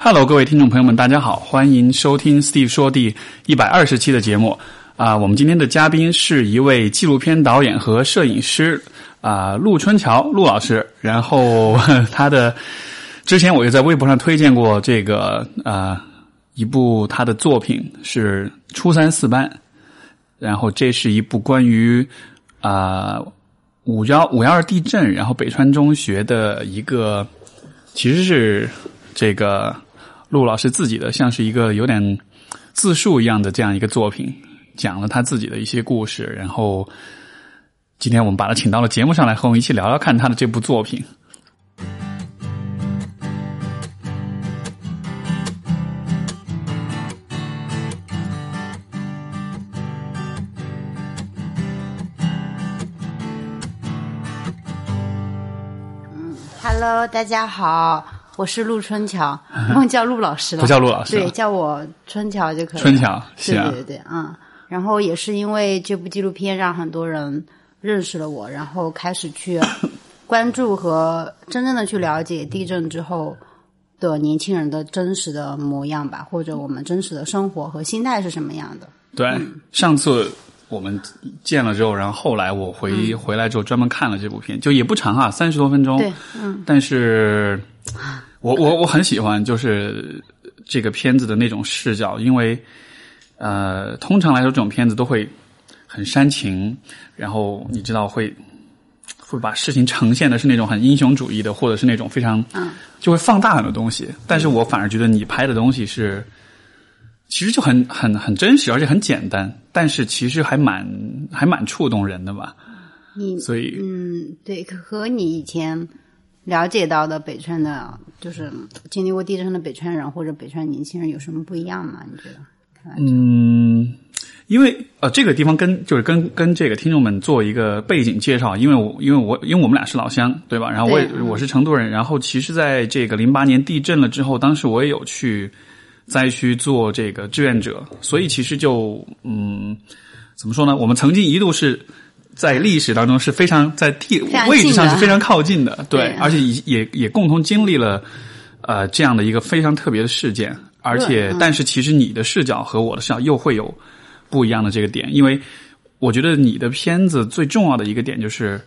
Hello，各位听众朋友们，大家好，欢迎收听 Steve 说第一百二十期的节目啊、我们今天的嘉宾是一位纪录片导演和摄影师啊、陆春桥陆老师。然后 他的之前我也在微博上推荐过这个啊、一部他的作品是《初三四班》，然后这是一部关于啊五幺五幺二地震，然后北川中学的一个其实是这个陆老师自己的，像是一个有点自述一样的这样一个作品，讲了他自己的一些故事。然后今天我们把他请到了节目上来，和我们一起聊聊看他的这部作品。Hello，大家好，我是陆春桥，不用叫陆老师了，不叫陆老师对，叫我春桥就可以了。春桥是啊对对对，嗯。然后也是因为这部纪录片，让很多人认识了我，然后开始去 关注和真正的去了解地震之后的年轻人的真实的模样吧，或者我们真实的生活和心态是什么样的。对，上次我们见了之后，然后后来我回、回来之后专门看了这部片，就也不长啊，三十多分钟。对，嗯，但是 我我我很喜欢，就是这个片子的那种视角，因为呃，通常来说这种片子都会很煽情，然后你知道会会把事情呈现的是那种很英雄主义的，或者是那种非常嗯就会放大很多东西。但是我反而觉得你拍的东西是。其实就很很很真实，而且很简单，但是其实还蛮还蛮触动人的吧。你所以，嗯，对，和你以前了解到的北川的，就是经历过地震的北川人或者北川年轻人有什么不一样吗？你觉得？嗯，因为呃，这个地方跟就是跟跟这个听众们做一个背景介绍，因为我因为我因为我们俩是老乡，对吧？然后我也我是成都人，然后其实在这个零八年地震了之后，当时我也有去灾区做这个志愿者，所以其实就嗯，怎么说呢？我们曾经一度是。在历史当中是非常在地位置上是非常靠近的，对，对而且也也也共同经历了呃这样的一个非常特别的事件，而且嗯。但是其实你的视角和我的视角又会有不一样的这个点，因为我觉得你的片子最重要的一个点就是，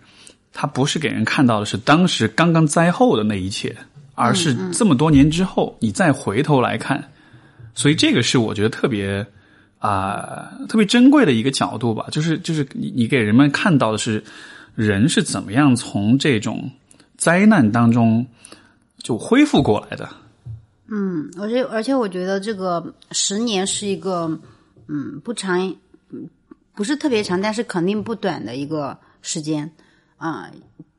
它不是给人看到的是当时刚刚灾后的那一切，而是这么多年之后你再回头来看，所以这个是我觉得特别啊、特别珍贵的一个角度吧，就是就是你你给人们看到的是人是怎么样从这种灾难当中就恢复过来的。嗯，而且而且我觉得这个十年是一个嗯不长，嗯不是特别长，但是肯定不短的一个时间啊、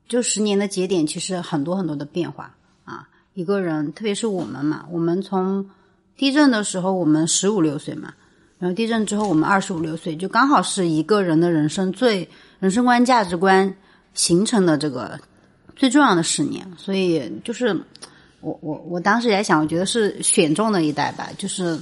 就十年的节点，其实很多很多的变化啊。一个人，特别是我们嘛，我们从地震的时候，我们十五六岁嘛，然后地震之后，我们二十五六岁，就刚好是一个人的人生最人生观、价值观形成的这个最重要的十年，所以就是我我我当时也在想，我觉得是选中的一代吧，就是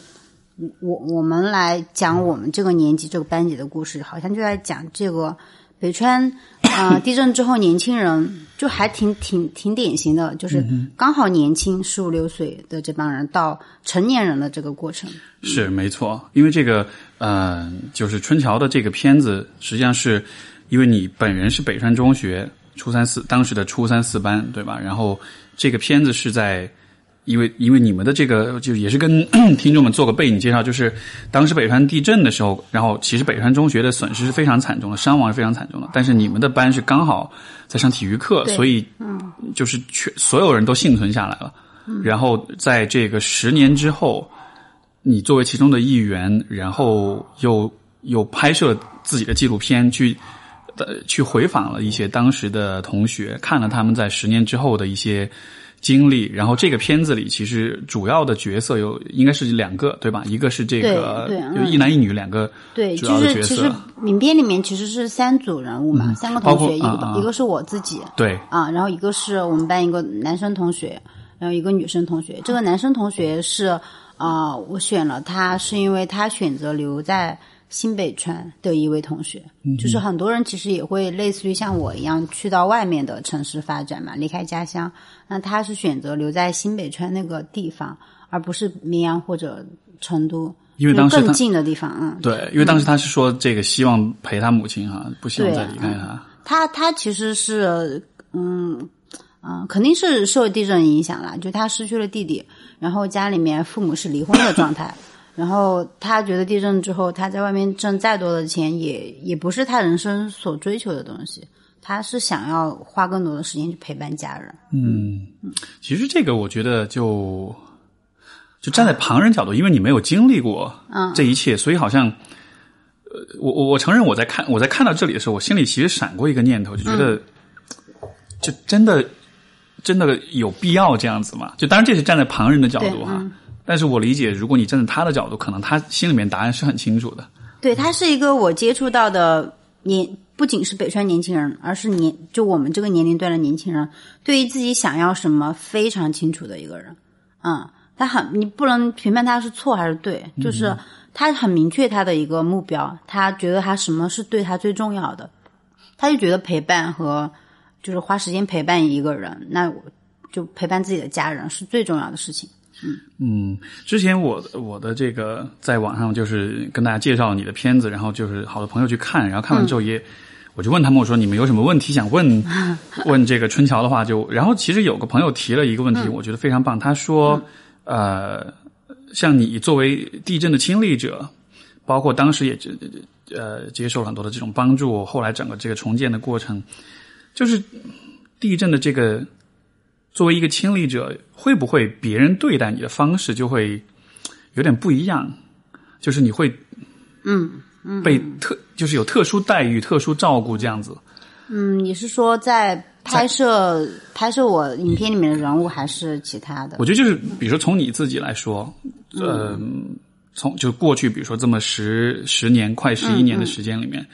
我我们来讲我们这个年级这个班级的故事，好像就在讲这个北川呃地震之后年轻人就还挺挺挺典型的，就是刚好年轻十五六岁的这帮人到成年人的这个过程。是没错，因为这个，呃，就是春桥的这个片子，实际上是因为你本人是北川中学初三四当时的初三四班，对吧？然后这个片子是在，因为因为你们的这个就也是跟 听众们做个背景介绍，就是当时北川地震的时候，然后其实北川中学的损失是非常惨重的，伤亡是非常惨重的，但是你们的班是刚好在上体育课，所以就是全所有人都幸存下来了。然后在这个十年之后，你作为其中的一员，然后又又拍摄自己的纪录片，去呃去回访了一些当时的同学，看了他们在十年之后的一些经历。然后这个片子里，其实主要的角色有应该是两个，对吧？一个是这个对有一男一女两个对，主要的角就是其实色，影片里面其实是三组人物嘛，三个同学，一个、一个是我自己对啊，然后一个是我们班一个男生同学，然后一个女生同学。这个男生同学是啊、我选了他是因为他选择留在新北川的一位同学，就是很多人其实也会类似于像我一样去到外面的城市发展嘛，离开家乡。那他是选择留在新北川那个地方，而不是绵阳或者成都，因为当时更近的地方。嗯，对，因为当时他是说这个希望陪他母亲哈，不希望再离开他。他他其实是嗯嗯，肯定是受地震影响了，就他失去了弟弟，然后家里面父母是离婚的状态。然后他觉得地震之后，他在外面挣再多的钱，也也不是他人生所追求的东西。他是想要花更多的时间去陪伴家人。嗯，其实这个我觉得就就站在旁人角度，因为你没有经历过这一切，所以好像呃，我我我承认我在看我在看到这里的时候，我心里其实闪过一个念头，就觉得就真的真的有必要这样子吗？就当然这是站在旁人的角度哈。但是我理解，如果你站在他的角度，可能他心里面答案是很清楚的。对他是一个我接触到的年，不仅是北川年轻人，而是年就我们这个年龄段的年轻人，对于自己想要什么非常清楚的一个人。嗯，他很你不能评判他是错还是对，就是他很明确他的一个目标，他觉得他什么是对他最重要的，他就觉得陪伴和就是花时间陪伴一个人，那我就陪伴自己的家人是最重要的事情。嗯，之前我我的这个在网上就是跟大家介绍你的片子，然后就是好多朋友去看，然后看完之后也，我就问他们我说你们有什么问题想问 问这个春桥的话就，然后其实有个朋友提了一个问题，我觉得非常棒，他说呃，像你作为地震的亲历者，包括当时也呃接受了很多的这种帮助，后来整个这个重建的过程，就是地震的这个。作为一个亲历者，会不会别人对待你的方式就会有点不一样？就是你会，嗯嗯，被特就是有特殊待遇、特殊照顾这样子。嗯，你是说在拍摄拍摄我影片里面的人物，还是其他的？我觉得就是，比如说从你自己来说，呃，从就过去，比如说这么十十年、快十一年的时间里面，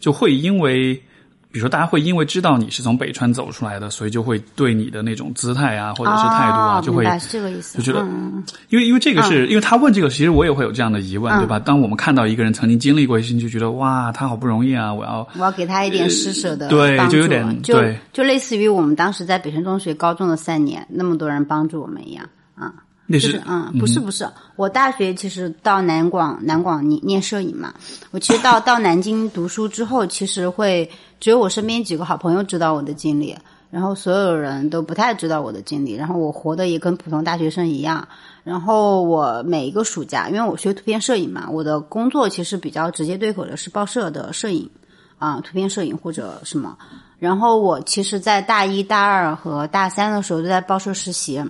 就会因为。比如说，大家会因为知道你是从北川走出来的，所以就会对你的那种姿态啊，或者是态度啊，就会是这个意思，就觉得，因为因为这个是因为他问这个，其实我也会有这样的疑问，对吧？当我们看到一个人曾经经历过一些，就觉得哇，他好不容易啊，我要我要给他一点施舍的对，就有点就就类似于我们当时在北川中学高中的三年，那么多人帮助我们一样啊。那是嗯，不是不是，我大学其实到南广南广念念摄影嘛，我其实到 到南京读书之后，其实会只有我身边几个好朋友知道我的经历，然后所有人都不太知道我的经历，然后我活的也跟普通大学生一样，然后我每一个暑假，因为我学图片摄影嘛，我的工作其实比较直接对口的是报社的摄影啊，图片摄影或者什么，然后我其实，在大一大二和大三的时候都在报社实习。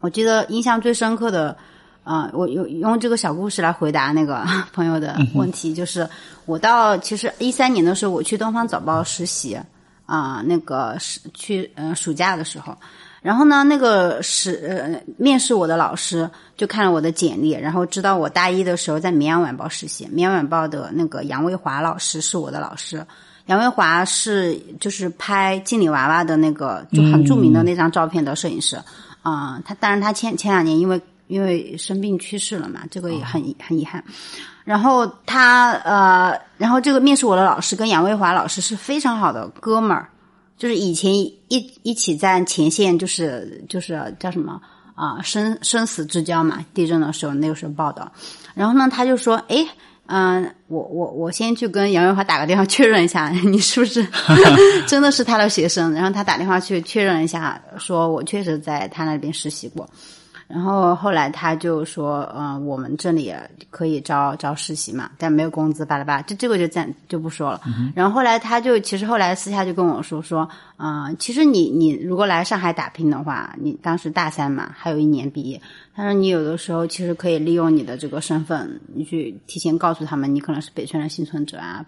我记得印象最深刻的，啊，我用用这个小故事来回答那个 朋友的问题，就是我到其实一三年的时候，我去东方早报实习，啊，那个是去嗯暑假的时候，然后呢，那个是呃面试我的老师就看了我的简历，然后知道我大一的时候在《绵阳晚报》实习，《绵阳晚报》的那个杨卫华老师是我的老师，杨卫华是就是拍敬礼娃娃的那个就很著名的那张照片的摄影师。啊，他当然他前前两年因为因为生病去世了嘛，这个也很很遗憾。然后他呃，然后这个面试我的老师跟杨卫华老师是非常好的哥们儿，就是以前一一起在前线，就是就是叫什么啊生生死之交嘛，地震的时候那个时候报道。然后呢，他就说，哎。嗯，我我我先去跟杨卫华打个电话 确认一下，你是不是真的是他的学生？然后他打电话去确认一下，说我确实在他那边实习过。然后后来他就说，嗯，我们这里可以招招实习嘛，但没有工资，巴拉巴拉，就这个就暂就不说了。然后后来他就其实后来私下就跟我说说，嗯，其实你你如果来上海打拼的话，你当时大三嘛，还有一年毕业。他说你有的时候其实可以利用你的这个身份，你去提前告诉他们，你可能是北川的幸存者啊，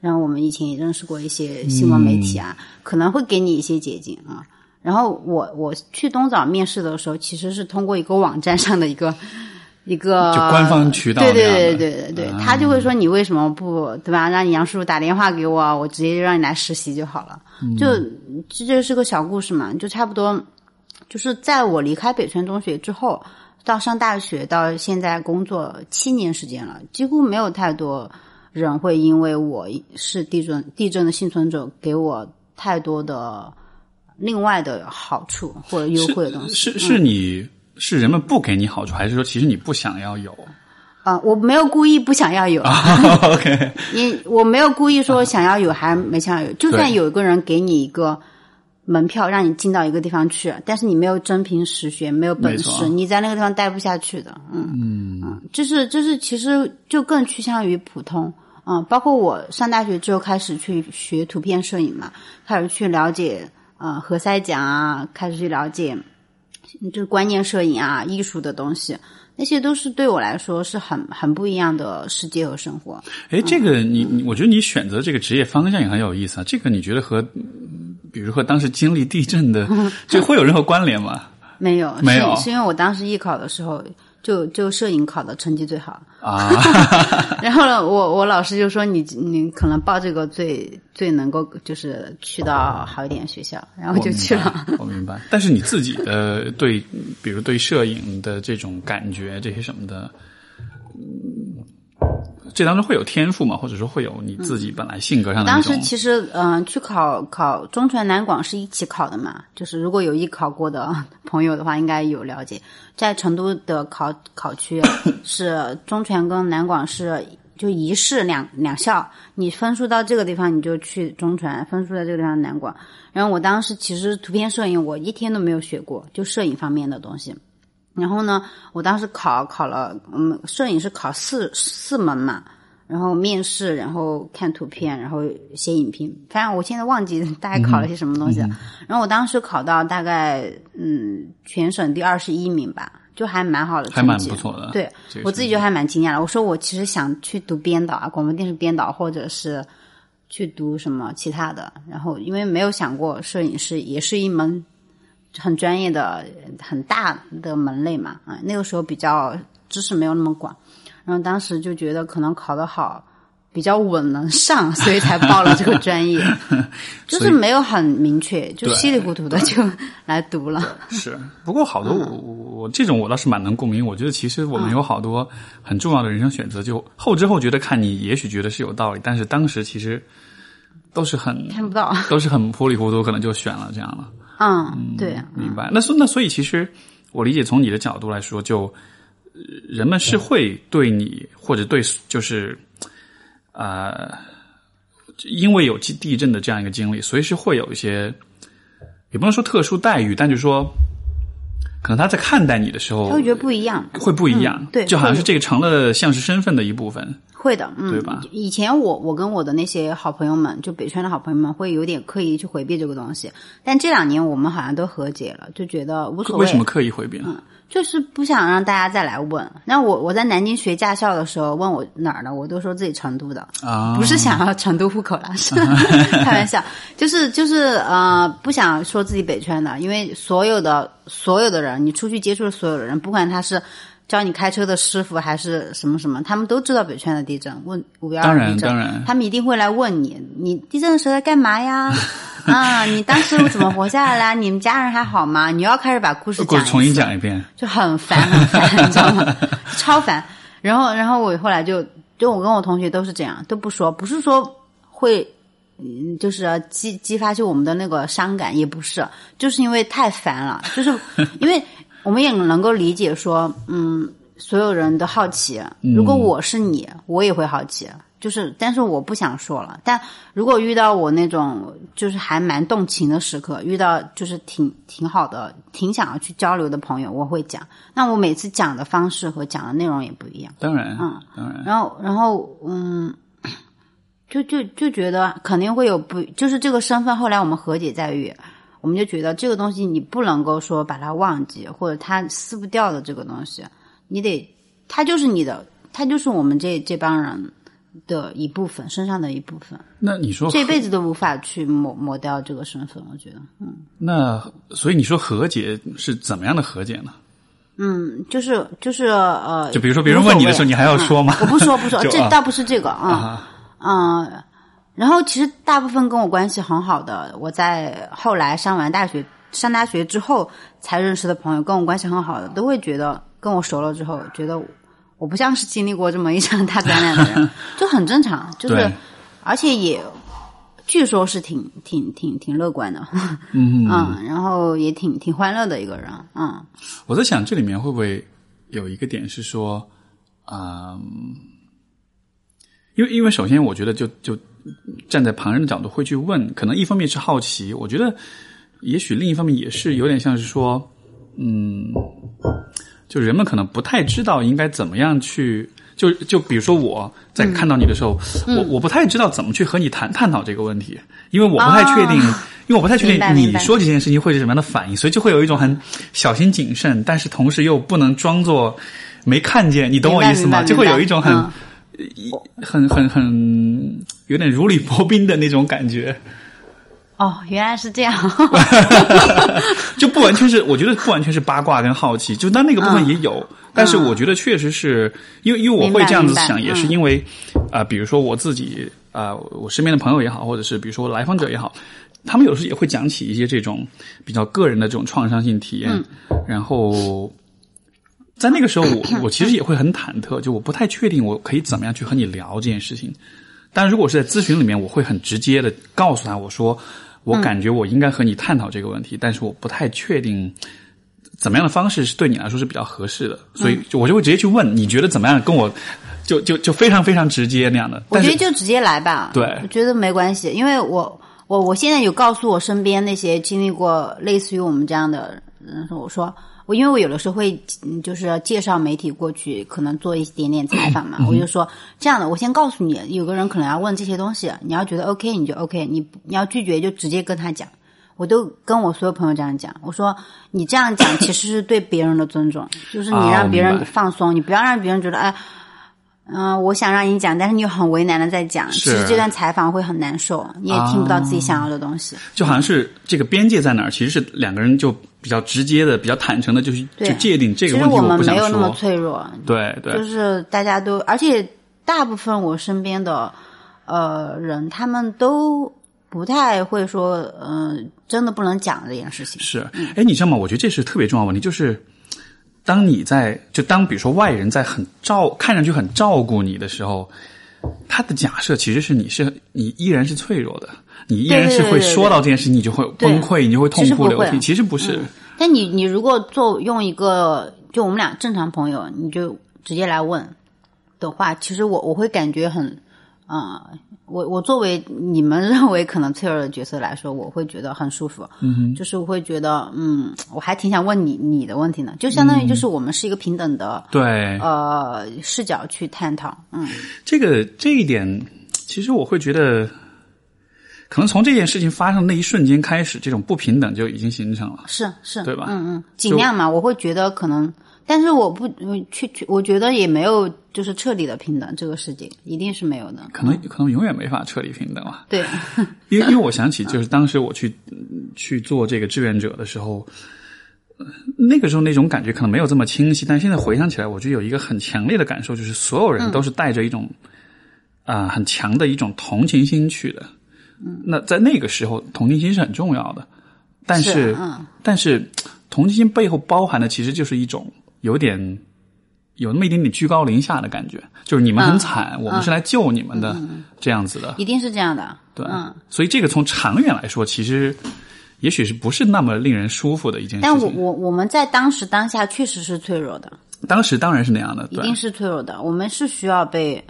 然后我们以前也认识过一些新闻媒体啊，可能会给你一些捷径啊。然后我我去东早面试的时候，其实是通过一个网站上的一个 一个就官方渠道，对对对对对对，他就会说你为什么不对吧？让你杨叔叔打电话给我，我直接就让你来实习就好了。就这就是个小故事嘛，就差不多就是在我离开北川中学之后，到上大学到现在工作七年时间了，几乎没有太多。人会因为我是地震地震的幸存者，给我太多的另外的好处或者优惠的东西。是是你是人们不给你好处，还是说其实你不想要有？啊、我没有故意不想要有，OK，你我没有故意说想要有还没想要有，就算有一个人给你一个门票让你进到一个地方去，但是你没有真凭实学，没有本事，你在那个地方待不下去的。嗯嗯，就是就是其实就更趋向于普通。嗯，包括我上大学之后开始去学图片摄影嘛，开始去了解呃何塞奖啊，开始去了解就是观念摄影啊、艺术的东西，那些都是对我来说是很很不一样的世界和生活。哎，这个你你，我觉得你选择这个职业方向也很有意思啊。这个你觉得和，嗯比如说当时经历地震的，这会有任何关联吗？没有，没有是是因为我当时艺考的时候，就就摄影考的成绩最好。啊，然后呢，我我老师就说你你可能报这个最最能够就是去到好一点学校，然后就去了。我明白。但是你自己的对，比如对摄影的这种感觉，这些什么的，嗯，这当中会有天赋吗？或者说会有你自己本来性格上的那当？时其实嗯、呃去考考中传南广是一起考的嘛，就是如果有艺考过的朋友的话，应该有了解，在成都的考考区 是中传跟南广是就一试两两校，你分数到这个地方你就去中传，分数在这个地方南广。然后我当时其实图片摄影我一天都没有学过，就摄影方面的东西。然后呢，我当时考考了，嗯，摄影是考四四门嘛，然后面试，然后看图片，然后写影评。反正我现在忘记大概考了些什么东西了。然后我当时考到大概嗯全省第二十一名吧，就还蛮好的还蛮成绩不错的。对我自己就还蛮惊讶的。我说我其实想去读编导啊，广播电视编导，或者是去读什么其他的。然后因为没有想过摄影师也是一门很专业的、很大的门类嘛，啊，那个时候比较知识没有那么广，然后当时就觉得可能考得好。比较稳能上，所以才报了这个专业，就是没有很明确，就稀里糊涂的就 来读了。是，不过好多我我我这种我倒是蛮能共鸣。我觉得其实我们有好多很重要的人生选择，就后知后觉的看你，也许觉得是有道理，但是当时其实都是很看不到，都是很糊里糊涂，可能就选了这样了。嗯，对，明白？那所那所以其实我理解，从你的角度来说，就呃人们是会对你或者对就是呃，因为有地地震的这样一个经历，所以是会有一些也不能说特殊待遇，但就是说，可能他在看待你的时候他会觉得不一样。会不一样，嗯对就好像是这个成了像是身份的一部分。会的，嗯，对吧？以前我我跟我的那些好朋友们，就北川的好朋友们，会有点刻意去回避这个东西。但这两年我们好像都和解了，就觉得无所谓。为什么刻意回避呢？就是不想让大家再来问。那我我在南京学驾校的时候，问我哪儿的，我都说自己成都的，啊，不是想要成都户口了，是 开玩笑，就是就是呃，不想说自己北川的，因为所有的所有的人，你出去接触的所有的人，不管他是。教你开车的师傅还是什么什么，他们都知道北川的地震，问五幺当然二地震，当然他们一定会来问你，你地震的时候在干嘛呀？啊，你当时怎么活下来啦？你们家人还好吗？你要开始把故事讲重新讲一遍。就很烦很烦，你知道吗？超烦。然后，然后我后来就就我跟我同学都是这样，都不说，不是说会。嗯，就是激激发出我们的那个伤感，也不是，就是因为太烦了，就是因为我们也能够理解说，嗯，所有人都好奇，如果我是你，我也会好奇，就是，但是我不想说了。但如果遇到我那种就是还蛮动情的时刻，遇到就是挺挺好的、挺想要去交流的朋友，我会讲。那我每次讲的方式和讲的内容也不一样。当然，嗯，当然，然后，然后，嗯，就就就觉得肯定会有不，就是这个身份。后来我们和解在于，我们就觉得这个东西你不能够说把它忘记，或者它撕不掉的这个东西，你得，它就是你的，它就是我们这这帮人的一部分，身上的一部分，那你说这辈子都无法去抹抹掉这个身份。我觉得，嗯那所以你说和解是怎么样的和解呢？嗯，就是就是呃，就比如说别人问你的时候，你还要说吗？我不说不说，这倒不是这个啊，嗯，然后其实大部分跟我关系很好的，我在后来上完大学、上大学之后才认识的朋友，跟我关系很好的，都会觉得跟我熟了之后，觉得我不像是经历过这么一场大灾难的人，就很正常，就是而且也据说是挺挺挺挺乐观的，嗯。嗯，然后也挺挺欢乐的一个人，嗯。我在想这里面会不会有一个点是说，啊、因为因为首先我觉得就就站在旁人的角度会去问，可能一方面是好奇，我觉得也许另一方面也是有点像是说，嗯，就人们可能不太知道应该怎么样去。就就比如说我在看到你的时候，嗯我我不太知道怎么去和你谈探讨这个问题，因为我不太确定，哦因为我不太确定你说这件事情会是什么样的反应，所以就会有一种很小心谨慎，但是同时又不能装作没看见，你懂我意思吗？就会有一种很、嗯很很很有点如履薄冰的那种感觉，哦，原来是这样，就不完全是，我觉得不完全是八卦跟好奇，就但那个部分也有，但是我觉得确实是因为因为我会这样子想，也是因为啊、呃比如说我自己啊、呃我身边的朋友也好，或者是比如说来访者也好。他们有时候也会讲起一些这种比较个人的这种创伤性体验，然后在那个时候我，我其实也会很忐忑，就我不太确定我可以怎么样去和你聊这件事情。但如果是在咨询里面，我会很直接的告诉他，我说我感觉我应该和你探讨这个问题，但是我不太确定怎么样的方式是对你来说是比较合适的，所以就我就会直接去问你觉得怎么样，跟我就就就非常非常直接那样的。我觉得就直接来吧，对我觉得没关系，因为我我我现在有告诉我身边那些经历过类似于我们这样的人，我说我因为我有的时候会嗯就是介绍媒体过去，可能做一点点采访嘛，我就说这样的，我先告诉你，有个人可能要问这些东西，你要觉得 OK 你就 OK，你你要拒绝就直接跟他讲。我都跟我所有朋友这样讲，我说你这样讲其实是对别人的尊重，就是你啊让别人放松，你不要让别人觉得哎，嗯、我想让你讲，但是你又很为难的在讲，其实这段采访会很难受，你也听不到自己想要的东西。就好像是这个边界在哪儿，其实是两个人就比较直接的、比较坦诚的，就是对就界定这个问题实我们没。有那么脆弱，对对，就是大家都，而且大部分我身边的呃人，他们都不太会说，嗯、真的不能讲这件事情。是，哎，你知道吗？我觉得这是特别重要的问题，就是当你在就当比如说外人在很照看上去很照顾你的时候，他的假设其实是你是你依然是脆弱的，你依然是会说到这件事，你就会崩溃，你就会痛哭流涕。其实不是，但你你如果做用一个就我们俩正常朋友，你就直接来问的话，其实我我会感觉很啊、我我作为你们认为可能脆弱的角色来说，我会觉得很舒服。嗯哼，就是我会觉得嗯，我还挺想问你你的问题呢，就相当于就是我们是一个平等的、对，呃视角去探讨。嗯，这个这一点，其实我会觉得，可能从这件事情发生那一瞬间开始，这种不平等就已经形成了。是是，对吧嗯嗯，尽量嘛，我会觉得可能。但是我不嗯去去，我觉得也没有就是彻底的平等，这个世界一定是没有的。可能可能永远没法彻底平等了，对，因为因为我想起就是当时我去嗯去做这个志愿者的时候，呃那个时候那种感觉可能没有这么清晰，但现在回想起来，我就有一个很强烈的感受，就是所有人都是带着一种啊、很强的一种同情心去的。嗯，那在那个时候，同情心是很重要的，但是但是同情心背后包含的其实就是一种有点。有那么一点点居高临下的感觉，就是你们很惨，我们是来救你们的，这样子的。一定是这样的。对，嗯，所以这个从长远来说，其实也许是不是那么令人舒服的一件事情。但我我我们在当时当下确实是脆弱的，当时当然是那样的，对一定是脆弱的。我们是需要被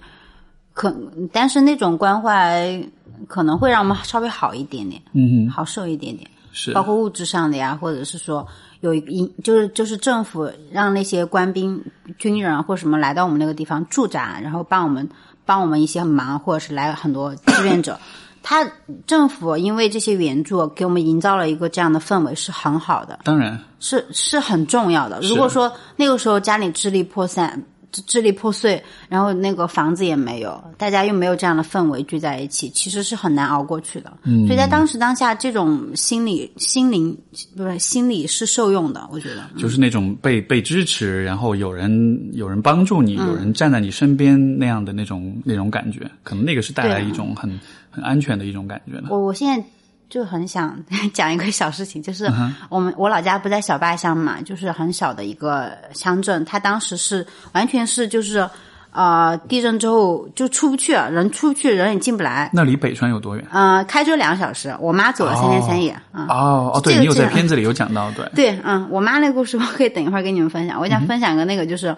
可，但是那种关怀可能会让我们稍微好一点点，嗯哼，好受一点点。是包括物质上的呀，或者是说有一个就是就是政府让那些官兵、军人或什么来到我们那个地方驻扎，然后帮我们帮我们一些忙，或者是来很多志愿者。他政府因为这些援助给我们营造了一个这样的氛围是很好的，当然是是很重要的。如果说那个时候家里支离破散、支支离破碎，然后那个房子也没有，大家又没有这样的氛围聚在一起，其实是很难熬过去的。嗯，所以在当时当下，这种心理、心灵不是心理是受用的，我觉得。就是那种被被支持，然后有人有人帮助你，嗯有人站在你身边那样的那种那种感觉，可能那个是带来一种很很安全的一种感觉呢。我我现在就很想 讲一个小事情，就是我们我老家不在小坝乡嘛，就是很小的一个乡镇，它当时是完全是就是呃地震之后就出不去，人出不去，人也进不来。那离北川有多远？呃，开车两个小时，我妈走了三天三夜啊。哦哦，对你有在片子里有讲到，对对，嗯，我妈那个故事我可以等一会儿跟你们分享。我想分享个那个就是。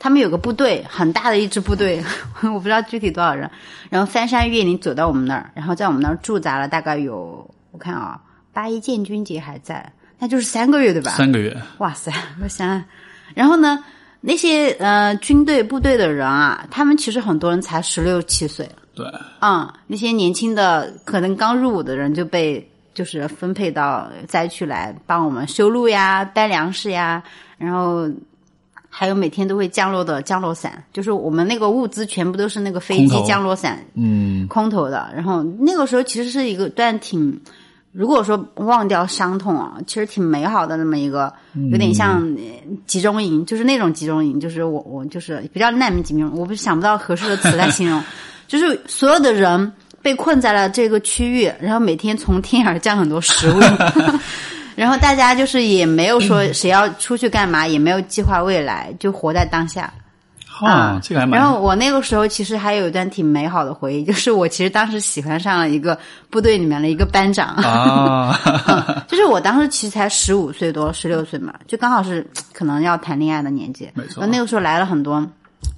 他们有个部队，很大的一支部队，我不知道具体多少人。然后翻山越岭走到我们那儿，然后在我们那儿驻扎了大概有，我看啊，八一建军节还在，那就是三个月对吧？三个月。哇塞，我想，然后呢，那些呃军队部队的人啊，他们其实很多人才十六七岁。对。嗯，那些年轻的可能刚入伍的人就被就是分配到灾区来帮我们修路呀、搬粮食呀，然后。还有每天都会降落的降落伞，就是我们那个物资全部都是那个飞机降落伞，嗯，空投的。然后那个时候其实是一个段挺，如果说忘掉伤痛啊，其实挺美好的那么一个，有点像集中营，就是那种集中营，就是我我就是比较难民集中营，我不想不到合适的词来形容，就是所有的人被困在了这个区域，然后每天从天而降很多食物。然后大家就是也没有说谁要出去干嘛，也没有计划未来，就活在当下。啊，这个还蛮。然后我那个时候其实还有一段挺美好的回忆，就是我其实当时喜欢上了一个部队里面的一个班长。啊，就是我当时其实才十五岁多，十六岁嘛，就刚好是 可能要谈恋爱的年纪。没错。那个时候来了很多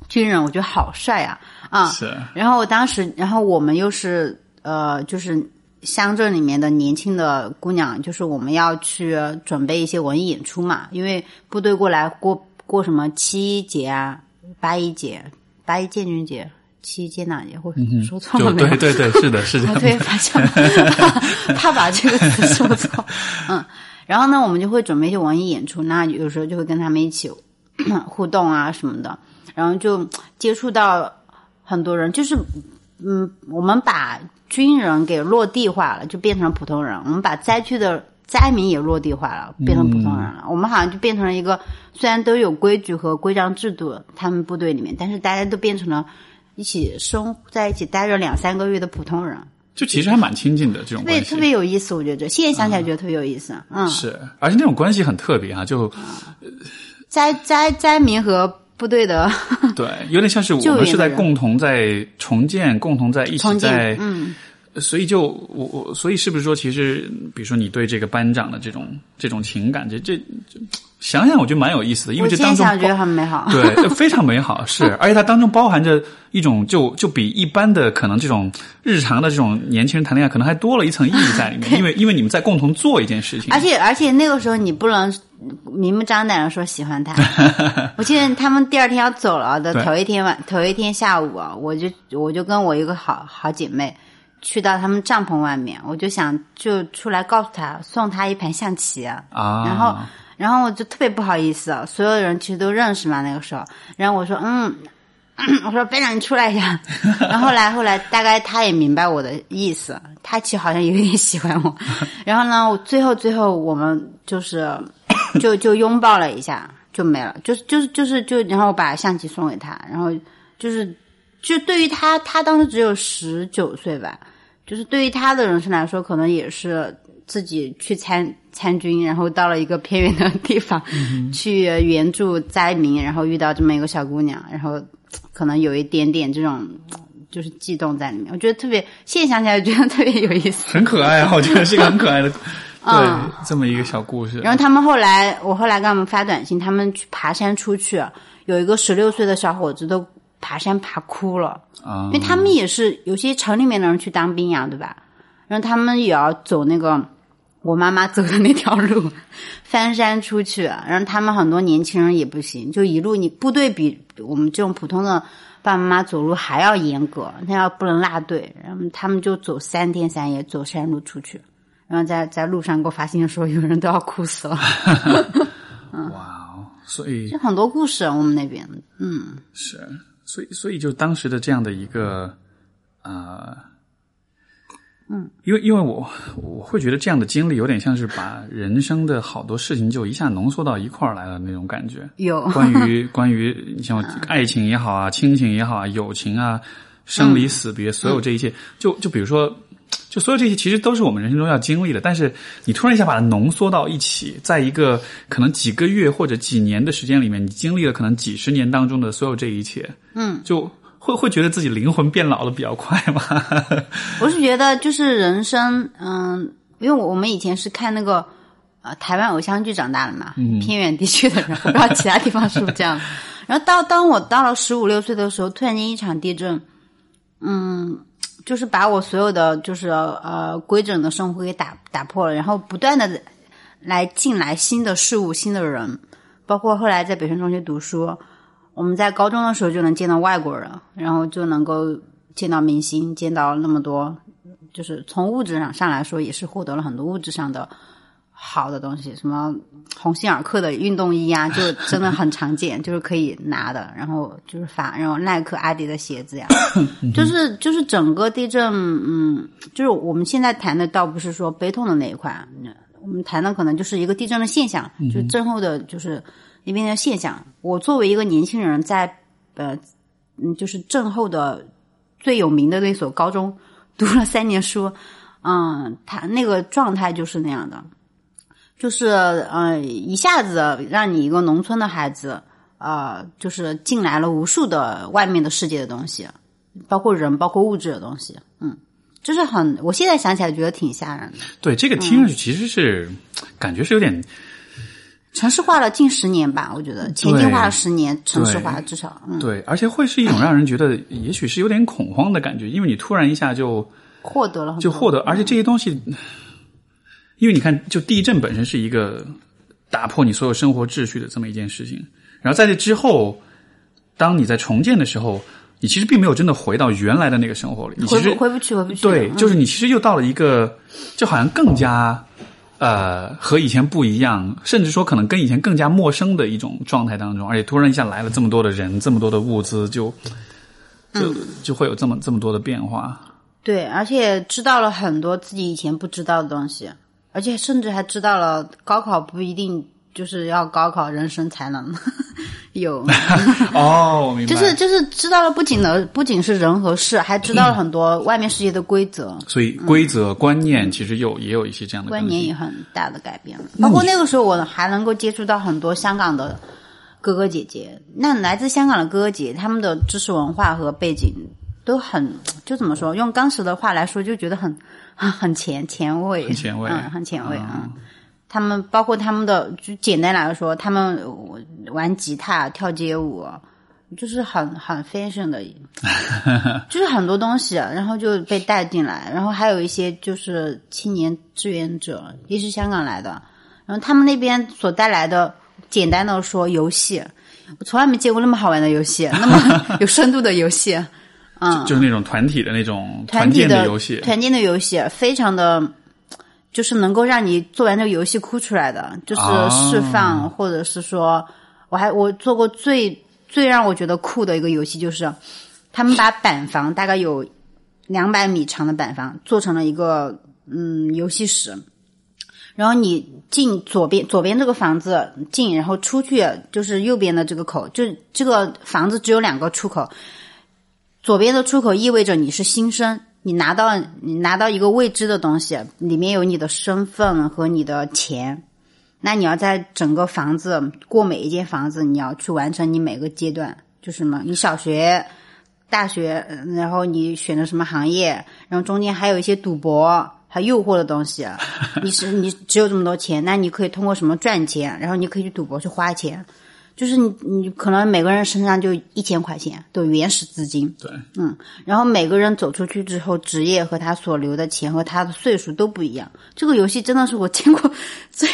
军人，我觉得好帅啊！啊，是。然后我当时，然后我们又是呃，就是。乡镇里面的年轻的姑娘，就是我们要去准备一些文艺演出嘛，因为部队过来过过什么七一节啊、八一节、八一建军节、七一建党节，或者说错了没有？对对对，是的，是的。我特别发现，怕把这个词说错。嗯，然后呢，我们就会准备一些文艺演出，那有时候就会跟他们一起 互动啊什么的，然后就接触到很多人，就是嗯，我们把。军人给落地化了，就变成普通人。我们把灾区的灾民也落地化了，变成普通人了。我们好像就变成了一个，虽然都有规矩和规章制度，他们部队里面，但是大家都变成了一起生在一起待着两三个月的普通人。就其实还蛮亲近的这种关系，特别有意思。我觉得现在想起来觉得特别有意思。嗯，是，而且那种关系很特别啊，就灾灾灾民和。部队的。对，有点像是我们是在共同在重建，共同在一起在，嗯，所以就我我所以是不是说，其实比如说你对这个班长的这种这种情感，这这想想我觉得蛮有意思的，因为这当中觉得很美好，对，非常美好，是，而且它当中包含着一种就就比一般的可能这种日常的这种年轻人谈恋爱可能还多了一层意义在里面，因为因为你们在共同做一件事情，而且而且那个时候你不能。明目张胆的说喜欢他，我记得他们第二天要走了的头一天晚头一天下午啊，我就我就跟我一个好好姐妹去到他们帐篷外面，我就想就出来告诉他送他一盘象棋啊，然后然后我就特别不好意思，所有人其实都认识嘛那个时候，然后我说嗯。我说班长，你出来一下。然后来后来，大概他也明白我的意思，他其实好像有点喜欢我。然后呢，最后最后我们就是 就就拥抱了一下，就没了。就是就是就是就，然后把象棋送给他。然后就是就对于他，他当时只有十九岁吧。就是对于他的人生来说，可能也是自己去参参军，然后到了一个偏远的地方去援助灾民，然后遇到这么一个小姑娘，然后。可能有一点点这种，就是悸动在里面。我觉得特别，现在想起来觉得特别有意思，很可爱啊！我觉得是个很可爱的，对，这么一个小故事。然后他们后来，我后来给他们发短信，他们去爬山出去，有一个十六岁的小伙子都爬山爬哭了啊，因为他们也是有些城里面的人去当兵呀，对吧？然后他们也要走那个。我妈妈走的那条路，翻山出去，然后他们很多年轻人也不行，就一路你部队比我们这种普通的爸爸妈妈走路还要严格，那要不能落队，然后他们就走三天三夜走山路出去，然后在在路上给我发信息说有人都要哭死了。哇哦，所以就很多故事我们那边，嗯，是，所以所以就当时的这样的一个啊。嗯，因为因为我我会觉得这样的经历有点像是把人生的好多事情就一下浓缩到一块儿来了那种感觉。有。关于关于你像爱情也好啊，亲情也好啊，友情啊，生离死别，所有这一切，就就比如说就所有这些其实都是我们人生中要经历的，但是你突然一下把它浓缩到一起，在一个可能几个月或者几年的时间里面，你经历了可能几十年当中的所有这一切，嗯，就会会觉得自己灵魂变老的比较快吗？我是觉得就是人生，嗯，因为我们以前是看那个呃台湾偶像剧长大的嘛，嗯偏远地区的人，我不知道其他地方是不是这样。然后到当我到了十五六岁的时候，突然间一场地震，嗯，就是把我所有的就是呃规整的生活给打打破了，然后不断的来进来新的事物、新的人，包括后来在北辰中学读书，我们在高中的时候就能见到外国人，然后就能够见到明星，见到那么多，就是从物质上上来说，也是获得了很多物质上的好的东西，什么鸿星尔克的运动衣啊，就真的很常见，就是可以拿的，然后就是发，然后耐克、阿迪的鞋子呀，就是就是整个地震，嗯，就是我们现在谈的倒不是说悲痛的那一块，嗯我们谈的可能就是一个地震的现象，就是震后的就是那边的现象。我作为一个年轻人在，呃，嗯，就是震后的最有名的那所高中读了三年书，嗯，他那个状态就是那样的，就是呃，一下子让你一个农村的孩子，呃，就是进来了无数的外面的世界的东西，包括人，包括物质的东西，嗯，就是很，我现在想起来觉得挺吓人的。对，这个听上去其实是、感觉是有点城市化了近十年吧，我觉得前进化了十年，城市化至少，嗯，对，而且会是一种让人觉得也许是有点恐慌的感觉，因为你突然一下就获得了就获得，而且这些东西，因为你看，就地震本身是一个打破你所有生活秩序的这么一件事情，然后在这之后，当你在重建的时候，你其实并没有真的回到原来的那个生活里，你其实回不去，回不去。对，嗯。就是你其实又到了一个，就好像更加呃和以前不一样，甚至说可能跟以前更加陌生的一种状态当中，而且突然一下来了这么多的人，这么多的物资，就就嗯就会有这么这么多的变化。对，而且知道了很多自己以前不知道的东西，而且甚至还知道了高考不一定就是要高考，人生才能 有，哦，我明白。就是就是知道了不仅的不仅是人和事，还知道了很多外面世界的规则。所以规则、观念其实有也有一些这样的观念也很大的改变了。包括那个时候，我还能够接触到很多香港的哥哥姐姐。那来自香港的哥哥姐姐，他们的知识文化和背景都很，就怎么说？用当时的话来说，就觉得很 很前前卫，很前卫嗯，很前卫啊。他们包括他们的，就简单来说，他们玩吉他、跳街舞，就是很很 fashion 的，就是很多东西，然后就被带进来，然后还有一些就是青年志愿者，也是香港来的，然后他们那边所带来的，简单的说游戏，我从来没见过那么好玩的游戏，那么 有深度的游戏，嗯，就是那种团体的那种团体建的游戏。团建的游戏非常的，就是能够让你做完这个游戏哭出来的，就是啊。释放，或者是说，我还我做过最最让我觉得酷的一个游戏，就是他们把板房大概有两百米长的板房做成了一个嗯游戏室。然后你进左边，左边这个房子进，然后出去就是右边的这个口，就这个房子只有两个出口，左边的出口意味着你是新生，你拿到你拿到一个未知的东西，里面有你的身份和你的钱。那你要在整个房子过每一间房子，你要去完成你每个阶段，就什么你小学、大学，嗯然后你选的什么行业，然后中间还有一些赌博。还诱惑的东西，你是你只有这么多钱，那你可以通过什么赚钱？然后你可以去赌博去花钱，就是你你可能每个人身上就一千块钱的原始资金，对，嗯，然后每个人走出去之后，职业和他所留的钱和他的岁数都不一样。这个游戏真的是我见过 最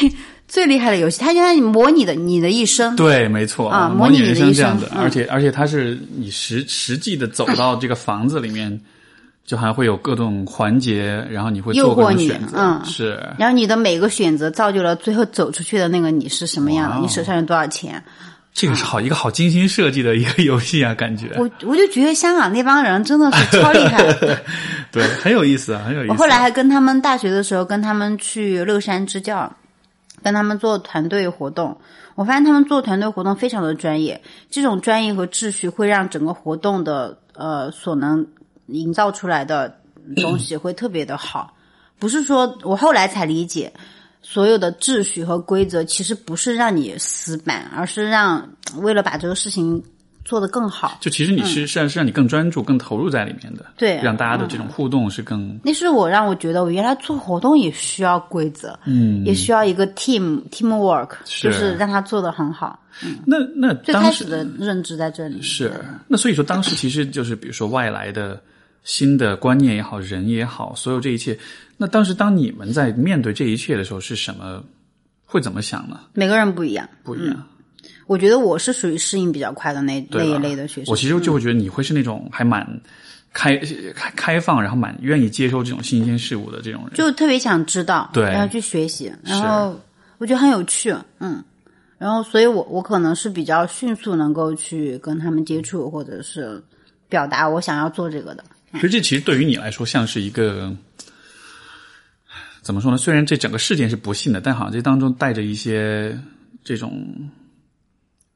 最厉害的游戏，它就让你模拟的你的一生。对，没错啊模拟人模拟你的一这样的，生嗯而且而且它是你实实际的走到这个房子里面，就还会有各种环节，然后你会诱惑你嗯是然后你的每个选择造就了最后走出去的那个你是什么样的，哦你手上有多少钱。这个是好一个好精心设计的一个游戏啊，感觉我我就觉得香港那帮人真的是超厉害。对，很有意思啊，很有意思。我后来还跟他们大学的时候跟他们去乐山支教，跟他们做团队活动。我发现他们做团队活动非常的专业，这种专业和秩序会让整个活动的呃所能营造出来的东西会特别的好。不是说我后来才理解，所有的秩序和规则其实不是让你死板，而是让为了把这个事情做得更好。就其实你是是让是让你更专注、更投入在里面的，对。让大家的这种互动是更那是我让我觉得，我原来做活动也需要规则，嗯。也需要一个 team teamwork，是。就是让他做得很好。那那最开始的认知在这里。是。那所以说当时其实就是比如说外来的新的观念也好，人也好，所有这一切，那当时当你们在面对这一切的时候是什么？会怎么想呢？每个人不一样。不一样，我觉得我是属于适应比较快的那那一类的学生。我其实就会觉得你会是那种还蛮开开开放，然后蛮愿意接受这种新鲜事物的这种人。就特别想知道，对然后去学习，然后我觉得很有趣，嗯，然后所以我我可能是比较迅速能够去跟他们接触，或者是表达我想要做这个的。可是这其实对于你来说像是一个怎么说呢？虽然这整个事件是不幸的，但好像这当中带着一些这种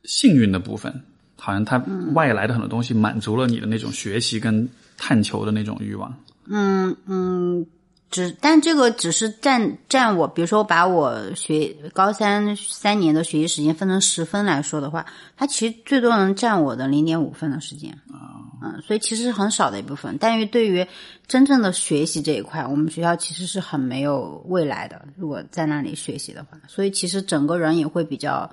幸运的部分，好像它外来的很多东西满足了你的那种学习跟探求的那种欲望。嗯嗯只但这个只是占占我，比如说把我学高三三年的学习时间分成十分来说的话，它其实最多能占我的零点五分的时间啊，嗯，所以其实是很少的一部分。但是对于真正的学习这一块，我们学校其实是很没有未来的。如果在那里学习的话，所以其实整个人也会比较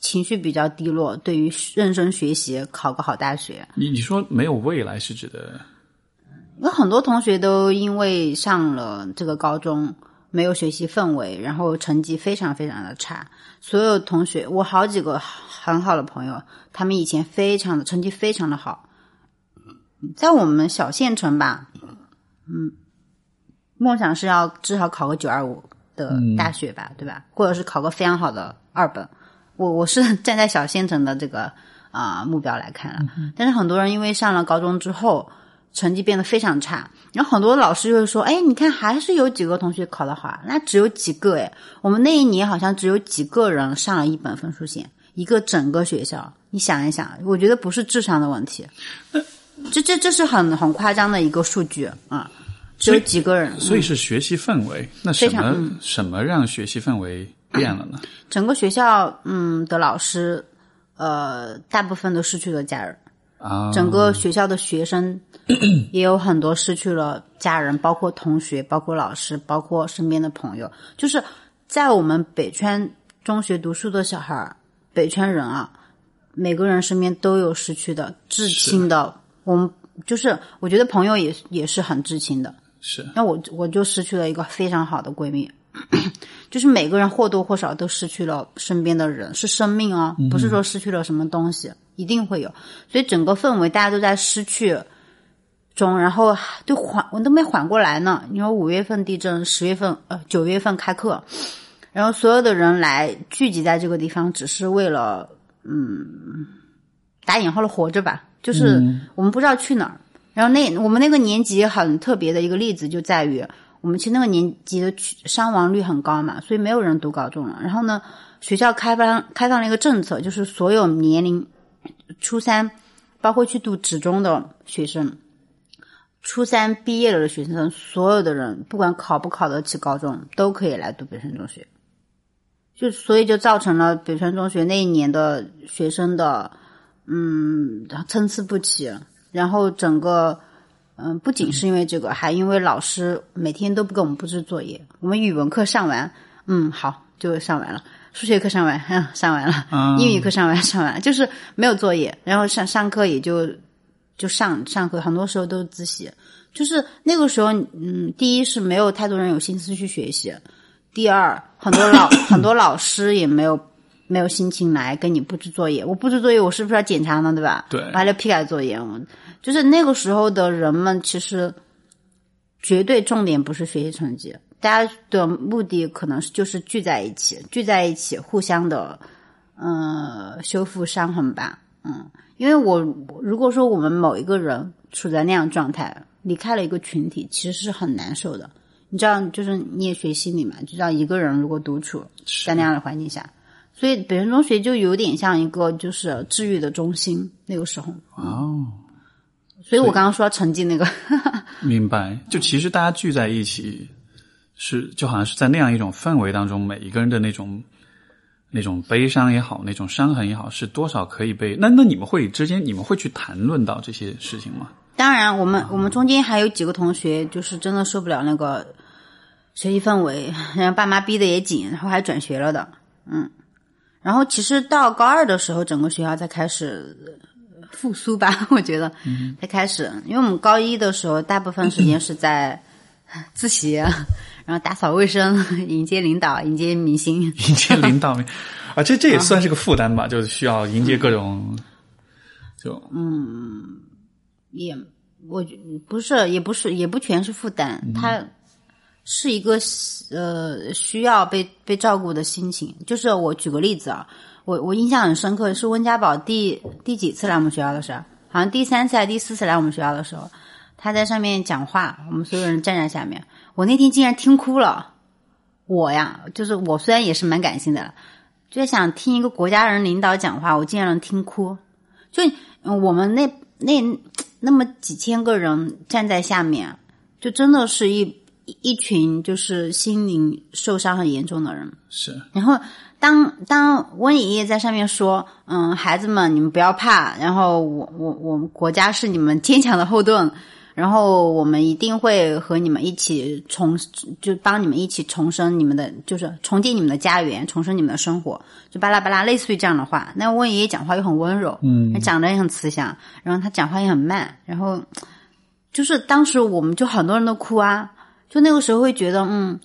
情绪比较低落。对于认真学习，考个好大学，你你说没有未来是指的有很多同学都因为上了这个高中没有学习氛围，然后成绩非常非常的差。所有同学，我好几个很好的朋友，他们以前非常的成绩非常的好，在我们小县城吧，嗯，梦想是要至少考个九二五的大学吧，对吧？或者是考个非常好的二本。我我是站在小县城的这个啊、目标来看了，但是很多人因为上了高中之后。成绩变得非常差，然后很多老师就会说：“哎，你看还是有几个同学考得好，那只有几个哎，我们那一年好像只有几个人上了一本分数线，一个整个学校，你想一想，我觉得不是智商的问题，这这这是很很夸张的一个数据啊，只有几个人，所以是学习氛围。那什么、什么让学习氛围变了呢？整个学校嗯的老师，呃，大部分都失去了家人。”啊，整个学校的学生 也有很多失去了家人，包括同学，包括老师，包括身边的朋友。就是在我们北川中学读书的小孩儿，北川人啊，每个人身边都有失去的至亲的。我们就是我觉得朋友也也是很至亲的。是那我我就失去了一个非常好的闺蜜，就是每个人或多或少都失去了身边的人，是生命哦，不是说失去了什么东西，一定会有。所以整个氛围大家都在失去中，然后都缓，我都没缓过来呢。你说五月份地震，十月份呃九月份开课，然后所有的人来聚集在这个地方，只是为了嗯打引号的活着吧，就是我们不知道去哪儿。然后那我们那个年级很特别的一个例子就在于，我们其实那个年级的去伤亡率很高嘛，所以没有人读高中了。然后呢，学校开放开放了一个政策，就是所有年龄初三，包括去读职中的学生，初三毕业了的学生，所有的人不管考不考得起高中，都可以来读北川中学。就所以就造成了北川中学那一年的学生的嗯参差不齐，然后整个嗯不仅是因为这个，还因为老师每天都不给我们布置作业。我们语文课上完，嗯好就上完了；数学课上完，嗯 上完了；啊。英语课上完上完了，就是没有作业，然后上上课也就就上上课，很多时候都是自习。就是那个时候，嗯，第一是没有太多人有心思去学习，第二很多老 很多老师也没有没有心情来跟你布置作业。我布置作业，我是不是要检查呢？对吧？对我还要批改作业。我就是那个时候的人们，其实绝对重点不是学习成绩，大家的目的可能是就是聚在一起，聚在一起，互相的呃修复伤痕吧。嗯，因为我如果说我们某一个人处在那样状态，离开了一个群体，其实是很难受的。你知道，就是你也学心理嘛，就知道一个人如果独处在那样的环境下，所以北辰中学就有点像一个就是治愈的中心。那个时候，哦，所以我刚刚说成绩那个，明白。就其实大家聚在一起，是就好像是在那样一种氛围当中，每一个人的那种那种悲伤也好，那种伤痕也好，是多少可以被那那你们会之间，你们会去谈论到这些事情吗？当然，我们我们中间还有几个同学，就是真的受不了那个学习氛围，然后爸妈逼得也紧，然后还转学了的，嗯。然后其实到高二的时候，整个学校才开始复苏吧，我觉得才开始，因为我们高一的时候大部分时间是在 自习，然后打扫卫生，迎接领导，迎接明星，迎接领导，啊，这这也算是个负担吧，就是需要迎接各种，就嗯，也我不是，也不是，也不全是负担，他。是一个呃需要被被照顾的心情。就是我举个例子啊，我我印象很深刻，是温家宝第第几次来我们学校的时候，好像第三次还是第四次来我们学校的时候，他在上面讲话，我们所有人站在下面，我那天竟然听哭了。我呀，就是我虽然也是蛮感性的，就想听一个国家人领导讲话，我竟然能听哭。就我们那那那么几千个人站在下面，就真的是一。一群就是心灵受伤很严重的人，是。然后当当温爷爷在上面说：“嗯，孩子们，你们不要怕，然后我我我们国家是你们坚强的后盾，然后我们一定会和你们一起重，就帮你们一起重生你们的，就是重建你们的家园，重生你们的生活，就巴拉巴拉，类似于这样的话。那温爷爷讲话又很温柔，嗯，讲的也很慈祥，然后他讲话也很慢，然后就是当时我们就很多人都哭啊。就那个时候会觉得，嗯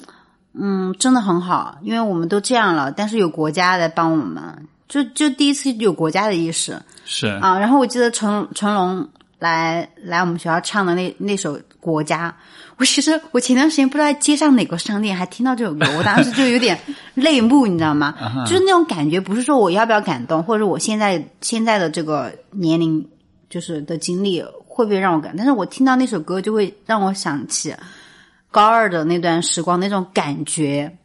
嗯，真的很好，因为我们都这样了，但是有国家在帮我们，就就第一次有国家的意识，是啊。然后我记得成成龙来来我们学校唱的那那首《国家》，我其实我前段时间不知道在街上哪个商店还听到这首歌，我当时就有点 泪目，你知道吗？就是那种感觉，不是说我要不要感动，或者我现在现在的这个年龄就是的经历会不会让我感，但是我听到那首歌就会让我想起。高二的那段时光，那种感觉，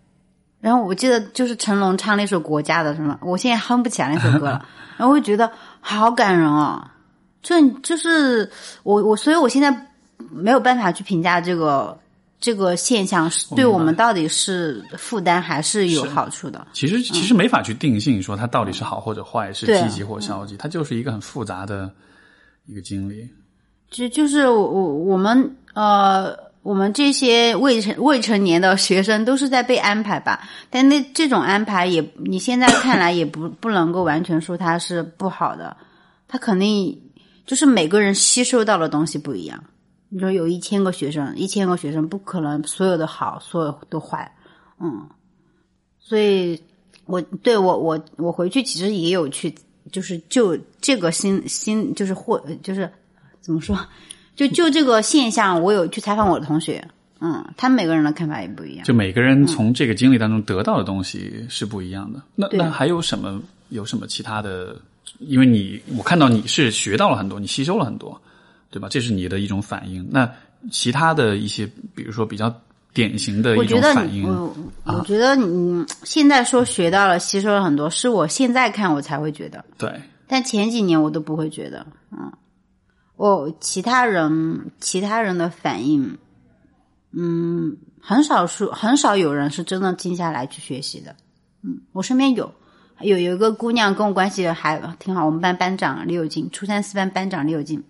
然后我记得就是成龙唱那首《国家》的什么，我现在哼不起来那首歌了，然后我就觉得好感人哦，就就是我我，所以我现在没有办法去评价这个这个现象对我们到底是负担还是有好处的。其实其实没法去定性说它到底是好或者坏，是积极或消极，它就是一个很复杂的一个经历。就就是我我们呃。我们这些未成未成年的学生都是在被安排吧，但那这种安排也，你现在看来也不不能够完全说它是不好的，他肯定就是每个人吸收到的东西不一样。你说有一千个学生，一千个学生不可能所有的好，所有都坏，嗯，所以我对我我我回去其实也有去，就是就这个心心就是或就是怎么说。就就这个现象，我有去采访我的同学，嗯，他们每个人的看法也不一样。就每个人从这个经历当中得到的东西是不一样的。那那还有什么？有什么其他的？因为你我看到你是学到了很多，你吸收了很多，对吧？这是你的一种反应。那其他的一些，比如说比较典型的一种反应，我我觉得你现在说学到了、吸收了很多，是我现在看我才会觉得。对。但前几年我都不会觉得，嗯。我其他人其他人的反应，嗯，很少数很少有人是真的静下来去学习的。嗯，我身边有有有一个姑娘跟我关系还挺好，我们班班长李友静，初三四班班长李友静，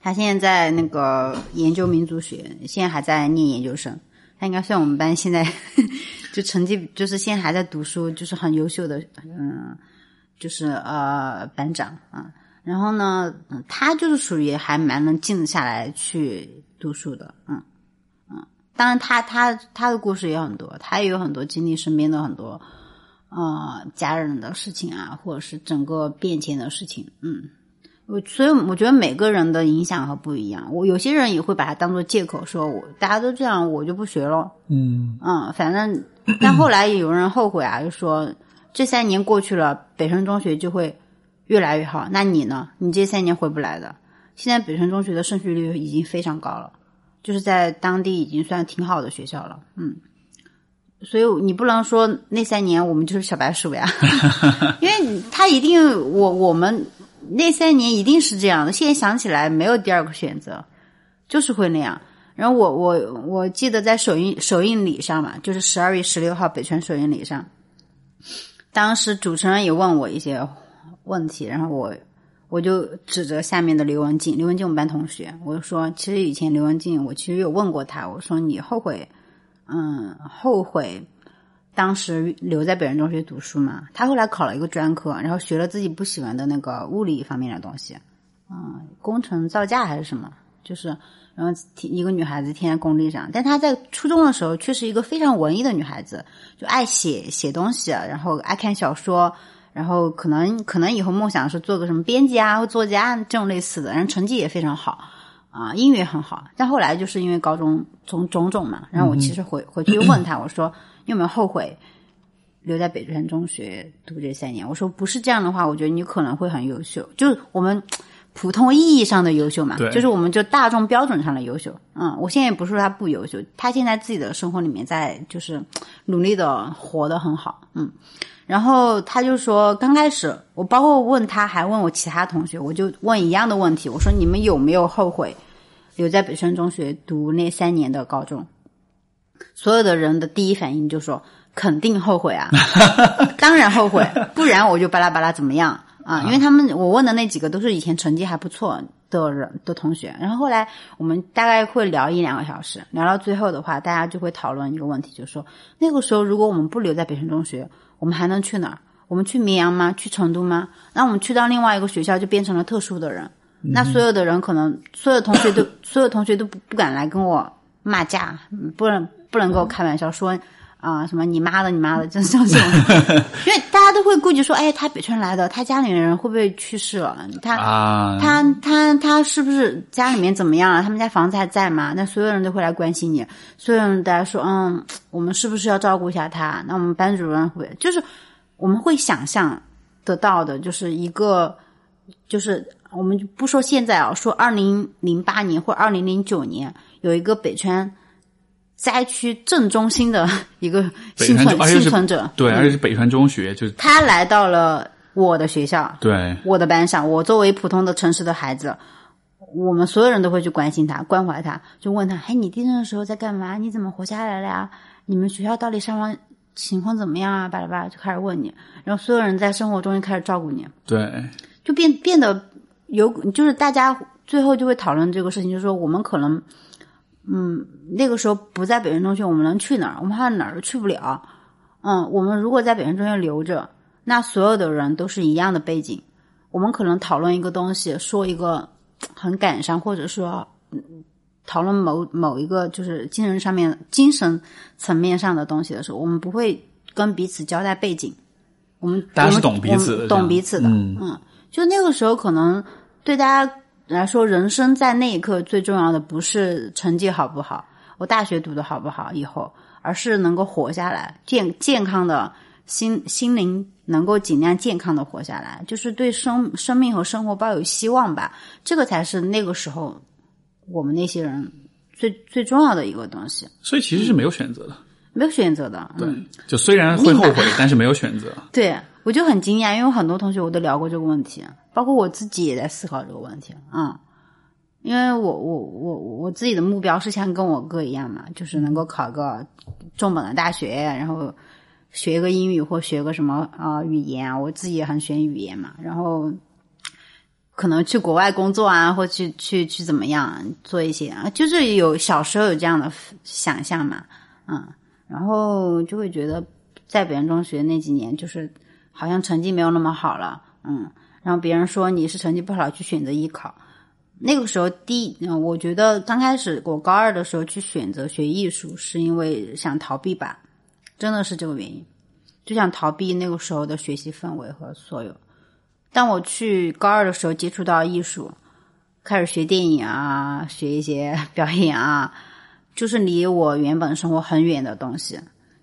她现在在那个研究民族学，现在还在念研究生。她应该算我们班现在 就成绩就是现在还在读书，就是很优秀的，嗯，就是呃班长啊。然后呢，他就是属于还蛮能静下来去读书的，嗯嗯。当然，他他他的故事也很多，他也有很多经历身边的很多呃家人的事情啊，或者是整个变迁的事情，嗯。我所以我觉得每个人的影响和不一样，我有些人也会把它当做借口，说我大家都这样，我就不学了，嗯嗯。反正但后来也有人后悔啊，就说这三年过去了，北城中学就会。越来越好，那你呢？你这三年回不来的。现在北辰中学的升学率已经非常高了，就是在当地已经算挺好的学校了。嗯，所以你不能说那三年我们就是小白鼠呀，因为他一定我我们那三年一定是这样的。现在想起来没有第二个选择，就是会那样。然后我我我记得在首映首映礼上嘛，就是十二月十六号北川首映礼上，当时主持人也问我一些问题，然后我我就指着下面的刘文静，刘文静我们班同学，我就说，其实以前刘文静我其实有问过他，我说你后悔，嗯，后悔当时留在北人中学读书嘛？他后来考了一个专科，然后学了自己不喜欢的那个物理方面的东西，嗯，工程造价还是什么，就是。然后一个女孩子天天工地上，但她在初中的时候却是一个非常文艺的女孩子，就爱写写东西，然后爱看小说，然后可能可能以后梦想是做个什么编辑啊或作家这种类似的，然后成绩也非常好啊，英语也很好。但后来就是因为高中种种种嘛，然后我其实回回去又问他，我说你有没有后悔留在北川中学读这三年？我说不是这样的话，我觉得你可能会很优秀。就是我们。普通意义上的优秀嘛，就是我们就大众标准上的优秀。嗯，我现在也不是说他不优秀，他现在自己的生活里面在就是努力的活得很好。嗯，然后他就说，刚开始我包括问他，还问我其他同学，我就问一样的问题，我说你们有没有后悔留在北川中学读那三年的高中？所有的人的第一反应就说肯定后悔啊，当然后悔，不然我就巴拉巴拉怎么样。啊，因为他们我问的那几个都是以前成绩还不错的人的同学，然后后来我们大概会聊一两个小时，聊到最后的话，大家就会讨论一个问题，就是说那个时候如果我们不留在北辰中学，我们还能去哪儿？我们去绵阳吗？去成都吗？那我们去到另外一个学校就变成了特殊的人，那所有的人可能所有同学都 所有同学都不不敢来跟我骂架，不能不能跟我开玩笑说。啊，什么你妈的，你妈的，真是这种，因为大家都会顾及说，哎，他北川来的，他家里人会不会去世了？他他他他是不是家里面怎么样了？他们家房子还在吗？那所有人都会来关心你，所有人大家说，嗯，我们是不是要照顾一下他？那我们班主任会，就是我们会想象得到的，就是一个，就是我们不说现在啊，说二零零八年或二零零九年有一个北川。灾区正中心的 一个幸存幸存者，对，而且是北川中学，就是他来到了我的学校，对，我的班上。我作为普通的城市的孩子，我们所有人都会去关心他、关怀他，就问他：“哎，你地震的时候在干嘛？你怎么活下来了呀？你们学校到底伤亡情况怎么样啊？”巴拉巴拉就开始问你，然后所有人在生活中就开始照顾你，对，就变变得有，就是大家最后就会讨论这个事情，就是说我们可能。嗯，那个时候不在北京中学，我们能去哪儿？我们好像哪儿都去不了。嗯，我们如果在北京中学留着，那所有的人都是一样的背景。我们可能讨论一个东西，说一个很感伤，或者说讨论某某一个就是精神上面、精神层面上的东西的时候，我们不会跟彼此交代背景。我们大家是懂彼此的，懂彼此的。嗯，就那个时候可能对大家。来说，人生在那一刻最重要的不是成绩好不好，我大学读的好不好以后，而是能够活下来，健健康的心心灵能够尽量健康的活下来，就是对生生命和生活抱有希望吧。这个才是那个时候我们那些人最最重要的一个东西。所以其实是没有选择的，没有选择的。对，就虽然会后悔，但是没有选择。对。我就很惊讶，因为很多同学我都聊过这个问题，包括我自己也在思考这个问题啊。因为我我我我自己的目标是像跟我哥一样嘛，就是能够考个重本的大学，然后学个英语或学个什么啊语言。我自己也很喜欢语言嘛，然后可能去国外工作啊，或去去去怎么样做一些啊，就是有小时候有这样的想象嘛，嗯，然后就会觉得在北京中学那几年就是。好像成绩没有那么好了，嗯，然后别人说你是成绩不好去选择艺考，那个时候第，嗯，我觉得刚开始我高二的时候去选择学艺术，是因为想逃避吧，真的是这个原因，就想逃避那个时候的学习氛围和所有。当我去高二的时候接触到艺术，开始学电影啊，学一些表演啊，就是离我原本生活很远的东西。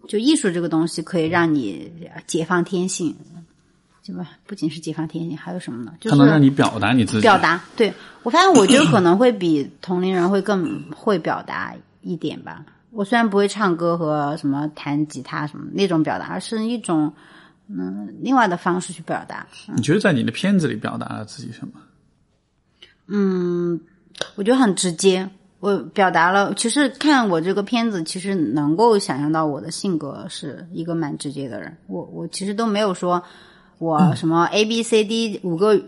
就艺术这个东西可以让你解放天性，对吧？不仅是解放天性，还有什么呢？就是能让你表达你自己。表达，对我发现，我觉得可能会比同龄人会更会表达一点吧。我虽然不会唱歌和什么弹吉他什么那种表达，而是一种嗯另外的方式去表达。你觉得在你的片子里表达了自己什么？嗯，我觉得很直接。我表达了，其实看我这个片子，其实能够想象到我的性格是一个蛮直接的人。我我其实都没有说我什么 A B C D 五个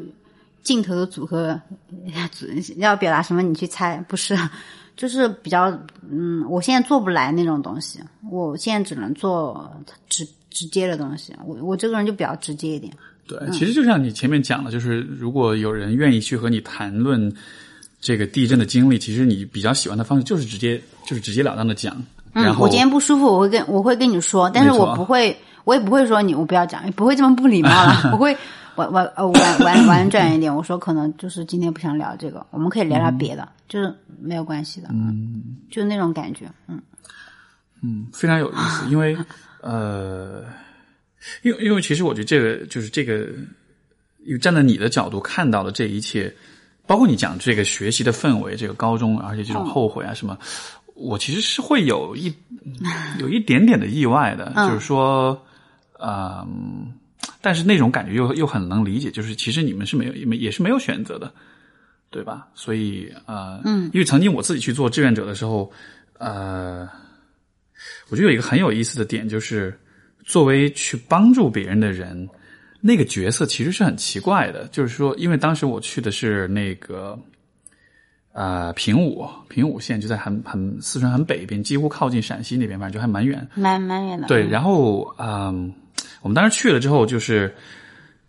镜头的组合 要表达什么，你去猜，不是，就是比较嗯，我现在做不来那种东西，我现在只能做直直接的东西。我我这个人就比较直接一点。对，其实就像你前面讲的，就是如果有人愿意去和你谈论。这个地震的经历，其实你比较喜欢的方式就是直接就是直截了当的讲。嗯，我今天不舒服，我会跟我会跟你说，但是我不会，我也不会说你我不要讲，不会这么不礼貌了。我会婉婉呃婉婉婉转一点，我说可能就是今天不想聊这个，我们可以聊聊别的，就是没有关系的。嗯，就是那种感觉。嗯嗯，非常有意思，因为呃，因为因为其实我觉得这个就是这个，因为站在你的角度看到的这一切。包括你讲这个学习的氛围，这个高中，而且这种后悔啊什么，我其实是会有一有一点点的意外的，就是说，嗯，但是那种感觉又又很能理解，就是其实你们是没有也也是没有选择的，对吧？所以呃，嗯，因为曾经我自己去做志愿者的时候，呃，我觉得有一个很有意思的点，就是作为去帮助别人的人。那个角色其实是很奇怪的，就是说，因为当时我去的是那个，呃，平武，平武县就在很很四川很北边，几乎靠近陕西那边，反正就还蛮远，蛮蛮远的。对，然后嗯，我们当时去了之后，就是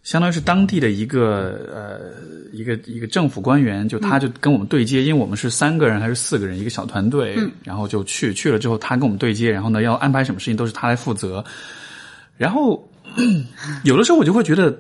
相当于是当地的一个呃一个一个政府官员，就他就跟我们对接，因为我们是三个人还是四个人一个小团队，然后就去去了之后，他跟我们对接，然后呢要安排什么事情都是他来负责，然后。有的时候我就会觉得，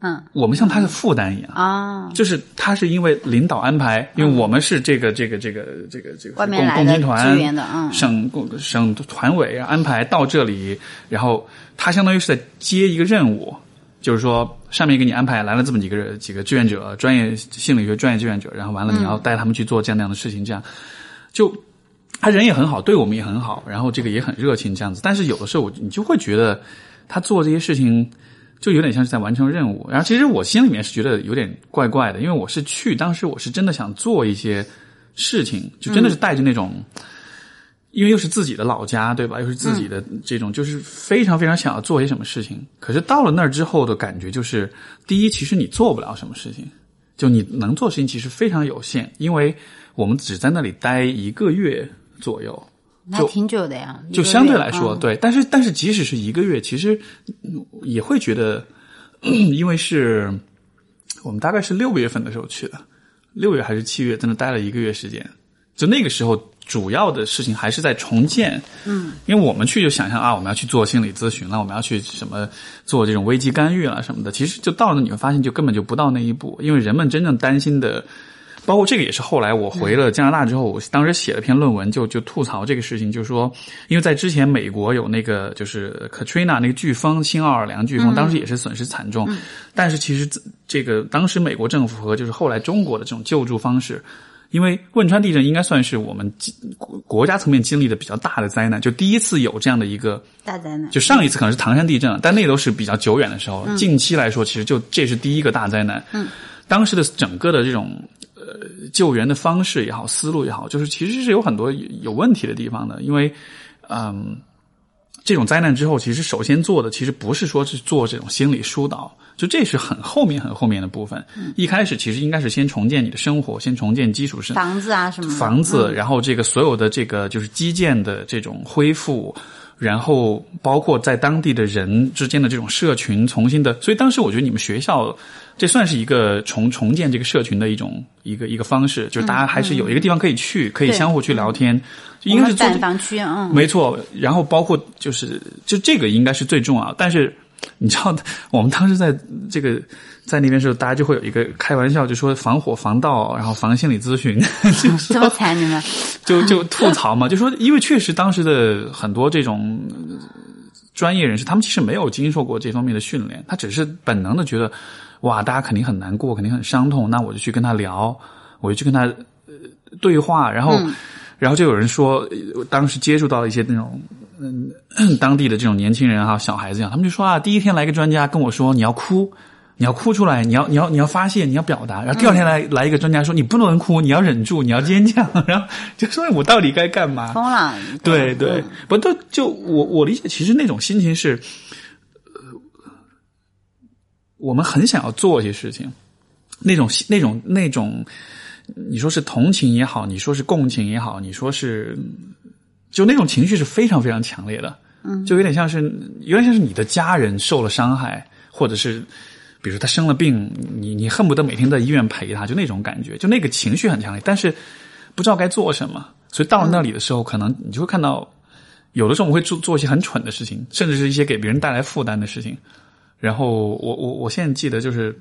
嗯，我们像他的负担一样啊，就是他是因为领导安排，因为我们是这个这个这个这个这个外面来的支援的，嗯，省省团委安排到这里，然后他相当于是在接一个任务，就是说上面给你安排来了这么几个几个志愿者，专业心理学专业志愿者，然后完了你要带他们去做这样那样的事情，这样就。他人也很好，对我们也很好，然后这个也很热情，这样子。但是有的时候，我你就会觉得他做这些事情就有点像是在完成任务。然后其实我心里面是觉得有点怪怪的，因为我是去当时我是真的想做一些事情，就真的是带着那种，因为又是自己的老家，对吧？又是自己的这种，就是非常非常想要做些什么事情。可是到了那儿之后的感觉就是，第一，其实你做不了什么事情，就你能做事情其实非常有限，因为我们只在那里待一个月。左右，那挺久的呀。就相对来说，对，但是但是即使是一个月，其实也会觉得，因为是我们大概是六月份的时候去的，六月还是七月，在那待了一个月时间。就那个时候，主要的事情还是在重建。嗯，因为我们去就想象啊，我们要去做心理咨询了，我们要去什么做这种危机干预了什么的。其实就到了，你会发现就根本就不到那一步，因为人们真正担心的。包括这个也是后来我回了加拿大之后，我当时写了篇论文，就就吐槽这个事情，就是说，因为在之前美国有那个就是 Katrina 那个飓风，新奥尔良飓风，当时也是损失惨重，但是其实这个当时美国政府和就是后来中国的这种救助方式，因为汶川地震应该算是我们国国家层面经历的比较大的灾难，就第一次有这样的一个大灾难，就上一次可能是唐山地震，但那都是比较久远的时候，近期来说，其实就这是第一个大灾难，嗯，当时的整个的这种。呃，救援的方式也好，思路也好，就是其实是有很多有问题的地方的。因为，嗯，这种灾难之后，其实首先做的其实不是说是做这种心理疏导，就这是很后面很后面的部分。一开始其实应该是先重建你的生活，先重建基础生房子啊什么房子，然后这个所有的这个就是基建的这种恢复。然后包括在当地的人之间的这种社群重新的，所以当时我觉得你们学校这算是一个重重建这个社群的一种一个一个方式，就是大家还是有一个地方可以去，可以相互去聊天。应该是板房区，嗯，没错。然后包括就是就这个应该是最重要，但是。你知道，我们当时在这个在那边时候，大家就会有一个开玩笑，就说防火防盗，然后防心理咨询，这么惨你们？就就吐槽嘛，就说因为确实当时的很多这种专业人士，他们其实没有经受过这方面的训练，他只是本能的觉得，哇，大家肯定很难过，肯定很伤痛，那我就去跟他聊，我就去跟他对话，然后。然后就有人说，当时接触到了一些那种嗯当地的这种年轻人哈，小孩子一样，他们就说啊，第一天来个专家跟我说你要哭，你要哭出来，你要你要你要发泄，你要表达。然后第二天来、来一个专家说你不能哭，你要忍住，你要坚强。然后 就说我到底该干嘛？疯了。对对，不都就我我理解，其实那种心情是，呃，我们很想要做一些事情，那种那种那种，你说是同情也好，你说是共情也好，你说是，就那种情绪是非常非常强烈的。嗯，就有点像是，有点像是你的家人受了伤害，或者是。比如他生了病，你你恨不得每天在医院陪他，就那种感觉，就那个情绪很强烈，但是不知道该做什么，所以到了那里的时候，可能你就会看到，有的时候我们会做做一些很蠢的事情，甚至是一些给别人带来负担的事情。然后我我我现在记得就是，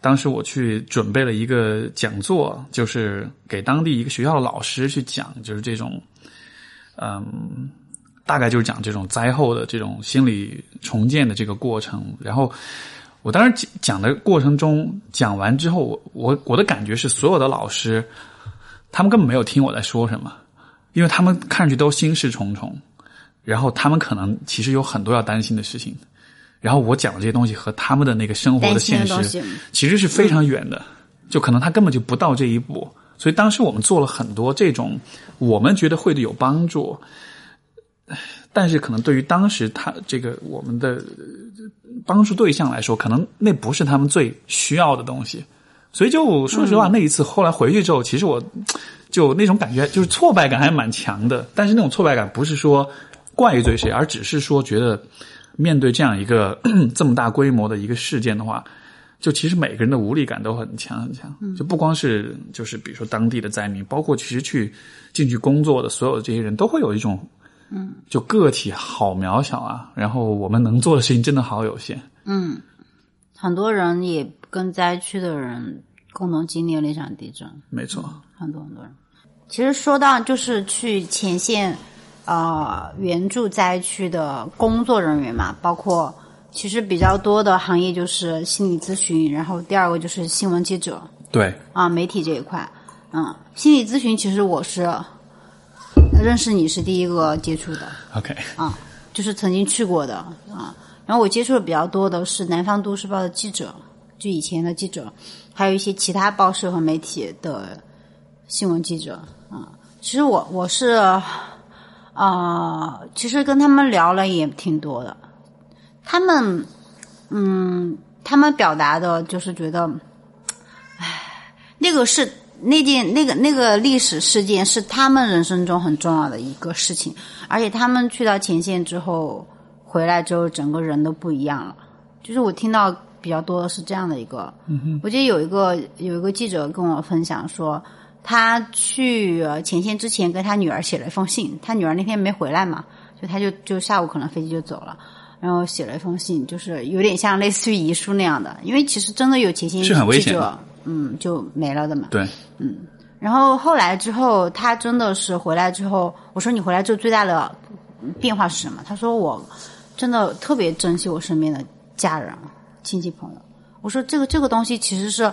当时我去准备了一个讲座，就是给当地一个学校的老师去讲，就是这种，嗯，大概就是讲这种灾后的这种心理重建的这个过程，然后。我当时讲的过程中，讲完之后，我我我的感觉是，所有的老师，他们根本没有听我在说什么，因为他们看上去都心事重重，然后他们可能其实有很多要担心的事情，然后我讲的这些东西和他们的那个生活的现实其实是非常远的，就可能他根本就不到这一步，所以当时我们做了很多这种我们觉得会的有帮助。但是可能对于当时他这个我们的帮助对象来说，可能那不是他们最需要的东西，所以就说实话，那一次后来回去之后，其实我就那种感觉就是挫败感还蛮强的。但是那种挫败感不是说怪罪谁，而只是说觉得面对这样一个 这么大规模的一个事件的话，就其实每个人的无力感都很强很强。就不光是就是比如说当地的灾民，包括其实去进去工作的所有的这些人都会有一种。嗯，就个体好渺小啊，然后我们能做的事情真的好有限。嗯，很多人也跟灾区的人共同经历了一场地震。没错，很多很多人。其实说到就是去前线，呃，援助灾区的工作人员嘛，包括其实比较多的行业就是心理咨询，然后第二个就是新闻记者。对。啊，媒体这一块，嗯，心理咨询其实我是。认识你是第一个接触的，OK，啊，就是曾经去过的啊。然后我接触的比较多的是南方都市报的记者，就以前的记者，还有一些其他报社和媒体的新闻记者啊。其实我我是啊，其实跟他们聊了也挺多的。他们嗯，他们表达的就是觉得，唉，那个是。那件那个那个历史事件是他们人生中很重要的一个事情，而且他们去到前线之后回来之后，整个人都不一样了。就是我听到比较多的是这样的一个，嗯我记得有一个有一个记者跟我分享说，他去前线之前跟他女儿写了一封信，他女儿那天没回来嘛，就他就就下午可能飞机就走了，然后写了一封信，就是有点像类似于遗书那样的，因为其实真的有前线记者。嗯，就没了的嘛。对，嗯，然后后来之后，他真的是回来之后，我说你回来之后最大的变化是什么？他说我真的特别珍惜我身边的家人、亲戚朋友。我说这个这个东西其实是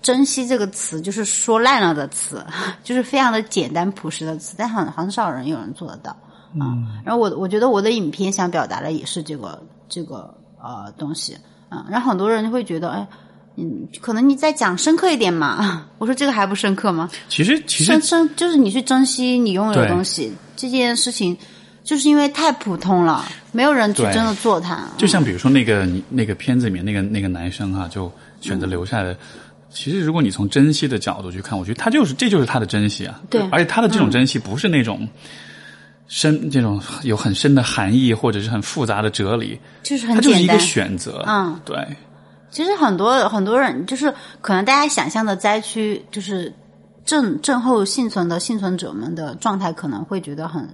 珍惜这个词，就是说烂了的词，就是非常的简单朴实的词，但很很少人有人做得到啊。然后我我觉得我的影片想表达的也是这个这个呃东西嗯，然后很多人就会觉得哎。嗯，可能你再讲深刻一点嘛？我说这个还不深刻吗？其实，其实深深就是你去珍惜你拥有的东西，这件事情就是因为太普通了，没有人去真的做它。就像比如说那个你那个片子里面那个那个男生哈，就选择留下来。其实，如果你从珍惜的角度去看，我觉得他就是这就是他的珍惜啊。对，而且他的这种珍惜不是那种深这种有很深的含义或者是很复杂的哲理，就是很简单，就是一个选择。嗯，对。其实很多很多人就是可能大家想象的灾区，就是震震后幸存的幸存者们的状态，可能会觉得很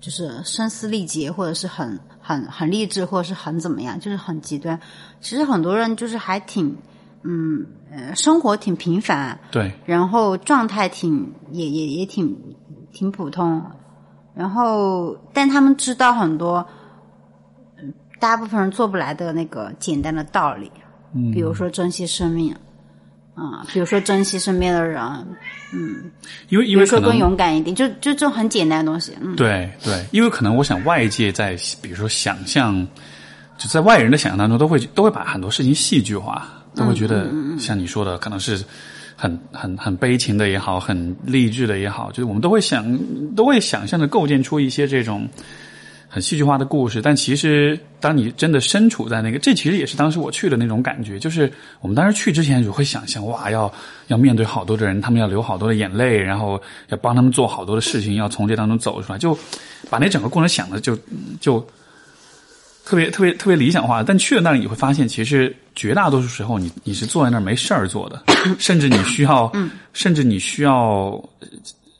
就是声嘶力竭，或者是很很很励志，或者是很怎么样，就是很极端。其实很多人就是还挺嗯呃生活挺平凡，对，然后状态挺也也也挺挺普通，然后但他们知道很多大部分人做不来的那个简单的道理。比如说珍惜生命，啊，比如说珍惜身边的人，嗯，因为因为说更勇敢一点，就就这种很简单的东西，嗯，对对，因为可能我想外界在比如说想象，就在外人的想象当中，都会都会把很多事情戏剧化，都会觉得像你说的，可能是很很很悲情的也好，很励志的也好，就是我们都会想都会想象着构建出一些这种很戏剧化的故事。但其实，当你真的身处在那个，这其实也是当时我去的那种感觉，就是我们当时去之前就会想象，哇，要要面对好多的人，他们要流好多的眼泪，然后要帮他们做好多的事情，要从这当中走出来，就把那整个过程想的就就。特别特别特别理想化，但去了那里你会发现，其实绝大多数时候你你是坐在那儿没事儿做的，甚至你需要，甚至你需要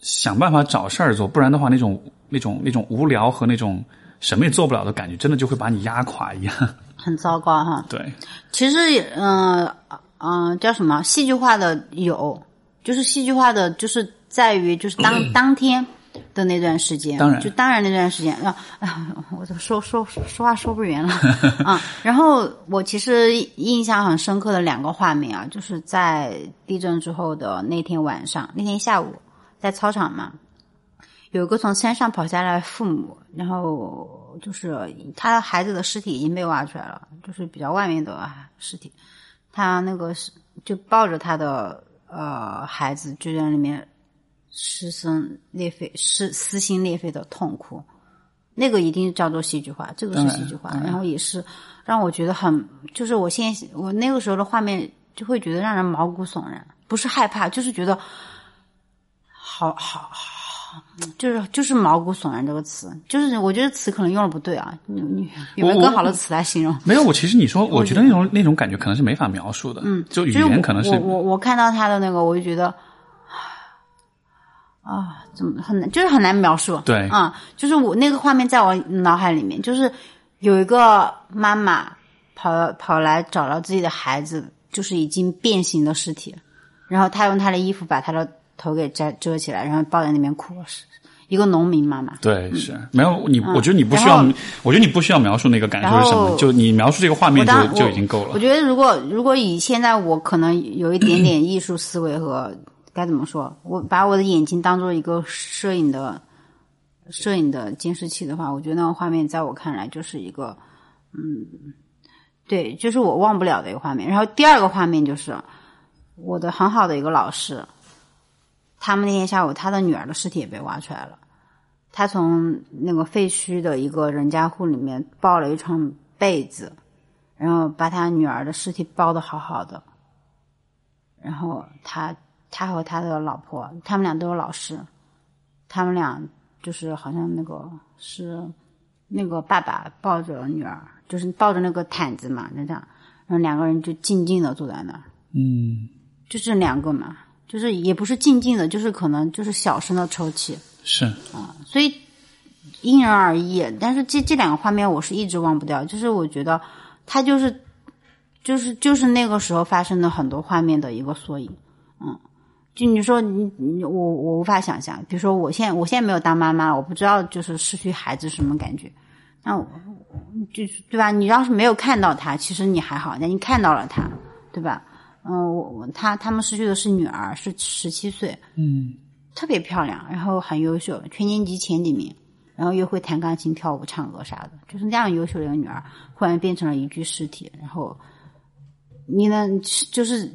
想办法找事儿做，不然的话，那种那种那种无聊和那种什么也做不了的感觉，真的就会把你压垮一样。很糟糕哈。对，其实嗯嗯，叫什么戏剧化的有，就是戏剧化的，就是在于就是当 当天。的那段时间，当然就当然那段时间啊，我都说说说话说不圆了 啊？然后我其实印象很深刻的两个画面啊，就是在地震之后的那天晚上，那天下午在操场嘛，有一个从山上跑下来父母，然后就是他孩子的尸体已经被挖出来了，就是比较外面的尸体，他那个是就抱着他的呃孩子就在里面。撕心裂肺、撕撕心裂肺的痛哭，那个一定叫做戏剧化，这个是戏剧化。然后也是让我觉得很，就是我现在我那个时候的画面就会觉得让人毛骨悚然，不是害怕，就是觉得好好好，就是就是毛骨悚然这个词，就是我觉得词可能用的不对啊，你你有没有更好的词来形容？没有，我其实你说，我觉得那种那种感觉可能是没法描述的，嗯，就语言可能是我我我看到他的那个，我就觉得。啊，怎么很难，就是很难描述。对，啊，就是我那个画面在我脑海里面，就是有一个妈妈跑跑来找到自己的孩子，就是已经变形的尸体，然后她用她的衣服把她的头给摘遮起来，然后抱在那边哭。是一个农民妈妈。对，是没有你，我觉得你不需要，我觉得你不需要描述那个感受是什么，就你描述这个画面就就已经够了。我觉得如果如果以现在我可能有一点点艺术思维和。该怎么说？我把我的眼睛当做一个摄影的摄影的监视器的话，我觉得那个画面在我看来就是一个，嗯，对，就是我忘不了的一个画面。然后第二个画面就是我的很好的一个老师，他们那天下午他的女儿的尸体也被挖出来了，他从那个废墟的一个人家户里面抱了一床被子，然后把他女儿的尸体包的好好的，然后他。他和他的老婆，他们俩都有老师，他们俩就是好像那个是那个爸爸抱着女儿，就是抱着那个毯子嘛，就这样，然后两个人就静静的坐在那儿，嗯，就这两个嘛，就是也不是静静的，就是可能就是小声的抽泣，是啊，所以因人而异，但是这这两个画面我是一直忘不掉，就是我觉得他就是就是就是那个时候发生的很多画面的一个缩影，嗯。就你说你你我我无法想象，比如说我现在我现在没有当妈妈，我不知道就是失去孩子什么感觉。那我就是对吧？你要是没有看到他，其实你还好；但你看到了他，对吧？嗯，我我他他们失去的是女儿，是十七岁，嗯，特别漂亮，然后很优秀，全年级前几名，然后又会弹钢琴、跳舞、唱歌啥的，就是那样优秀的一个女儿，忽然变成了一具尸体，然后你呢，就是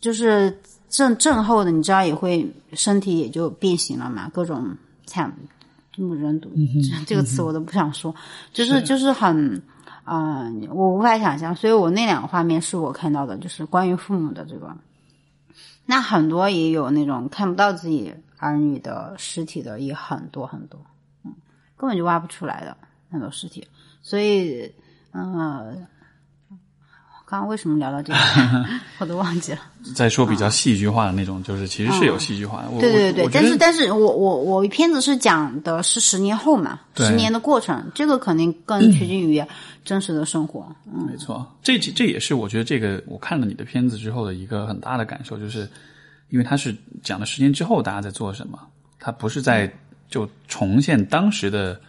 就是。震震后的，你知道也会身体也就变形了嘛，各种惨这么人毒，这个词我都不想说，就是就是很啊，我无法想象，所以我那两个画面是我看到的，就是关于父母的这个。那很多也有那种看不到自己儿女的尸体的，也很多很多，嗯，根本就挖不出来的很多尸体，所以嗯。刚刚为什么聊到这个，我都忘记了。在说比较戏剧化的那种，就是其实是有戏剧化的。对对对，但是但是我我我片子是讲的是十年后嘛，十年的过程，这个肯定更趋近于真实的生活。嗯，没错，这这也是我觉得这个我看了你的片子之后的一个很大的感受，就是因为它是讲了十年之后大家在做什么，它不是在就重现当时的。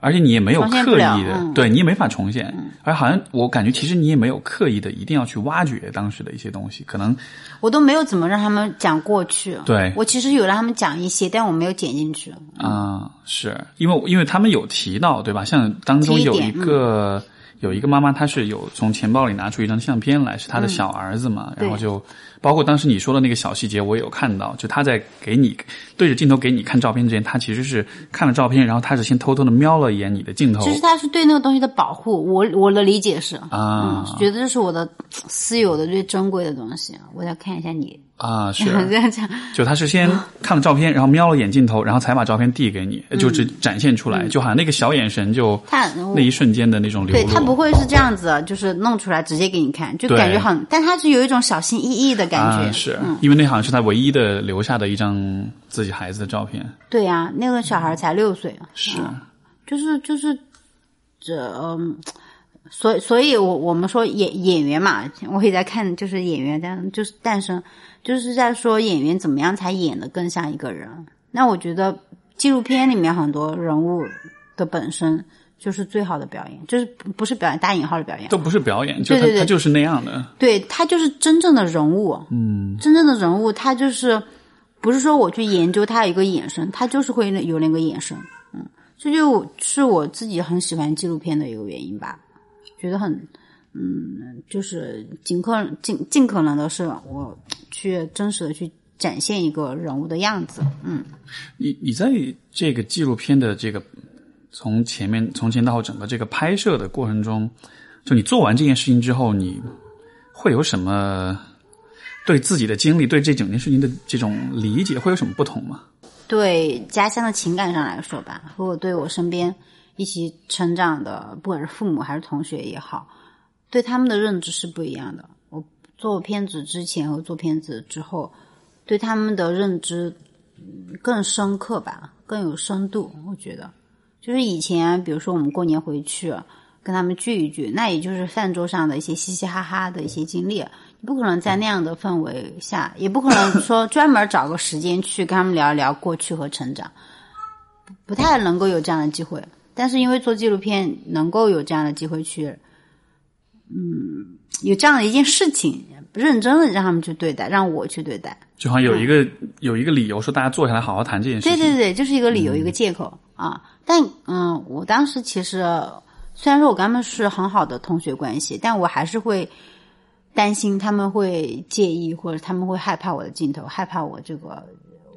而且你也没有刻意的，对你也没法重现。而好像我感觉，其实你也没有刻意的一定要去挖掘当时的一些东西。可能我都没有怎么让他们讲过去。对我其实有让他们讲一些，但我没有剪进去。啊，是因为因为他们有提到，对吧？像当中有一个有一个妈妈，她是有从钱包里拿出一张相片来，是她的小儿子嘛，然后就包括当时你说的那个小细节，我也有看到，就他在给你对着镜头给你看照片之前，他其实是看了照片，然后他是先偷偷的瞄了一眼你的镜头。其实他是对那个东西的保护，我我的理解是啊、嗯，觉得这是我的私有的最珍贵的东西，我要看一下你。啊，是这样讲，就他是先看了照片，然后瞄了眼镜头，然后才把照片递给你，就只展现出来，就好像那个小眼神就他那一瞬间的那种流露。对他不会是这样子，就是弄出来直接给你看，就感觉很，但他是有一种小心翼翼的感觉。啊、是、嗯、因为那好像是他唯一的留下的一张自己孩子的照片。对呀、啊，那个小孩才六岁，是，嗯、就是就是这嗯。所以，所以我我们说演演员嘛，我也在看，就是演员，但就是诞生，就是在说演员怎么样才演的更像一个人。那我觉得纪录片里面很多人物的本身就是最好的表演，就是不是表演打引号的表演，都不是表演，就他对对对他就是那样的，对他就是真正的人物，嗯，真正的人物，他就是不是说我去研究他有一个眼神，他就是会有那个眼神，嗯，这就是我自己很喜欢纪录片的一个原因吧。觉得很，嗯，就是尽可尽尽可能的是我去真实的去展现一个人物的样子，嗯。你你在这个纪录片的这个从前面从前到后整个这个拍摄的过程中，就你做完这件事情之后，你会有什么对自己的经历、对这整件事情的这种理解会有什么不同吗？对家乡的情感上来说吧，和我对我身边。一起成长的，不管是父母还是同学也好，对他们的认知是不一样的。我做片子之前和做片子之后，对他们的认知更深刻吧，更有深度。我觉得，就是以前，比如说我们过年回去跟他们聚一聚，那也就是饭桌上的一些嘻嘻哈哈的一些经历，你不可能在那样的氛围下，也不可能说 专门找个时间去跟他们聊一聊过去和成长，不太能够有这样的机会。但是因为做纪录片，能够有这样的机会去，嗯，有这样的一件事情，认真的让他们去对待，让我去对待，就好像有一个、嗯、有一个理由说大家坐下来好好谈这件事情。对对对，就是一个理由，嗯、一个借口啊。但嗯，我当时其实虽然说我跟他们是很好的同学关系，但我还是会担心他们会介意，或者他们会害怕我的镜头，害怕我这个。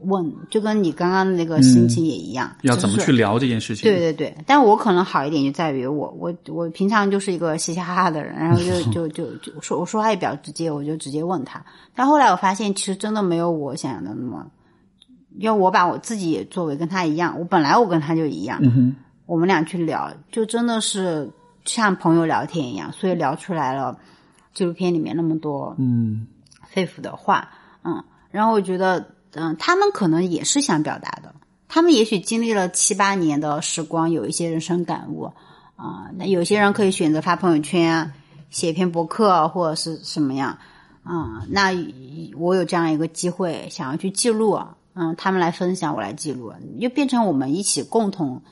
问就跟你刚刚那个心情也一样，嗯、要怎么去聊这件事情？对对对，但我可能好一点就在于我我我平常就是一个嘻嘻哈哈的人，然后就 就就就说我说话也比较直接，我就直接问他。但后来我发现，其实真的没有我想象的那么，要我把我自己也作为跟他一样，我本来我跟他就一样，嗯、我们俩去聊，就真的是像朋友聊天一样，所以聊出来了纪录片里面那么多嗯肺腑的话，嗯，然后我觉得。嗯，他们可能也是想表达的，他们也许经历了七八年的时光，有一些人生感悟啊、那有些人可以选择发朋友圈、啊写一篇博客或者是什么样啊、那我有这样一个机会，想要去记录，嗯，他们来分享，我来记录，就变成我们一起共同，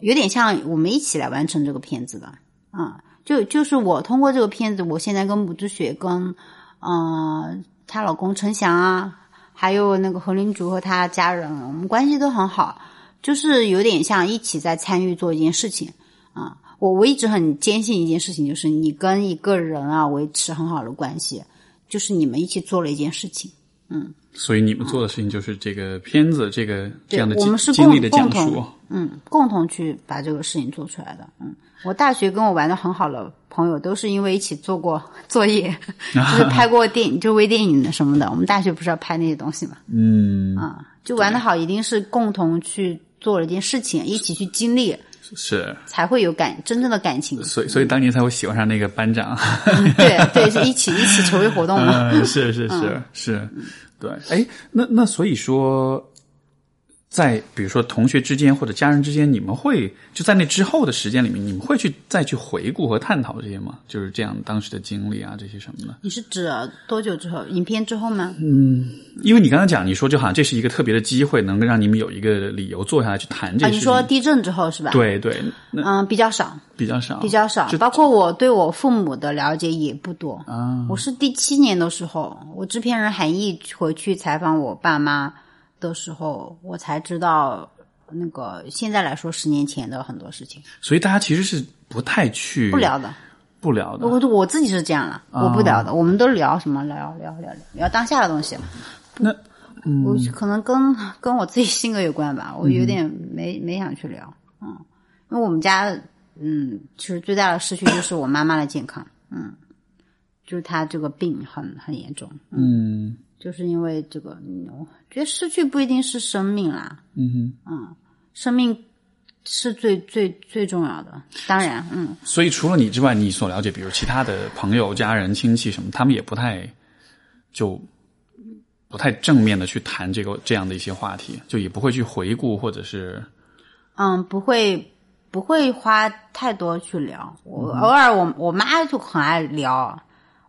有点像我们一起来完成这个片子的啊、就就是我通过这个片子，我现在跟母之雪跟嗯她老公陈翔啊。还有那个何林竹和他家人，我们关系都很好，就是有点像一起在参与做一件事情啊。我我一直很坚信一件事情，就是你跟一个人啊维持很好的关系，就是你们一起做了一件事情，嗯。所以你们做的事情就是这个片子，这个这样的我们是经历的讲述共同，嗯，共同去把这个事情做出来的，嗯。我大学跟我玩的很好的朋友，都是因为一起做过 作业，就是拍过电影，就微电影的什么的。我们大学不是要拍那些东西嘛？嗯啊，就玩的好，一定是共同去做了一件事情，一起去经历，是才会有感真正的感情。所以所以当年才会喜欢上那个班长。对对，是一起一起筹备活动嘛？嗯，是是是是，对。哎，那那所以说。在比如说同学之间或者家人之间，你们会就在那之后的时间里面，你们会去再去回顾和探讨这些吗？就是这样当时的经历啊，这些什么的。你是指多久之后？影片之后吗？嗯，因为你刚才讲，你说就好像这是一个特别的机会，能够让你们有一个理由坐下来去谈这啊，你说地震之后是吧？对对，嗯，比较少，比较少，比较少。包括我对我父母的了解也不多啊。我是第七年的时候，我制片人韩毅回去采访我爸妈的时候，我才知道。那个现在来说，十年前的很多事情，所以大家其实是不太去不聊的。不聊的。我我自己是这样了，哦我不聊的，我们都聊什么聊聊聊聊聊当下的东西。那我可能跟跟我自己性格有关吧，我有点没、没想去聊，嗯，因为我们家嗯，其实最大的失去就是我妈妈的健康，嗯，就是她这个病很很严重，嗯就是因为这个，觉得失去不一定是生命啦，嗯哼，生命是最最最重要的，当然，嗯，所以除了你之外，你所了解，比如其他的朋友、家人、亲戚什么，他们也不太就不太正面的去谈这个这样的一些话题，就也不会去回顾或者是嗯，不会不会花太多去聊。我偶尔我我妈就很爱聊，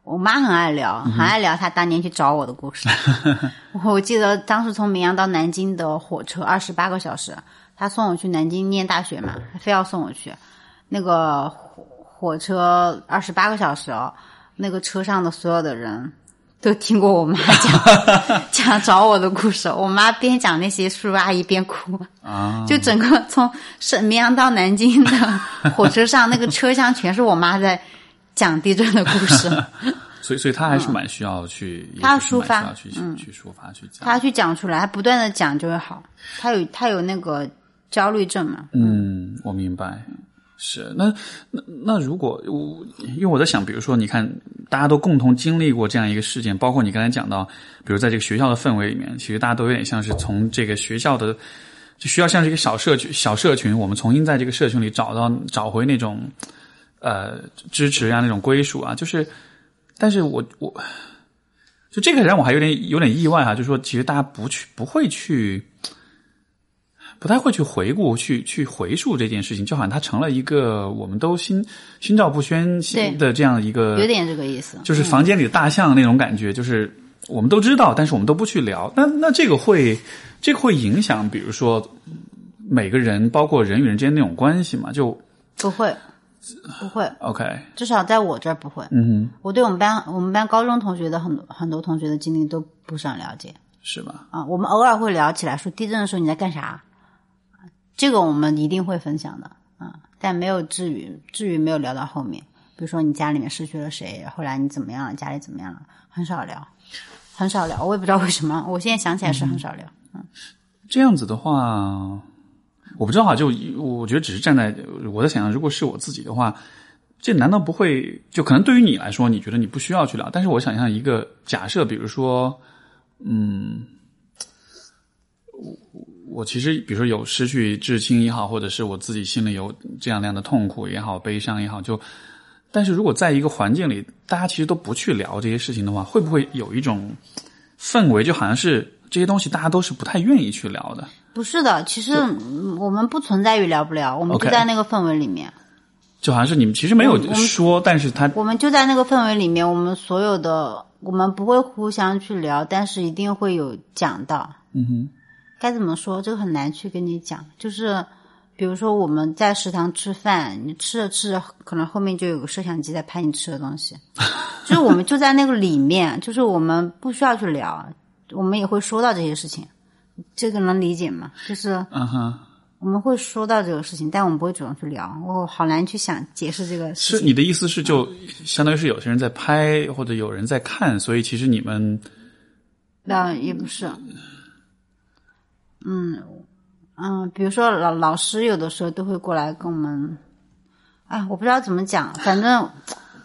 我妈很爱聊，很爱聊她当年去找我的故事。我记得当时从绵阳到南京的火车二十八个小时，她送我去南京念大学嘛，她非要送我去。那个火火车二十八个小时哦，那个车上的所有的人。都听过我妈讲 讲找我的故事，我妈边讲那些叔叔阿姨边哭，啊，就整个从沈绵阳到南京的火车上，那个车厢全是我妈在讲地震的故事。所以所以他还是蛮需要去，嗯他也许是蛮抒发需要去、嗯去抒发去讲。她去讲出来，他不断的讲就会好。他有他有那个焦虑症嘛？嗯，我明白。是，那那那如果我，因为我在想，比如说，你看，大家都共同经历过这样一个事件，包括你刚才讲到，比如在这个学校的氛围里面，其实大家都有点像是从这个学校的，就需要像是一个小社区，小社群，我们重新在这个社群里找到找回那种呃支持啊，那种归属啊，就是，但是我我就这个让我还有点有点意外啊、就是说其实大家不去不会去。不太会去回顾、去去回溯这件事情，就好像它成了一个我们都心心照不宣对的这样一个，有点这个意思。就是房间里的大象那种感觉，就是我们都知道，但是我们都不去聊。那那这个会这个会影响，比如说每个人，包括人与人之间那种关系嘛？就不会，不会，OK，至少在我这儿不会。嗯哼，我对我们班我们班高中同学的很多很多同学的经历都不是很了解是吧？啊。我们偶尔会聊起来，说地震的时候你在干啥，这个我们一定会分享的啊，但没有至于至于没有聊到后面。比如说你家里面失去了谁，后来你怎么样了，家里怎么样了，很少聊，很少聊。我也不知道为什么，我现在想起来是很少聊。嗯这样子的话，我不知道哈，就我觉得只是站在我在想象，如果是我自己的话，这难道不会就可能对于你来说，你觉得你不需要去聊？但是我想象一个假设，比如说，嗯，我我其实比如说有失去至亲也好，或者是我自己心里有这样那样的痛苦也好、悲伤也好，就但是如果在一个环境里，大家其实都不去聊这些事情的话，会不会有一种氛围，就好像是这些东西大家都是不太愿意去聊的？不是的，其实嗯我们不存在于聊不聊，我们就在那个氛围里面。就好像是你们其实没有说，但是他我们就在那个氛围里面，我们所有的我们不会互相去聊，但是一定会有讲到。嗯哼，该怎么说？这个很难去跟你讲。就是比如说我们在食堂吃饭，你吃着吃着，可能后面就有个摄像机在拍你吃的东西。就是我们就在那个里面，就是我们不需要去聊，我们也会说到这些事情。这个能理解吗？就是嗯哼，我们会说到这个事情，但我们不会主动去聊。我好难去想解释这个事情。是你的意思是就相当于是有些人在拍或者有人在看，所以其实你们那也不是，嗯嗯，比如说老老师有的时候都会过来跟我们，哎，我不知道怎么讲，反正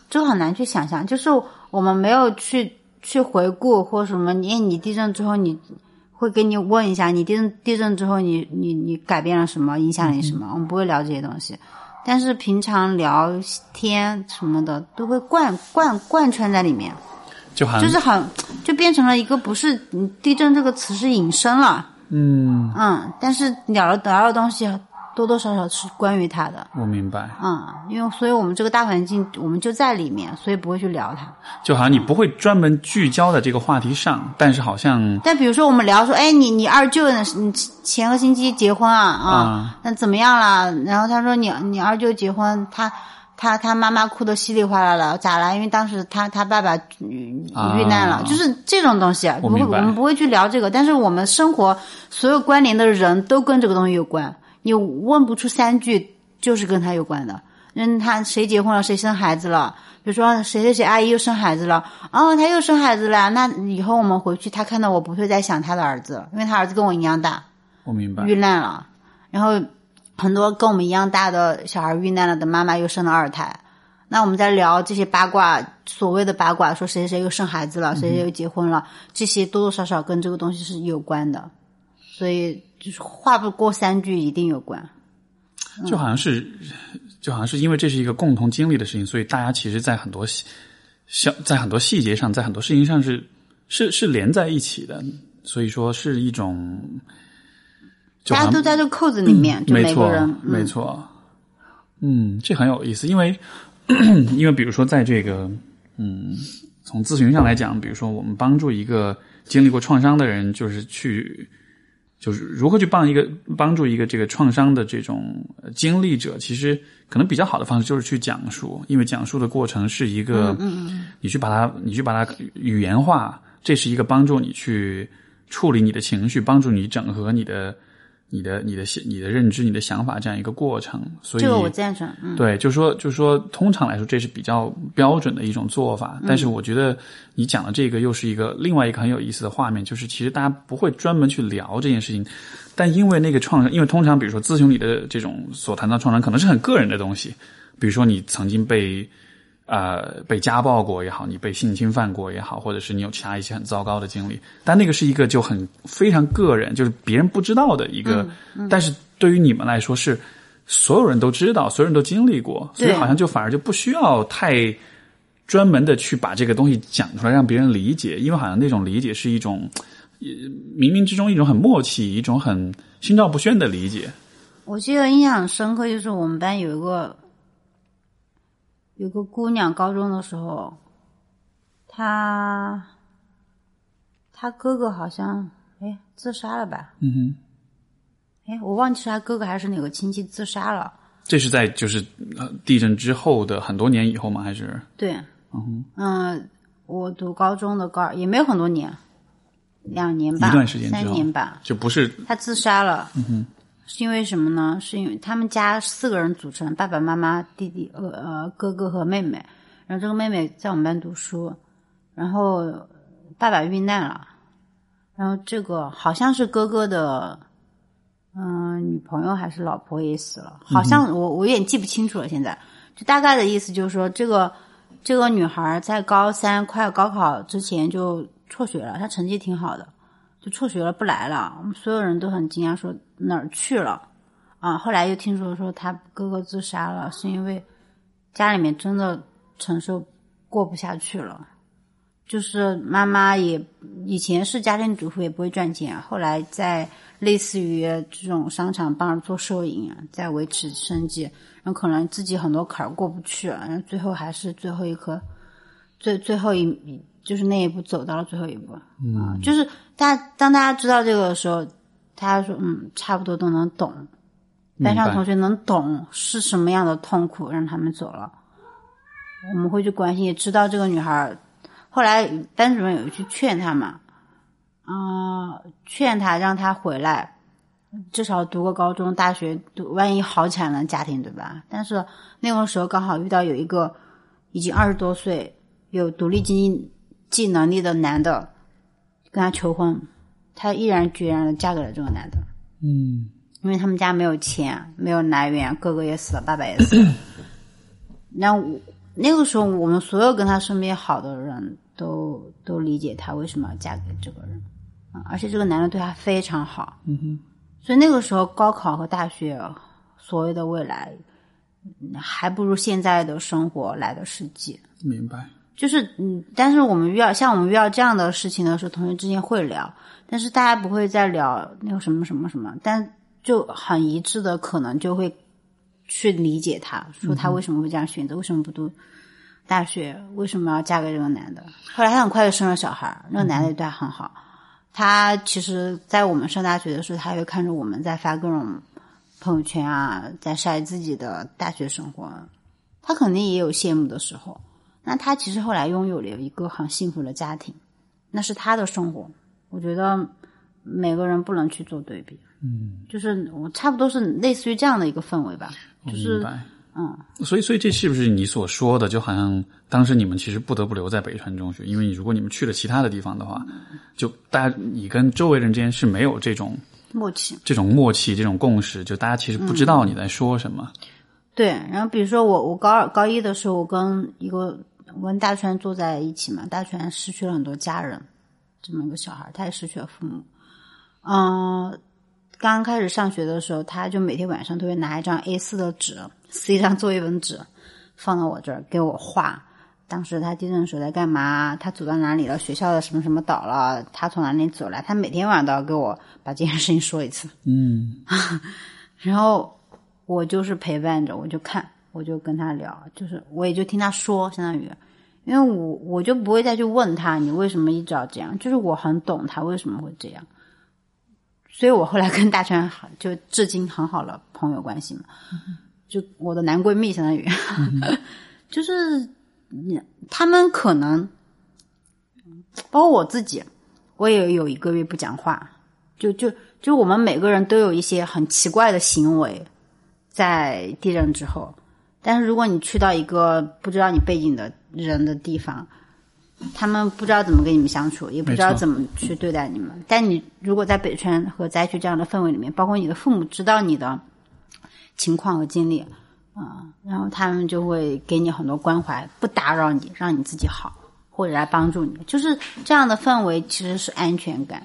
就很难去想象，就是我们没有去去回顾或什么，你你地震之后你会给你问一下，你地震地震之后你你你改变了什么，影响了你什么，我们不会聊这些东西。但是平常聊天什么的都会贯贯贯穿在里面，就好像就是很就变成了一个不是嗯地震这个词是引申了，嗯，嗯，但是聊了聊的东西多多少少是关于他的，我明白，嗯，因为所以我们这个大环境我们就在里面，所以不会去聊他。就好像你不会专门聚焦在这个话题上，但是好像但比如说我们聊说，哎，你你二舅呢？你前个星期结婚啊啊啊，那怎么样了？然后他说你你二舅结婚，他他他妈妈哭得稀里哗啦了，咋了？因为当时他他爸爸遇遇难了，啊就是这种东西，不会我明白我们不会去聊这个，但是我们生活所有关联的人都跟这个东西有关，你问不出三句就是跟他有关的。嗯，他谁结婚了，谁生孩子了，比如说谁谁谁阿姨又生孩子了，哦，他又生孩子了，那以后我们回去，他看到我不会再想他的儿子了，因为他儿子跟我一样大，我明白。遇难了，然后很多跟我们一样大的小孩遇难了的妈妈又生了二胎。那我们在聊这些八卦，所谓的八卦，说谁谁又生孩子了，谁谁又结婚了，这些多多少少跟这个东西是有关的，所以就是话不过三句一定有关。就好像是，就好像是因为这是一个共同经历的事情，所以大家其实，在很多细小，在很多细节上，在很多事情上是是是连在一起的，所以说是一种，大家都在这个扣子里面，就每个人，没错，嗯，这很有意思，因为 因为比如说在这个，嗯，从咨询上来讲，比如说我们帮助一个经历过创伤的人，就是去。就是如何去帮一个帮助一个这个创伤的这种经历者，其实可能比较好的方式就是去讲述，因为讲述的过程是一个，你去把它你去把它语言化，这是一个帮助你去处理你的情绪，帮助你整合你的。你的、你的、你的认知、你的想法这样一个过程，所以这个我赞成。对，就是说，就是说，通常来说，这是比较标准的一种做法。但是，我觉得你讲的这个又是一个另外一个很有意思的画面，就是其实大家不会专门去聊这件事情，但因为那个创伤，因为通常比如说咨询里的这种所谈到创伤，可能是很个人的东西，比如说你曾经被。呃，被家暴过也好，你被性侵犯过也好，或者是你有其他一些很糟糕的经历，但那个是一个就很非常个人，就是别人不知道的一个，但是对于你们来说是所有人都知道，所有人都经历过，所以好像就反而就不需要太专门的去把这个东西讲出来让别人理解，因为好像那种理解是一种冥冥之中一种很默契，一种很心照不宣的理解。我记得印象很深刻，就是我们班有一个。有个姑娘，高中的时候，她，她哥哥好像哎自杀了吧？嗯哼。哎，我忘记是他哥哥还是哪个亲戚自杀了。这是在就是地震之后的很多年以后吗？还是？对。嗯哼。嗯，我读高中的高二也没有很多年，两年吧，一段时间三年吧，就不是他自杀了。嗯哼。是因为什么呢？是因为他们家四个人组成，爸爸妈妈、弟弟、呃呃哥哥和妹妹。然后这个妹妹在我们班读书，然后爸爸遇难了，然后这个好像是哥哥的，嗯，女朋友还是老婆也死了，好像我我有点记不清楚了。现在就大概的意思就是说，这个这个女孩在高三快高考之前就辍学了，她成绩挺好的。就辍学了，不来了。我们所有人都很惊讶，说哪儿去了？啊，后来又听说说他哥哥自杀了，是因为家里面真的承受过不下去了。就是妈妈也以前是家庭主妇，也不会赚钱，后来在类似于这种商场帮着做收银，在维持生计，然后可能自己很多坎儿过不去，然后最后还是最后一颗，最最后一。就是那一步走到了最后一步，嗯，就是大当大家知道这个的时候，大家说嗯，差不多都能懂，班上同学能懂是什么样的痛苦让他们走了，我们会去关心，也知道这个女孩后来班主任有去劝她嘛，啊，劝她让她回来，至少读个高中、大学，读万一好起来了家庭对吧？但是那个时候刚好遇到有一个已经二十多岁有独立经济。技能力的男的跟她求婚，她毅然决然的嫁给了这个男的。嗯，因为他们家没有钱，没有来源，哥哥也死了，爸爸也死了。那我那个时候，我们所有跟他身边好的人都都理解他为什么要嫁给这个人啊，而且这个男的对她非常好。嗯哼，所以那个时候高考和大学所谓的未来，还不如现在的生活来的实际。明白。就是嗯，但是我们遇到像我们遇到这样的事情的时候，同学之间会聊，但是大家不会再聊那个什么什么什么，但就很一致的，可能就会去理解他，说他为什么会这样选择，为什么不读大学，为什么要嫁给这个男的。后来他很快就生了小孩，那个男的对他很好。他其实，在我们上大学的时候，他会看着我们在发各种朋友圈啊，在晒自己的大学生活，他肯定也有羡慕的时候。那他其实后来拥有了一个很幸福的家庭，那是他的生活。我觉得每个人不能去做对比，嗯，就是我差不多是类似于这样的一个氛围吧，就是嗯，所以，所以这是不是你所说的？就好像当时你们其实不得不留在北川中学，因为你如果你们去了其他的地方的话，就大家你跟周围人之间是没有这种默契。这种默契、这种共识，就大家其实不知道你在说什么。对，然后比如说我我高二高一的时候，我跟一个我跟大川坐在一起嘛，大川失去了很多家人，这么一个小孩，他也失去了父母。嗯，刚开始上学的时候，他就每天晚上都会拿一张 A 四的纸，撕一张作业本纸，放到我这儿给我画。当时他地震的时候在干嘛？他走到哪里了？学校的什么什么倒了？他从哪里走来？他每天晚上都要给我把这件事情说一次。嗯，然后我就是陪伴着，我就看，我就跟他聊，就是我也就听他说，相当于，因为我我就不会再去问他你为什么一直要这样，就是我很懂他为什么会这样，所以我后来跟大川好，就至今很好了朋友关系嘛，就我的男闺蜜相当于，就是你他们可能，包括我自己，我也有一个月不讲话，就就就我们每个人都有一些很奇怪的行为，在地震之后。但是如果你去到一个不知道你背景的人的地方，他们不知道怎么跟你们相处，也不知道怎么去对待你们。但你如果在北川和灾区这样的氛围里面，包括你的父母知道你的情况和经历，啊、然后他们就会给你很多关怀，不打扰你，让你自己好，或者来帮助你。就是这样的氛围其实是安全感。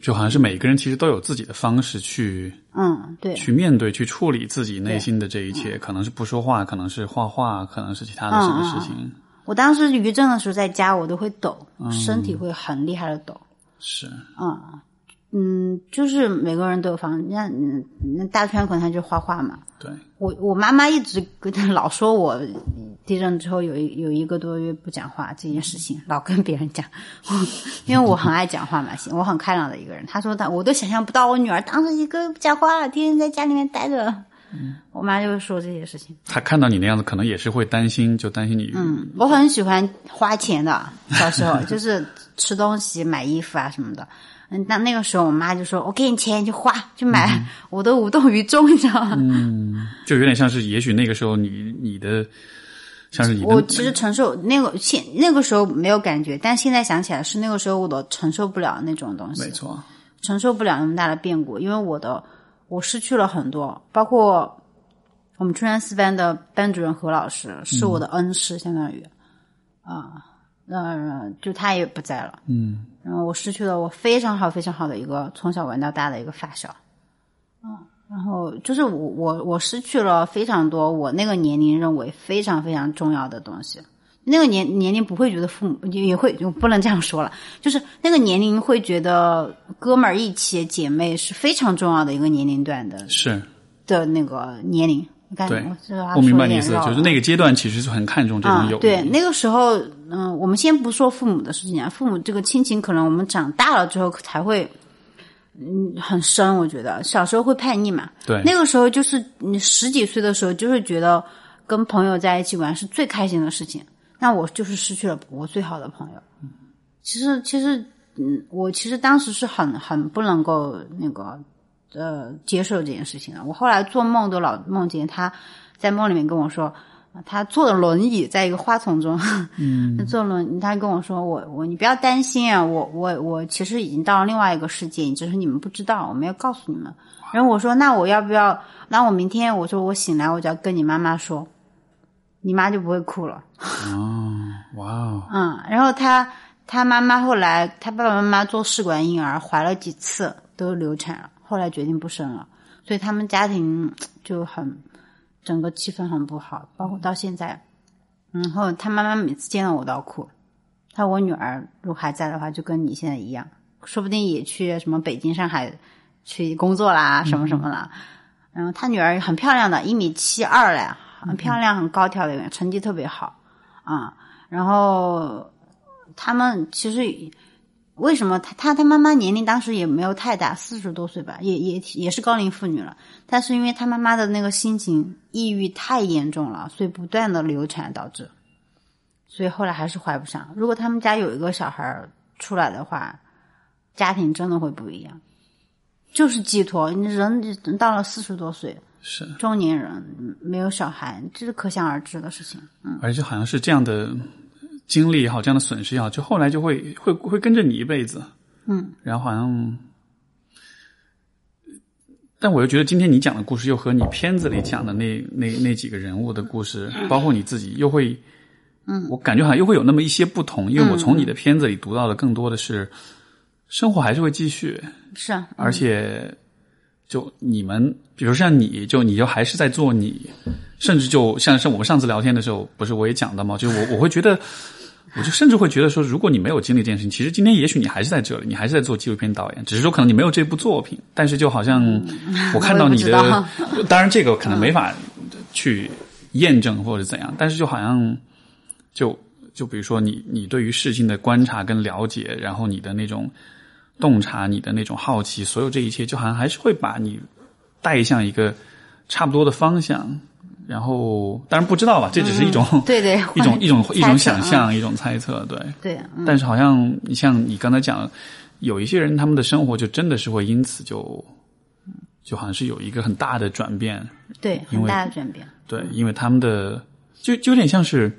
就好像是每个人其实都有自己的方式去嗯，对，去面对、去处理自己内心的这一切，可能是不说话，可能是画画，可能是其他的什么事情。我当时余震的时候在家，我都会抖，身体会很厉害的抖。是，嗯嗯，就是每个人都有房，那嗯那大圈可能他就画画嘛。对，我我妈妈一直跟他老说我地震之后有一有一个多月不讲话这件事情，老跟别人讲，因为我很爱讲话嘛，我很开朗的一个人。他说他我都想象不到我女儿当时一个不讲话，天天在家里面待着。我妈就会说这些事情。她看到你那样子，可能也是会担心，就担心你。嗯，我很喜欢花钱的，小时候就是吃东西、买衣服啊什么的。嗯，那那个时候我妈就说：“我给你钱，你就花，就买。我都无动于衷，你知道吗？嗯就有点像是，也许那个时候你你的，像是我其实承受那个现那个时候没有感觉，但现在想起来是那个时候我都承受不了那种东西没，错，承受不了那么大的变故，因为我的我失去了很多，包括我们春山四班的班主任何老师是我的恩师，相当于啊，那、就他也不在了，嗯，然后我失去了我非常好非常好的一个从小玩到大的一个发小，嗯，然后就是我我我失去了非常多我那个年龄认为非常非常重要的东西。那个年年龄不会觉得父母也也会，就不能这样说了，就是那个年龄会觉得哥们儿一起、姐妹是非常重要的一个年龄段的是的那个年龄。对我明白你意思，就是那个阶段其实是很看重这种友，谊。啊对，那个时候，嗯、我们先不说父母的事情啊，父母这个亲情可能我们长大了之后才会，嗯，很深。我觉得小时候会叛逆嘛，对那个时候就是你十几岁的时候，就会觉得跟朋友在一起玩是最开心的事情。那我就是失去了我最好的朋友。其实，其实，嗯，我其实当时是很很不能够那个呃接受这件事情了。我后来做梦都老梦见他在梦里面跟我说，他坐的轮椅在一个花丛中，嗯，坐轮，他跟我说，我我你不要担心啊，我我我其实已经到了另外一个世界，只是你们不知道，我没有告诉你们。然后我说，那我要不要？那我明天我说我醒来我就要跟你妈妈说，你妈就不会哭了。哦，哇哦，嗯，然后他他妈妈后来他爸爸妈妈做试管婴儿，怀了几次都流产了，后来决定不生了，所以他们家庭就很整个气氛很不好，包括到现在。然后他妈妈每次见到我都要哭，他我女儿如果还在的话，就跟你现在一样，说不定也去什么北京、上海去工作啦，什么什么啦。然后他女儿很漂亮的，一米七二嘞，很漂亮，很高挑的，成绩特别好啊、然后他们其实为什么他他他妈妈年龄当时也没有太大，四十多岁吧，也也也是高龄妇女了。但是因为他妈妈的那个心情抑郁太严重了，所以不断的流产导致，所以后来还是怀不上。如果他们家有一个小孩出来的话，家庭真的会不一样。就是寄托，你人到了四十多岁，是，中年人嗯没有小孩，这是可想而知的事情。嗯，而且好像是这样的经历也好，这样的损失也好，就后来就会会会跟着你一辈子。嗯，然后好像，但我又觉得今天你讲的故事又和你片子里讲的那那那几个人物的故事，包括你自己，又会，嗯，我感觉好像又会有那么一些不同，因为我从你的片子里读到的更多的是，生活还是会继续，是啊，而且就你们，比如像你就你就还是在做你，甚至就像是我们上次聊天的时候，不是我也讲到吗？就是我我会觉得。我就甚至会觉得说，如果你没有经历这件事情，其实今天也许你还是在这里，你还是在做纪录片导演，只是说可能你没有这部作品，但是就好像我看到你的，当然这个可能没法去验证或者怎样，但是就好像就就比如说你你对于事情的观察跟了解，然后你的那种洞察，你的那种好奇，所有这一切，就好像还是会把你带向一个差不多的方向。然后，当然不知道吧，这只是一种、对对 一种一种一种想象，一种猜测，对。对，嗯但是好像你像你刚才讲，有一些人他们的生活就真的是会因此就，就好像是有一个很大的转变，对，很因为大的转变。对，因为他们的就就有点像是，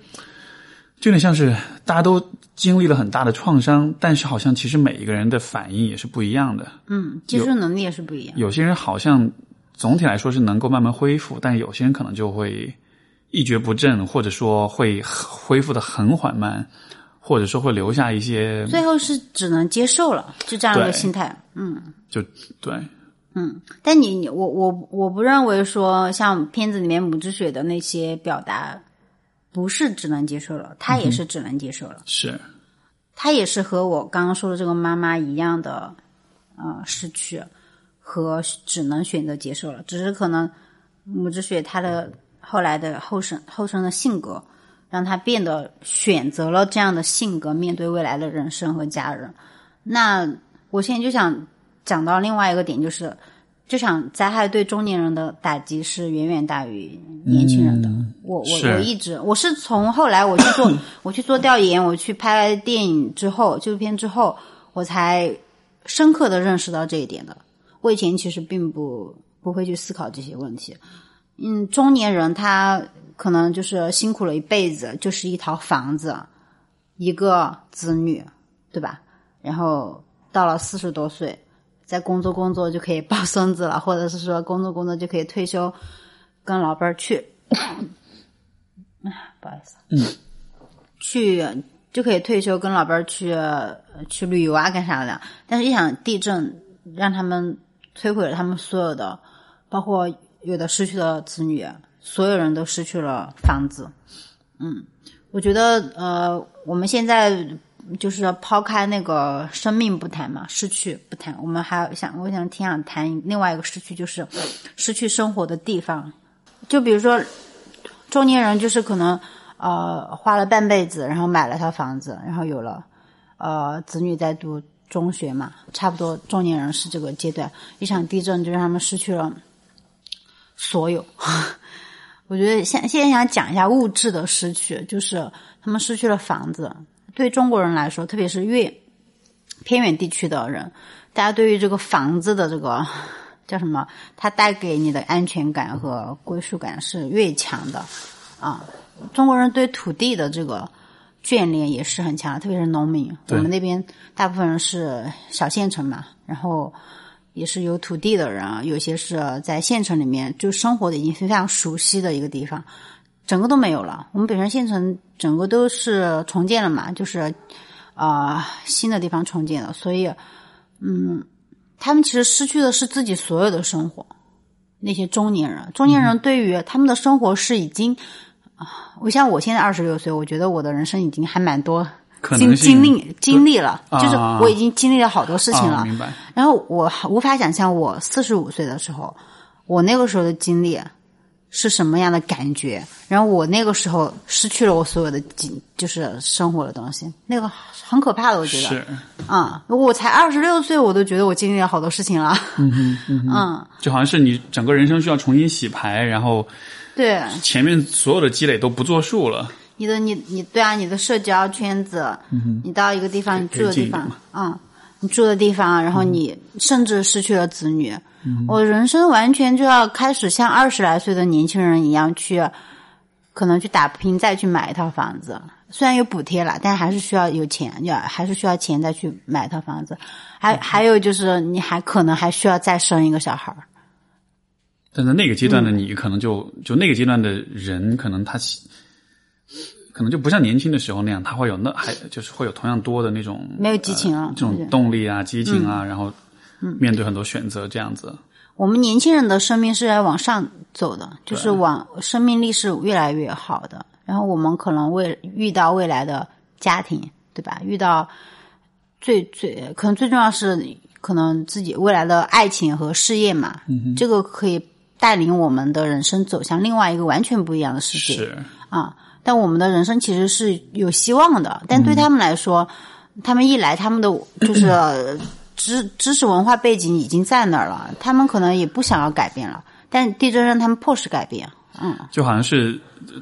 就有点像是大家都经历了很大的创伤，但是好像其实每一个人的反应也是不一样的。嗯，接受能力也是不一样。有些人好像总体来说是能够慢慢恢复，但有些人可能就会一蹶不振，或者说会恢复的很缓慢，或者说会留下一些最后是只能接受了，就这样一个心态。嗯，就对嗯但你你我我我不认为说像片子里面母之雪的那些表达，不是只能接受了，他也是只能接受了，是。他也是和我刚刚说的这个妈妈一样的，呃，失去和只能选择接受了，只是可能母之血他的后来的后生后生的性格，让他变得选择了这样的性格面对未来的人生和家人。那我现在就想讲到另外一个点，就是这场灾害对中年人的打击是远远大于年轻人的。我我我一直我是从后来我去做 我去做调研，我去拍电影之后，纪录片之后，我才深刻的认识到这一点的。我以前其实并不不会去思考这些问题。嗯，中年人他可能就是辛苦了一辈子，就是一套房子，一个子女，对吧？然后到了四十多岁，再工作工作就可以抱孙子了，或者是说工作工作就可以退休，跟老伴儿去，不好意思，嗯，去就可以退休，跟老伴儿去呃去旅游啊，干啥的。但是，一场地震让他们摧毁了他们所有的，包括有的失去了子女，所有人都失去了房子。嗯，我觉得呃，我们现在就是抛开那个生命不谈嘛，失去不谈，我们还想，我想挺想谈另外一个失去，就是失去生活的地方。就比如说，中年人就是可能呃花了半辈子，然后买了套房子，然后有了呃子女在读中学嘛，差不多中年人是这个阶段，一场地震就让他们失去了所有。我觉得现现在想讲一下物质的失去，就是他们失去了房子。对中国人来说，特别是越偏远地区的人，大家对于这个房子的这个叫什么，它带给你的安全感和归属感是越强的啊。中国人对土地的这个眷恋也是很强的，特别是农民。我们那边大部分人是小县城嘛，然后也是有土地的人啊，有些是在县城里面就生活的已经非常熟悉的一个地方，整个都没有了。我们北山县城整个都是重建了嘛，就是啊、呃新的地方重建了，所以嗯，他们其实失去的是自己所有的生活。那些中年人，中年人对于他们的生活是已经啊，我像我现在二十六岁，我觉得我的人生已经还蛮多经经历经历了，啊就是我已经经历了好多事情了。啊，明白。然后我无法想象我四十五岁的时候，我那个时候的经历是什么样的感觉。然后我那个时候失去了我所有的经，就是生活的东西，那个很可怕的，我觉得。是，啊、我才二十六岁，我都觉得我经历了好多事情了。嗯就好像是你整个人生需要重新洗牌，然后对，前面所有的积累都不作数了。你的你你对啊，你的社交圈子，你到一个地方你住的地方可以进一点，嗯，你住的地方，然后你甚至失去了子女，我人生完全就要开始像二十来岁的年轻人一样去，可能去打拼，再去买一套房子。虽然有补贴了，但还是需要有钱，要还是需要钱再去买一套房子。还还有就是，你还可能还需要再生一个小孩儿。但在那个阶段的你，可能就就那个阶段的人，可能他可能就不像年轻的时候那样，他会有那还就是会有同样多的那种没有激情啊，这种动力啊、激情啊，然后面对很多选择这样子。我们年轻人的生命是在往上走的，就是往生命力是越来越好的。然后我们可能未遇到未来的家庭，对吧？遇到最最可能最重要是可能自己未来的爱情和事业嘛，这个可以带领我们的人生走向另外一个完全不一样的世界。是啊，但我们的人生其实是有希望的。但对他们来说，他们一来，他们的就是 知知识文化背景已经在那儿了，他们可能也不想要改变了。但地震让他们迫使改变。嗯，就好像是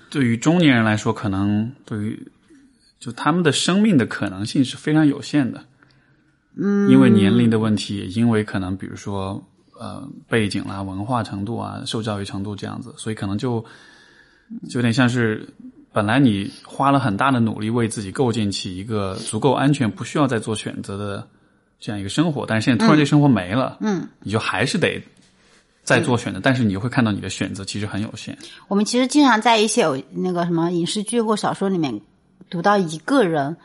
对于中年人来说，可能对于就他们的生命的可能性是非常有限的。嗯，因为年龄的问题，也因为可能比如说呃背景啦、文化程度啊、受教育程度这样子，所以可能就就有点像是本来你花了很大的努力为自己构建起一个足够安全、不需要再做选择的这样一个生活，但是现在突然这生活没了，嗯，你就还是得。再做选择，但是你会看到你的选择其实很有限。我们其实经常在一些那个什么影视剧或小说里面读到一个人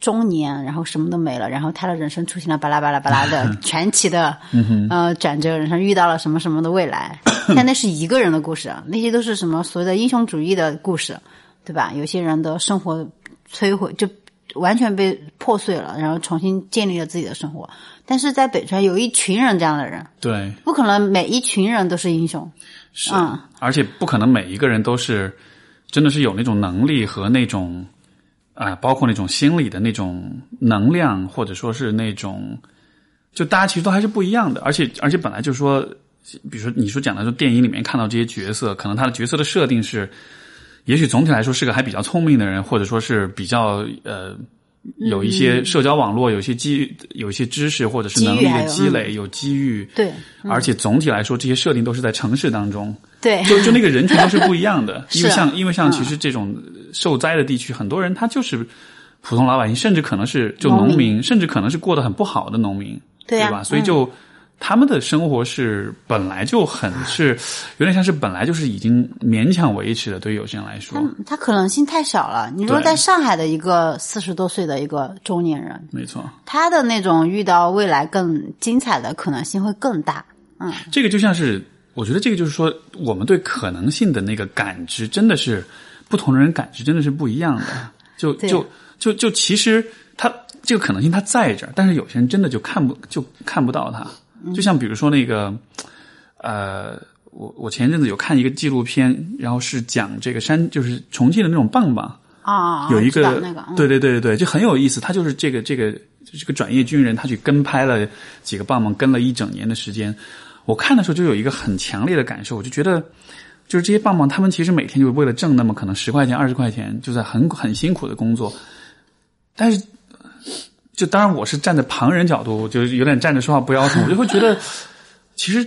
中年，然后什么都没了，然后他的人生出现了巴拉巴拉巴拉的 传奇的呃转折，人生遇到了什么什么的未来。但那是一个人的故事，那些都是什么所谓的英雄主义的故事，对吧？有些人的生活摧毁，就完全被破碎了，然后重新建立了自己的生活。但是在北川有一群人这样的人，对，不可能每一群人都是英雄，是，而且不可能每一个人都是真的是有那种能力和那种啊，包括那种心理的那种能量，或者说是那种，就大家其实都还是不一样的，而且而且本来就是说，比如说你说讲的说电影里面看到这些角色，可能他的角色的设定是，也许总体来说是个还比较聪明的人，或者说是比较呃。有一些社交网络，有一些机，有一些知识或者是能力的积累，有机遇。对，而且总体来说，这些设定都是在城市当中。对，就就那个人群都是不一样的。因为像因为像其实这种受灾的地区，很多人他就是普通老百姓，甚至可能是就农民，甚至可能是过得很不好的农民，对吧？所以就。他们的生活是本来就很是有点像是本来就是已经勉强维持的，对于有些人来说，他他可能性太小了。你说在上海的一个四十多岁的一个中年人，没错，他的那种遇到未来更精彩的可能性会更大。嗯，这个就像是我觉得这个就是说，我们对可能性的那个感知真的是不同的人感知真的是不一样的。就就就就其实他这个可能性他在这儿，但是有些人真的就看不就看不到它。就像比如说那个，呃，我我前一阵子有看一个纪录片，然后是讲这个山，就是重庆的那种棒棒啊，有一个那个，对对对对对，就很有意思。他就是这个这个这个转业军人，他去跟拍了几个棒棒，跟了一整年的时间。我看的时候就有一个很强烈的感受，我就觉得，就是这些棒棒，他们其实每天就为了挣那么可能十块钱、二十块钱，就在很很辛苦的工作，但是。就当然，我是站在旁人角度，就有点站着说话不腰疼。我就会觉得，其实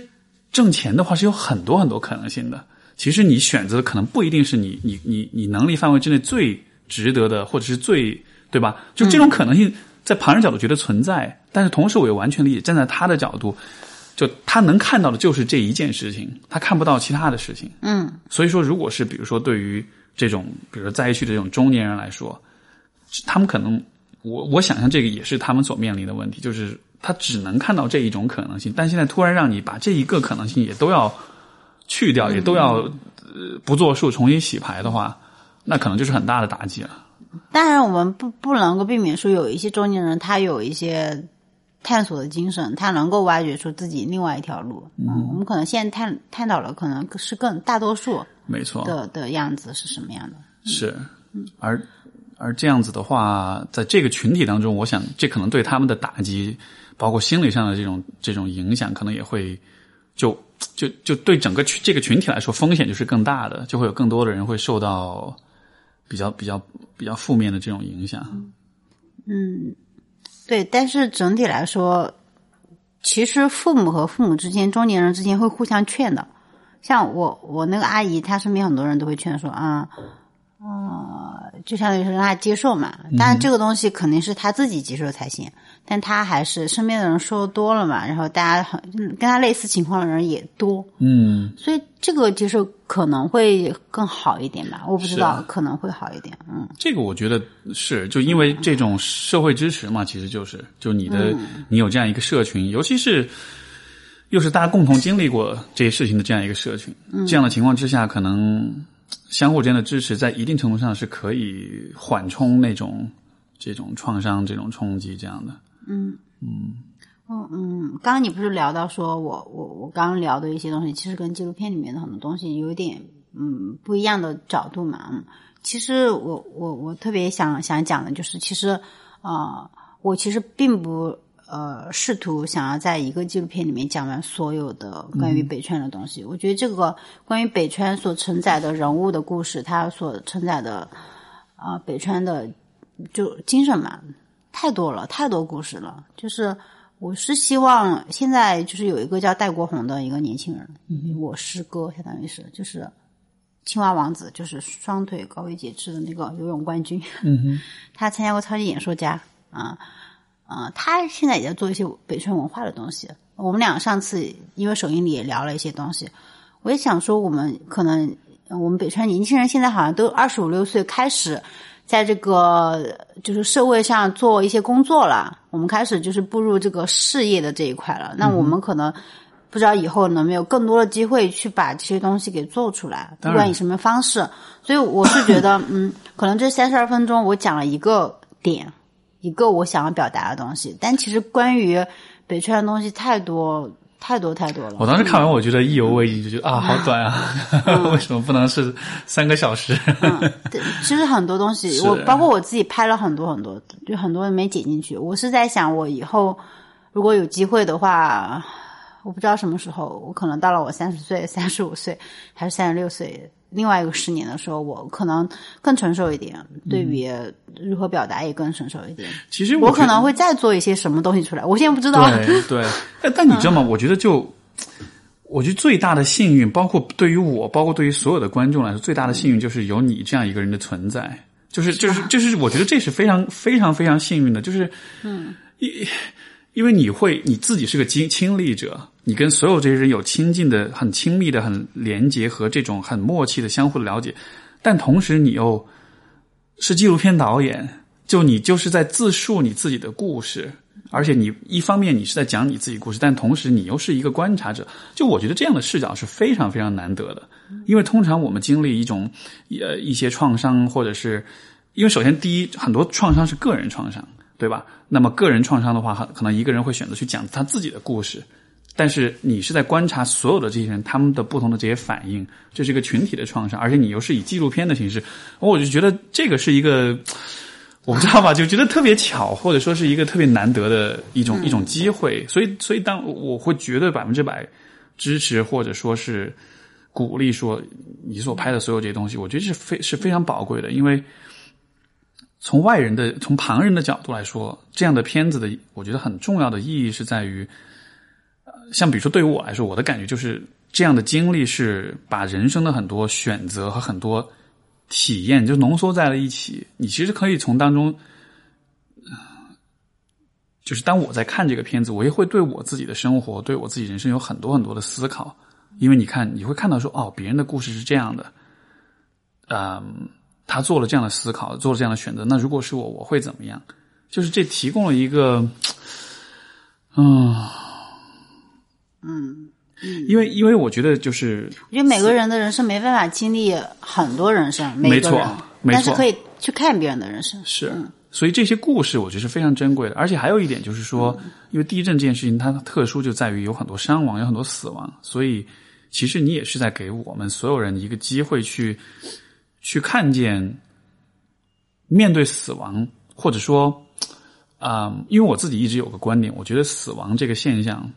挣钱的话是有很多很多可能性的。其实你选择的可能不一定是你你你你能力范围之内最值得的，或者是最对吧？就这种可能性，在旁人角度觉得存在，但是同时我也完全理解，站在他的角度，就他能看到的就是这一件事情，他看不到其他的事情。嗯，所以说，如果是比如说对于这种比如说灾区的这种中年人来说，他们可能。我我想象这个也是他们所面临的问题，就是他只能看到这一种可能性，但现在突然让你把这一个可能性也都要去掉，也都要呃不作数，重新洗牌的话，那可能就是很大的打击了。当然，我们不不能够避免说有一些中年人他有一些探索的精神，他能够挖掘出自己另外一条路。嗯，我们可能现在探探讨了，可能是更大多数没错的的样子是什么样的？是，而。而这样子的话，在这个群体当中，我想这可能对他们的打击，包括心理上的这种这种影响，可能也会就就就对整个群这个群体来说，风险就是更大的，就会有更多的人会受到比较比较比较负面的这种影响。嗯，对，但是整体来说，其实父母和父母之间、中年人之间会互相劝的。像我，我那个阿姨，她身边很多人都会劝说啊，呃，就相当于是让他接受嘛。当然，这个东西肯定是他自己接受才行。但他还是身边的人说多了嘛，然后大家很跟他类似情况的人也多，嗯，所以这个接受可能会更好一点吧。我不知道，可能会好一点。嗯，这个我觉得是，就因为这种社会支持嘛，其实就是就你的、你有这样一个社群，尤其是又是大家共同经历过这些事情的这样一个社群，这样的情况之下，可能相互之间的支持在一定程度上是可以缓冲那种这种创伤、这种冲击这样的。嗯嗯嗯，刚刚你不是聊到说我我我刚刚聊的一些东西，其实跟纪录片里面的很多东西有一点嗯不一样的角度嘛。嗯，其实我我我特别想想讲的就是，其实呃，我其实并不呃试图想要在一个纪录片里面讲完所有的关于北川的东西。我觉得这个关于北川所承载的人物的故事，它所承载的啊、呃北川的就精神嘛，太多了，太多故事了，就是。我是希望现在就是有一个叫戴国红的一个年轻人，我师哥相当于是就是青蛙王子，就是双腿高位截肢的那个游泳冠军，他参加过超级演说家啊啊、他现在也在做一些北川文化的东西。我们俩上次因为首映里也聊了一些东西，我也想说，我们可能呃我们北川年轻人现在好像都二十五六岁开始。在这个就是社会上做一些工作了，我们开始就是步入这个事业的这一块了。那我们可能不知道以后能没有更多的机会去把这些东西给做出来，不管以什么方式。所以我是觉得，嗯，可能这三十二分钟我讲了一个点，一个我想要表达的东西，但其实关于北川的东西太多太多太多了。我当时看完，我觉得意犹未尽，就觉得啊，好短啊，为什么不能是三个小时？其实很多东西，我包括我自己拍了很多很多，就很多没剪进去。我是在想，我以后如果有机会的话，我不知道什么时候，我可能到了我三十岁、三十五岁还是三十六岁，另外一个十年的时候，我可能更成熟一点，对于如何表达也更成熟一点。其实我可能会再做一些什么东西出来，我现在不知道。对 对，但但你知道吗？我觉得就，我觉得最大的幸运，包括对于我，包括对于所有的观众来说，最大的幸运就是有你这样一个人的存在。就是就是就是，我觉得这是非常非常非常幸运的，就是嗯，因因为你会你自己是个经亲历者，你跟所有这些人有亲近的、很亲密的、很连接和这种很默契的相互的了解，但同时你又是纪录片导演，就你就是在自述你自己的故事，而且你一方面你是在讲你自己故事，但同时你又是一个观察者。就我觉得这样的视角是非常非常难得的，因为通常我们经历一种呃一些创伤，或者是因为首先第一，很多创伤是个人创伤，对吧？那么个人创伤的话，很可能一个人会选择去讲他自己的故事。但是你是在观察所有的这些人他们的不同的这些反应，这是一个群体的创伤，而且你又是以纪录片的形式，我就觉得这个是一个，我不知道吧，就觉得特别巧，或者说是一个特别难得的一种、一种机会。所以，所以当我会绝对百分之百支持，或者说是鼓励说你所拍的所有这些东西，我觉得是非是非常宝贵的，因为从外人的、从旁人的角度来说，这样的片子的，我觉得很重要的意义是在于。呃像比如说，对于我来说，我的感觉就是这样的经历是把人生的很多选择和很多体验就浓缩在了一起。你其实可以从当中，就是当我在看这个片子，我也会对我自己的生活、对我自己人生有很多很多的思考。因为你看，你会看到说，哦，别人的故事是这样的，嗯，他做了这样的思考，做了这样的选择。那如果是我，我会怎么样？就是这提供了一个，嗯。嗯，因为因为我觉得就是我觉得每个人的人生没办法经历很多人生，每没错，没错但是可以去看别人的人生。是，所以这些故事我觉得是非常珍贵的。而且还有一点就是说，因为地震这件事情它特殊就在于有很多伤亡，有很多死亡，所以其实你也是在给我们所有人一个机会去去看见面对死亡，或者说啊、因为我自己一直有个观点，我觉得死亡这个现象。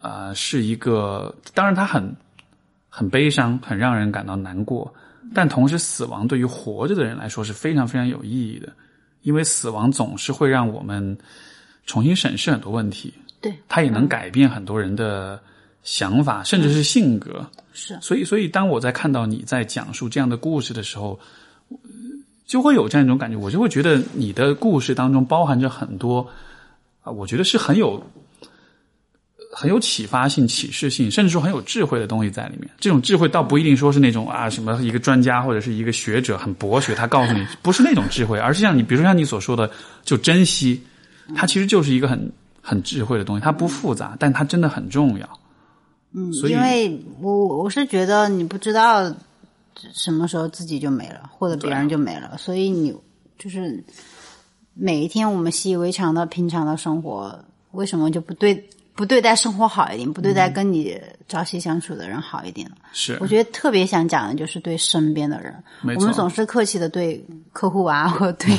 啊、是一个，当然它很很悲伤，很让人感到难过，但同时死亡对于活着的人来说是非常非常有意义的，因为死亡总是会让我们重新审视很多问题，对，它也能改变很多人的想法，甚至是性格。是，所以，所以当我在看到你在讲述这样的故事的时候，就会有这样一种感觉，我就会觉得你的故事当中包含着很多啊，我觉得是很有很有启发性、启示性，甚至说很有智慧的东西在里面。这种智慧倒不一定说是那种啊，什么一个专家或者是一个学者很博学，他告诉你不是那种智慧，而是像你，比如说像你所说的，就珍惜，它其实就是一个很很智慧的东西，它不复杂，但它真的很重要。嗯，所以因为我我是觉得你不知道什么时候自己就没了，或者别人就没了，所以你就是每一天我们习以为常的平常的生活，为什么就不对不对待生活好一点，不对待跟你朝夕相处的人好一点呢？是。我觉得特别想讲的就是对身边的人，我们总是客气的对客户啊，或者对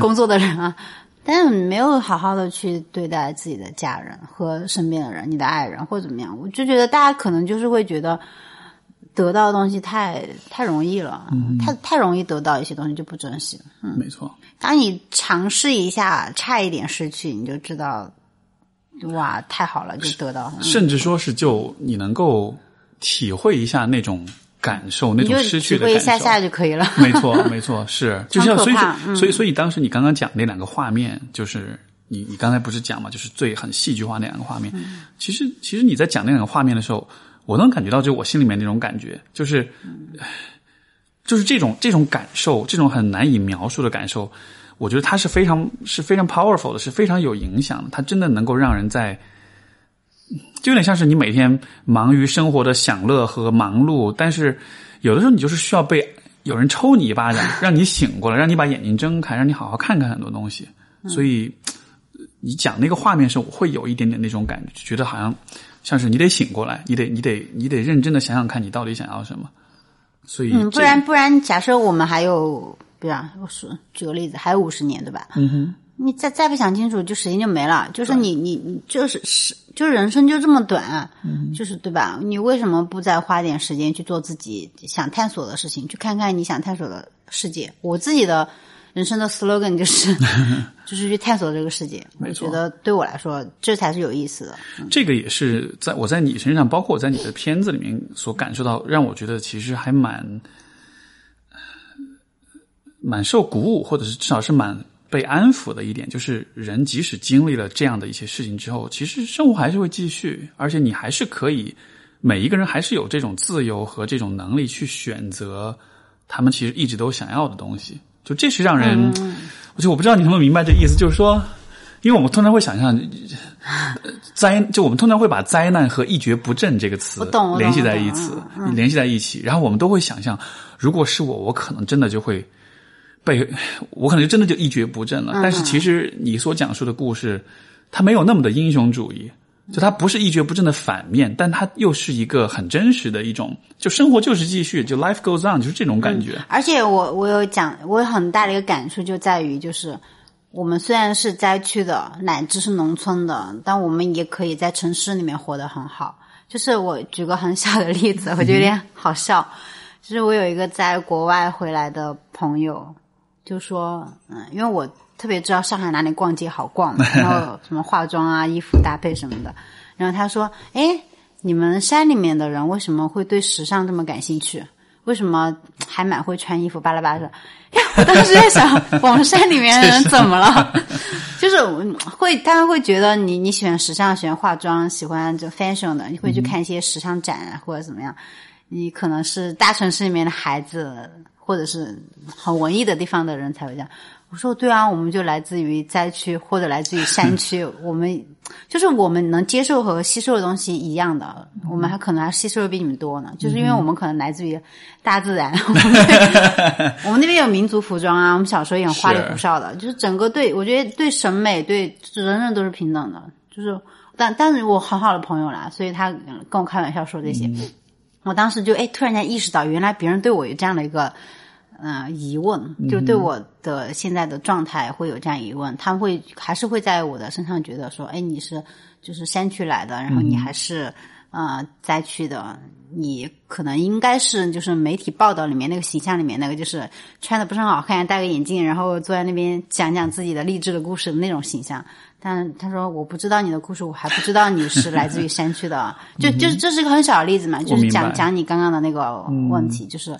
工作的人啊，但是没有好好的去对待自己的家人和身边的人，你的爱人或者怎么样，我就觉得大家可能就是会觉得得到的东西太太容易了，太太容易得到一些东西就不珍惜了。没错。当你尝试一下，差一点失去，你就知道，哇，太好了，就得到。嗯甚至说是就你能够体会一下那种感受，那种失去的感受。下下就可以了。没错，没错，是，就像 所以所以所以当时你刚刚讲那两个画面，就是你你刚才不是讲嘛，就是最很戏剧化那两个画面。嗯其实其实你在讲那两个画面的时候，我能感觉到就我心里面那种感觉，就是唉就是这种这种感受，这种很难以描述的感受，我觉得它是非常是非常 powerful 的，是非常有影响的，它真的能够让人在。就有点像是你每天忙于生活的享乐和忙碌，但是有的时候你就是需要被有人抽你一巴掌，让你醒过来，让你把眼睛睁开，让你好好看看很多东西。所以你讲那个画面时，我会有一点点那种感觉，觉得好像像是你得醒过来，你得你得你得认真的想想看你到底想要什么。所以嗯，不然不然，假设我们还有，比方我说举个例子，还有五十年，对吧？嗯哼，你再再不想清楚，就时间就没了。就是你你你就是是就是人生就这么短，嗯就是对吧？你为什么不再花点时间去做自己想探索的事情，去看看你想探索的世界？我自己的人生的 slogan 就是 就是去探索这个世界。我觉得对我来说，这才是有意思的。这个也是在我在你身上，包括我在你的片子里面所感受到，让我觉得其实还蛮蛮受鼓舞，或者是至少是蛮被安抚的一点，就是人即使经历了这样的一些事情之后，其实生活还是会继续，而且你还是可以，每一个人还是有这种自由和这种能力去选择他们其实一直都想要的东西。就这是让人，我就我不知道你能不能明白这意思，就是说。因为我们通常会想象灾，就我们通常会把灾难和一蹶不振这个词联系在一起嗯，联系在一起，然后我们都会想象，如果是我，我可能真的就会被，我可能就真的就一蹶不振了。但是其实你所讲述的故事，它没有那么的英雄主义。就它不是一蹶不振的反面，但它又是一个很真实的一种，就生活就是继续，就 life goes on，就是这种感觉。而且我我有讲，我有很大的一个感触，就在于就是我们虽然是灾区的，乃至是农村的，但我们也可以在城市里面活得很好。就是我举个很小的例子，我觉得有点好笑。就是我有一个在国外回来的朋友，就说，嗯，因为我特别知道上海哪里逛街好逛，然后什么化妆啊、衣服搭配什么的。然后他说：“哎，你们山里面的人为什么会对时尚这么感兴趣？为什么还蛮会穿衣服？巴拉巴拉。”我当时在想，我们山里面的人怎么了？就是会，他们会觉得你你喜欢时尚，喜欢化妆，喜欢就 fashion 的，你会去看一些时尚展啊，或者怎么样。你可能是大城市里面的孩子，或者是很文艺的地方的人才会这样。我说对啊，我们就来自于灾区或者来自于山 区，我们就是我们能接受和吸收的东西一样的，我们还可能还吸收的比你们多呢，就是因为我们可能来自于大自然，我们 我们那边有民族服装啊，我们小时候也很花里胡哨的，就是整个对我觉得对审美对人人都是平等的，就是但但是我很好的朋友啦，所以他跟我开玩笑说这些，我当时就哎突然间意识到，原来别人对我有这样的一个。嗯、呃，疑问就对我的现在的状态会有这样疑问，他们会还是会在我的身上觉得说，哎，你是就是山区来的，然后你还是呃灾区的，你可能应该是就是媒体报道里面那个形象里面那个，就是穿的不是很好看，戴个眼镜，然后坐在那边讲讲自己的励志的故事的那种形象。但他说我不知道你的故事，我还不知道你是来自于山区的，就就是这是一个很小的例子嘛，就是讲讲你刚刚的那个问题，就是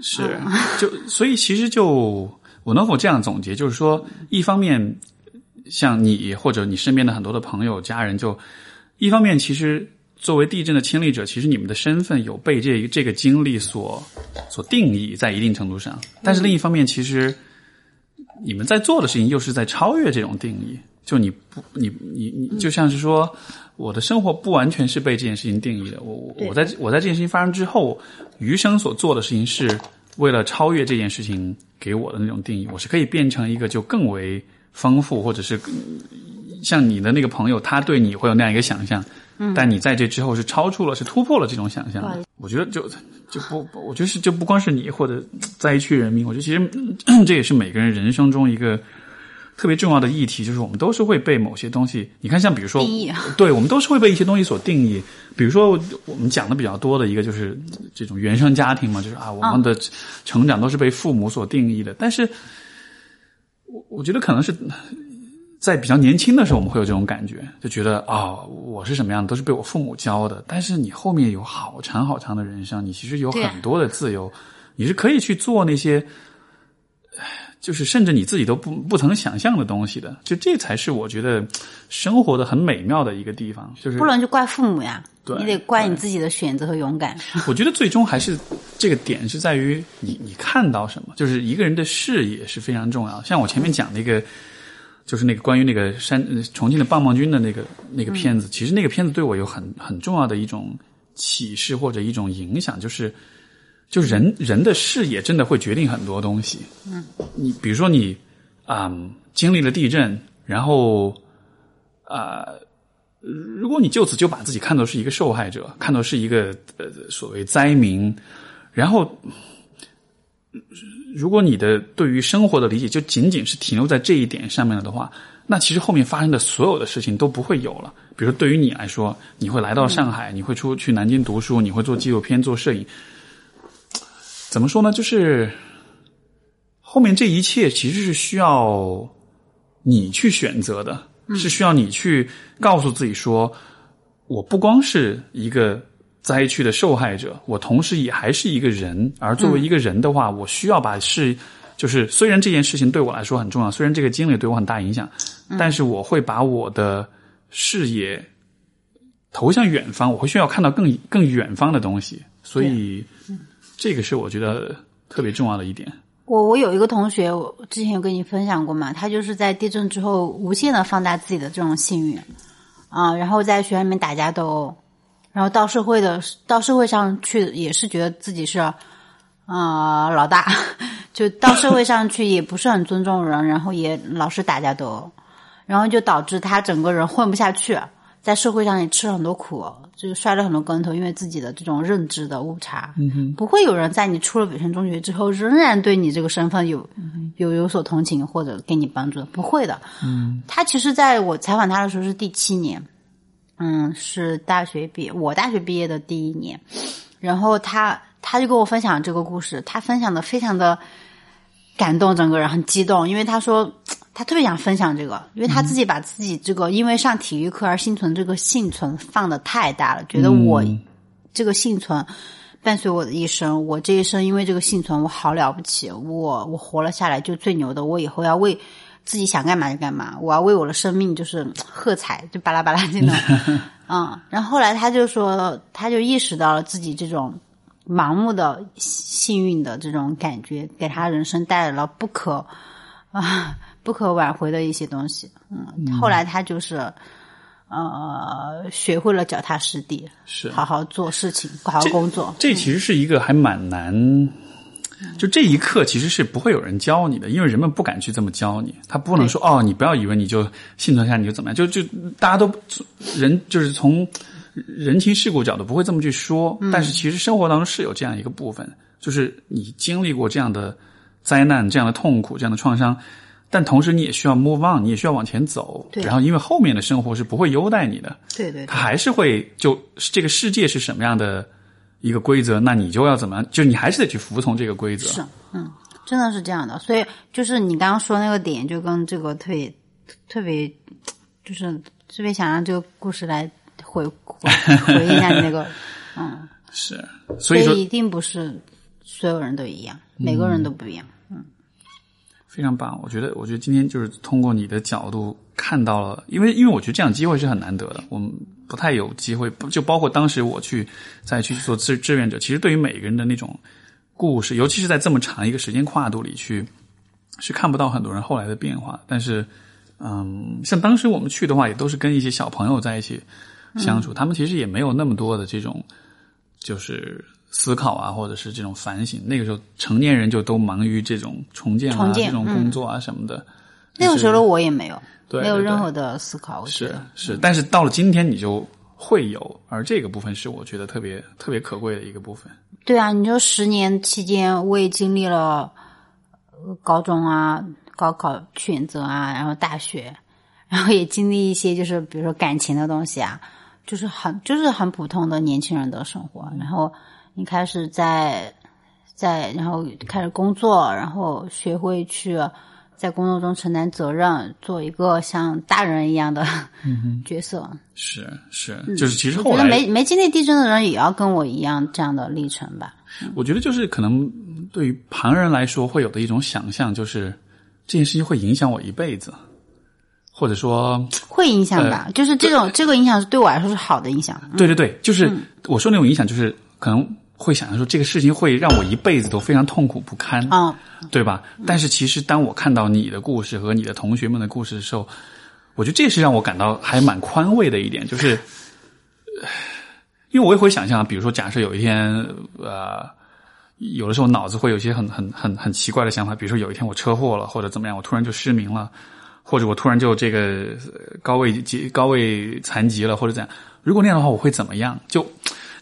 是，就所以其实就我能否这样总结，就是说，一方面像你或者你身边的很多的朋友、家人，就一方面其实作为地震的亲历者，其实你们的身份有被这这个经历所所定义，在一定程度上，但是另一方面，其实你们在做的事情又是在超越这种定义。就你不，你你你，就像是说，我的生活不完全是被这件事情定义的。我我我在我在这件事情发生之后，余生所做的事情是为了超越这件事情给我的那种定义。我是可以变成一个就更为丰富，或者是像你的那个朋友，他对你会有那样一个想象，但你在这之后是超出了，是突破了这种想象。我觉得就就不，我觉得是就不光是你或者灾区人民，我觉得其实 这也是每个人人生中一个。特别重要的议题就是，我们都是会被某些东西，你看，像比如说，对我们都是会被一些东西所定义。比如说，我们讲的比较多的一个就是这种原生家庭嘛，就是啊，我们的成长都是被父母所定义的。但是，我我觉得可能是在比较年轻的时候，我们会有这种感觉，就觉得啊，我是什么样的都是被我父母教的。但是你后面有好长好长的人生，你其实有很多的自由，你是可以去做那些。就是甚至你自己都不不曾想象的东西的，就这才是我觉得生活的很美妙的一个地方。就是不能就怪父母呀，对你得怪你自己的选择和勇敢。我觉得最终还是这个点是在于你你看到什么，就是一个人的视野是非常重要。像我前面讲那个，就是那个关于那个山重庆的棒棒军的那个那个片子，其实那个片子对我有很很重要的一种启示或者一种影响，就是。就人人的视野真的会决定很多东西。嗯，你比如说你啊经历了地震，然后啊，如果你就此就把自己看作是一个受害者，看作是一个呃所谓灾民，然后如果你的对于生活的理解就仅仅是停留在这一点上面了的话，那其实后面发生的所有的事情都不会有了。比如说对于你来说，你会来到上海，你会出去南京读书，你会做纪录片、做摄影。怎么说呢？就是后面这一切其实是需要你去选择的，是需要你去告诉自己说，我不光是一个灾区的受害者，我同时也还是一个人。而作为一个人的话，我需要把事，就是虽然这件事情对我来说很重要，虽然这个经历对我很大影响，但是我会把我的视野投向远方，我会需要看到更更远方的东西，所以。这个是我觉得特别重要的一点。我我有一个同学，我之前有跟你分享过嘛，他就是在地震之后无限的放大自己的这种幸运啊，然后在学校里面打架斗殴，然后到社会的到社会上去也是觉得自己是啊老大，就到社会上去也不是很尊重人，然后也老是打架斗殴，然后就导致他整个人混不下去。在社会上也吃了很多苦，就是摔了很多跟头，因为自己的这种认知的误差。嗯不会有人在你出了北辰中学之后，仍然对你这个身份有有有所同情或者给你帮助的，不会的。嗯，他其实在我采访他的时候是第七年，嗯，是大学毕业，我大学毕业的第一年，然后他他就跟我分享这个故事，他分享的非常的感动，整个人很激动，因为他说。他特别想分享这个，因为他自己把自己这个因为上体育课而幸存这个幸存放的太大了，觉得我这个幸存伴随我的一生，我这一生因为这个幸存我好了不起，我我活了下来就最牛的，我以后要为自己想干嘛就干嘛，我要为我的生命就是喝彩，就巴拉巴拉这种，嗯，然后后来他就说，他就意识到了自己这种盲目的幸运的这种感觉，给他人生带来了不可啊。不可挽回的一些东西，嗯，后来他就是，呃，学会了脚踏实地，是好好做事情，好好工作。这其实是一个还蛮难，就这一刻其实是不会有人教你的，因为人们不敢去这么教你。他不能说哦，你不要以为你就幸存下你就怎么样，就就大家都人就是从人情世故角度不会这么去说。但是其实生活当中是有这样一个部分，就是你经历过这样的灾难、这样的痛苦、这样的创伤。但同时你也需要 move on，你也需要往前走。对然后因为后面的生活是不会优待你的，对对他还是会就这个世界是什么样的一个规则，那你就要怎么样，就你还是得去服从这个规则。是，嗯，真的是这样的。所以就是你刚刚说那个点，就跟这个特别特别，就是特别想让这个故事来回回回应一下你那个，嗯，是，所以说一定不是所有人都一样，每个人都不一样。非常棒，我觉得，我觉得今天就是通过你的角度看到了，因为因为我觉得这样机会是很难得的，我们不太有机会，就包括当时我去再去做志志愿者，其实对于每个人的那种故事，尤其是在这么长一个时间跨度里去，是看不到很多人后来的变化。但是，嗯，像当时我们去的话，也都是跟一些小朋友在一起相处，他们其实也没有那么多的这种就是思考啊，或者是这种反省。那个时候，成年人就都忙于这种重建啊、重建这种工作啊什么的。那个时候的我也没有，对对对没有任何的思考。是是，但是到了今天你就会有，而这个部分是我觉得特别特别可贵的一个部分。对啊，你就十年期间，我也经历了呃高中啊、高考选择啊，然后大学，然后也经历一些就是比如说感情的东西啊，就是很就是很普通的年轻人的生活。然后你开始在在，然后开始工作，然后学会去在工作中承担责任，做一个像大人一样的角色。是是，就是其实嗯我觉得后来没没经历地震的人也要跟我一样这样的历程吧。我觉得就是可能对于旁人来说会有的一种想象，就是这件事情会影响我一辈子，或者说，会影响吧，就是这种这个影响是对我来说是好的影响。对对对，就是我说那种影响，就是可能会想象说这个事情会让我一辈子都非常痛苦不堪，嗯，对吧？但是其实当我看到你的故事和你的同学们的故事的时候，我觉得这是让我感到还蛮宽慰的一点，就是，呃因为我也会想象，比如说，假设有一天，呃，有的时候脑子会有一些很很很很奇怪的想法，比如说有一天我车祸了，或者怎么样，我突然就失明了，或者我突然就这个呃高位疾高位残疾了，或者怎样。如果那样的话，我会怎么样？就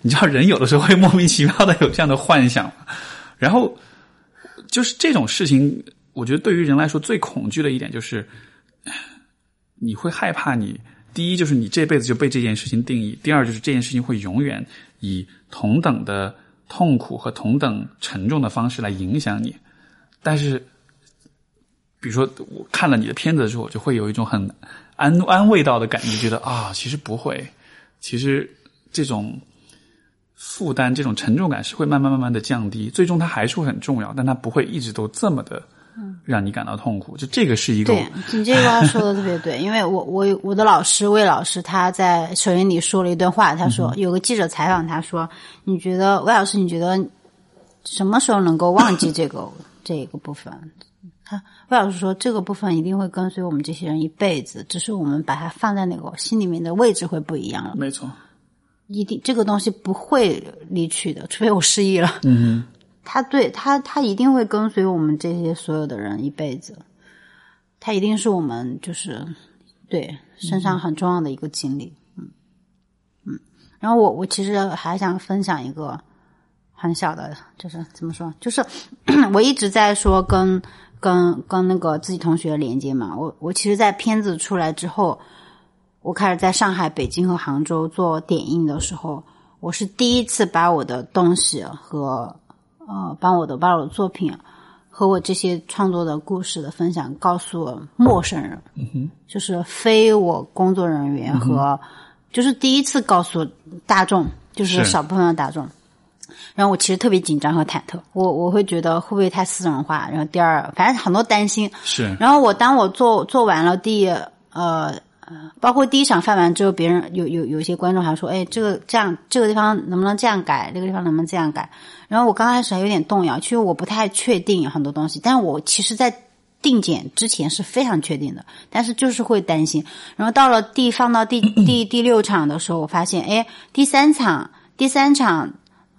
你知道，人有的时候会莫名其妙的有这样的幻想，然后就是这种事情，我觉得对于人来说最恐惧的一点就是，你会害怕你第一就是你这辈子就被这件事情定义，第二就是这件事情会永远以同等的痛苦和同等沉重的方式来影响你。但是，比如说我看了你的片子的时候，我就会有一种很安安慰到的感觉，觉得啊，其实不会，其实这种负担、这种沉重感是会慢慢慢慢的降低，最终它还是会很重要，但它不会一直都这么的让你感到痛苦。就这个是一个对你这句话说的特别对，因为我我我的老师魏老师他在首映里说了一段话，他说、有个记者采访他说，你觉得魏老师你觉得什么时候能够忘记这个 这个部分？他魏老师说，这个部分一定会跟随我们这些人一辈子，只是我们把它放在那个心里面的位置会不一样了。没错，一定这个东西不会离去的，除非我失忆了。嗯，他对他他一定会跟随我们这些所有的人一辈子，他一定是我们就是对身上很重要的一个经历。嗯嗯，然后我我其实还想分享一个很小的，就是怎么说，就是 我一直在说跟跟跟那个自己同学连接嘛。我我其实，在片子出来之后。我开始在上海、北京和杭州做点映的时候，我是第一次把我的东西和呃，把我的把我的作品和我这些创作的故事的分享告诉陌生人，嗯就是非我工作人员和，就是第一次告诉大众，就是是少部分的大众。然后我其实特别紧张和忐忑，我我会觉得会不会太私人化？然后第二，反正很多担心。是然后我当我做做完了第呃包括第一场放完之后，别人有有有些观众还说，哎，这个这样这个地方能不能这样改，这个地方能不能这样改？然后我刚开始还有点动摇，其实我不太确定很多东西，但我其实在定检之前是非常确定的，但是就是会担心。然后到了第放到第第第六场的时候，我发现，哎，第三场第三场。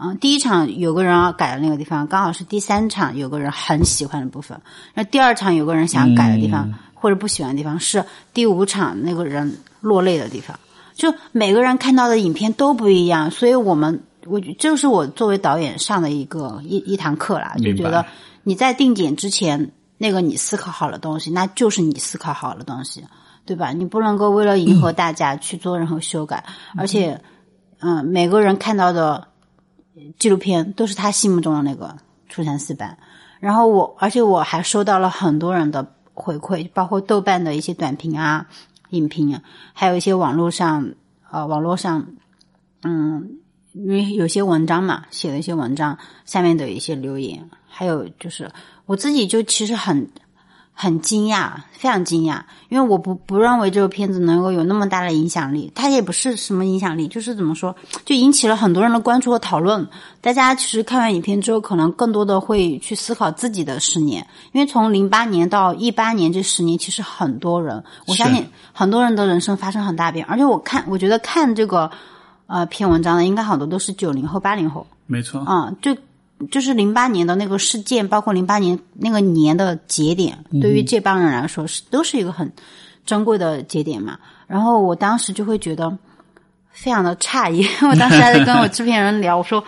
嗯，第一场有个人要改的那个地方，刚好是第三场有个人很喜欢的部分。那第二场有个人想改的地方、或者不喜欢的地方，是第五场那个人落泪的地方。就每个人看到的影片都不一样，所以我们我这是我作为导演上的一个一一堂课啦，就觉得你在定检之前，那个你思考好的东西，那就是你思考好的东西，对吧？你不能够为了迎合大家去做任何修改，而且，嗯，每个人看到的纪录片都是他心目中的那个初三四班。然后我，而且我还收到了很多人的回馈，包括豆瓣的一些短评啊、影评啊，还有一些网络上，呃，网络上，嗯，因为有些文章嘛，写了一些文章，下面的一些留言，还有就是我自己就其实很。很惊讶，非常惊讶，因为我不不认为这个片子能够有那么大的影响力，它也不是什么影响力，就是怎么说，就引起了很多人的关注和讨论。大家其实看完影片之后，可能更多的会去思考自己的十年，因为从零八年到一八年这十年，其实很多人，我相信很多人的人生发生很大变。而且我看，我觉得看这个呃篇文章的，应该好多都是九零后、八零后，没错，嗯，就。就是零八年的那个事件，包括零八年那个年的节点，对于这帮人来说是都是一个很珍贵的节点嘛。然后我当时就会觉得非常的诧异，我当时还在跟我制片人聊，我说，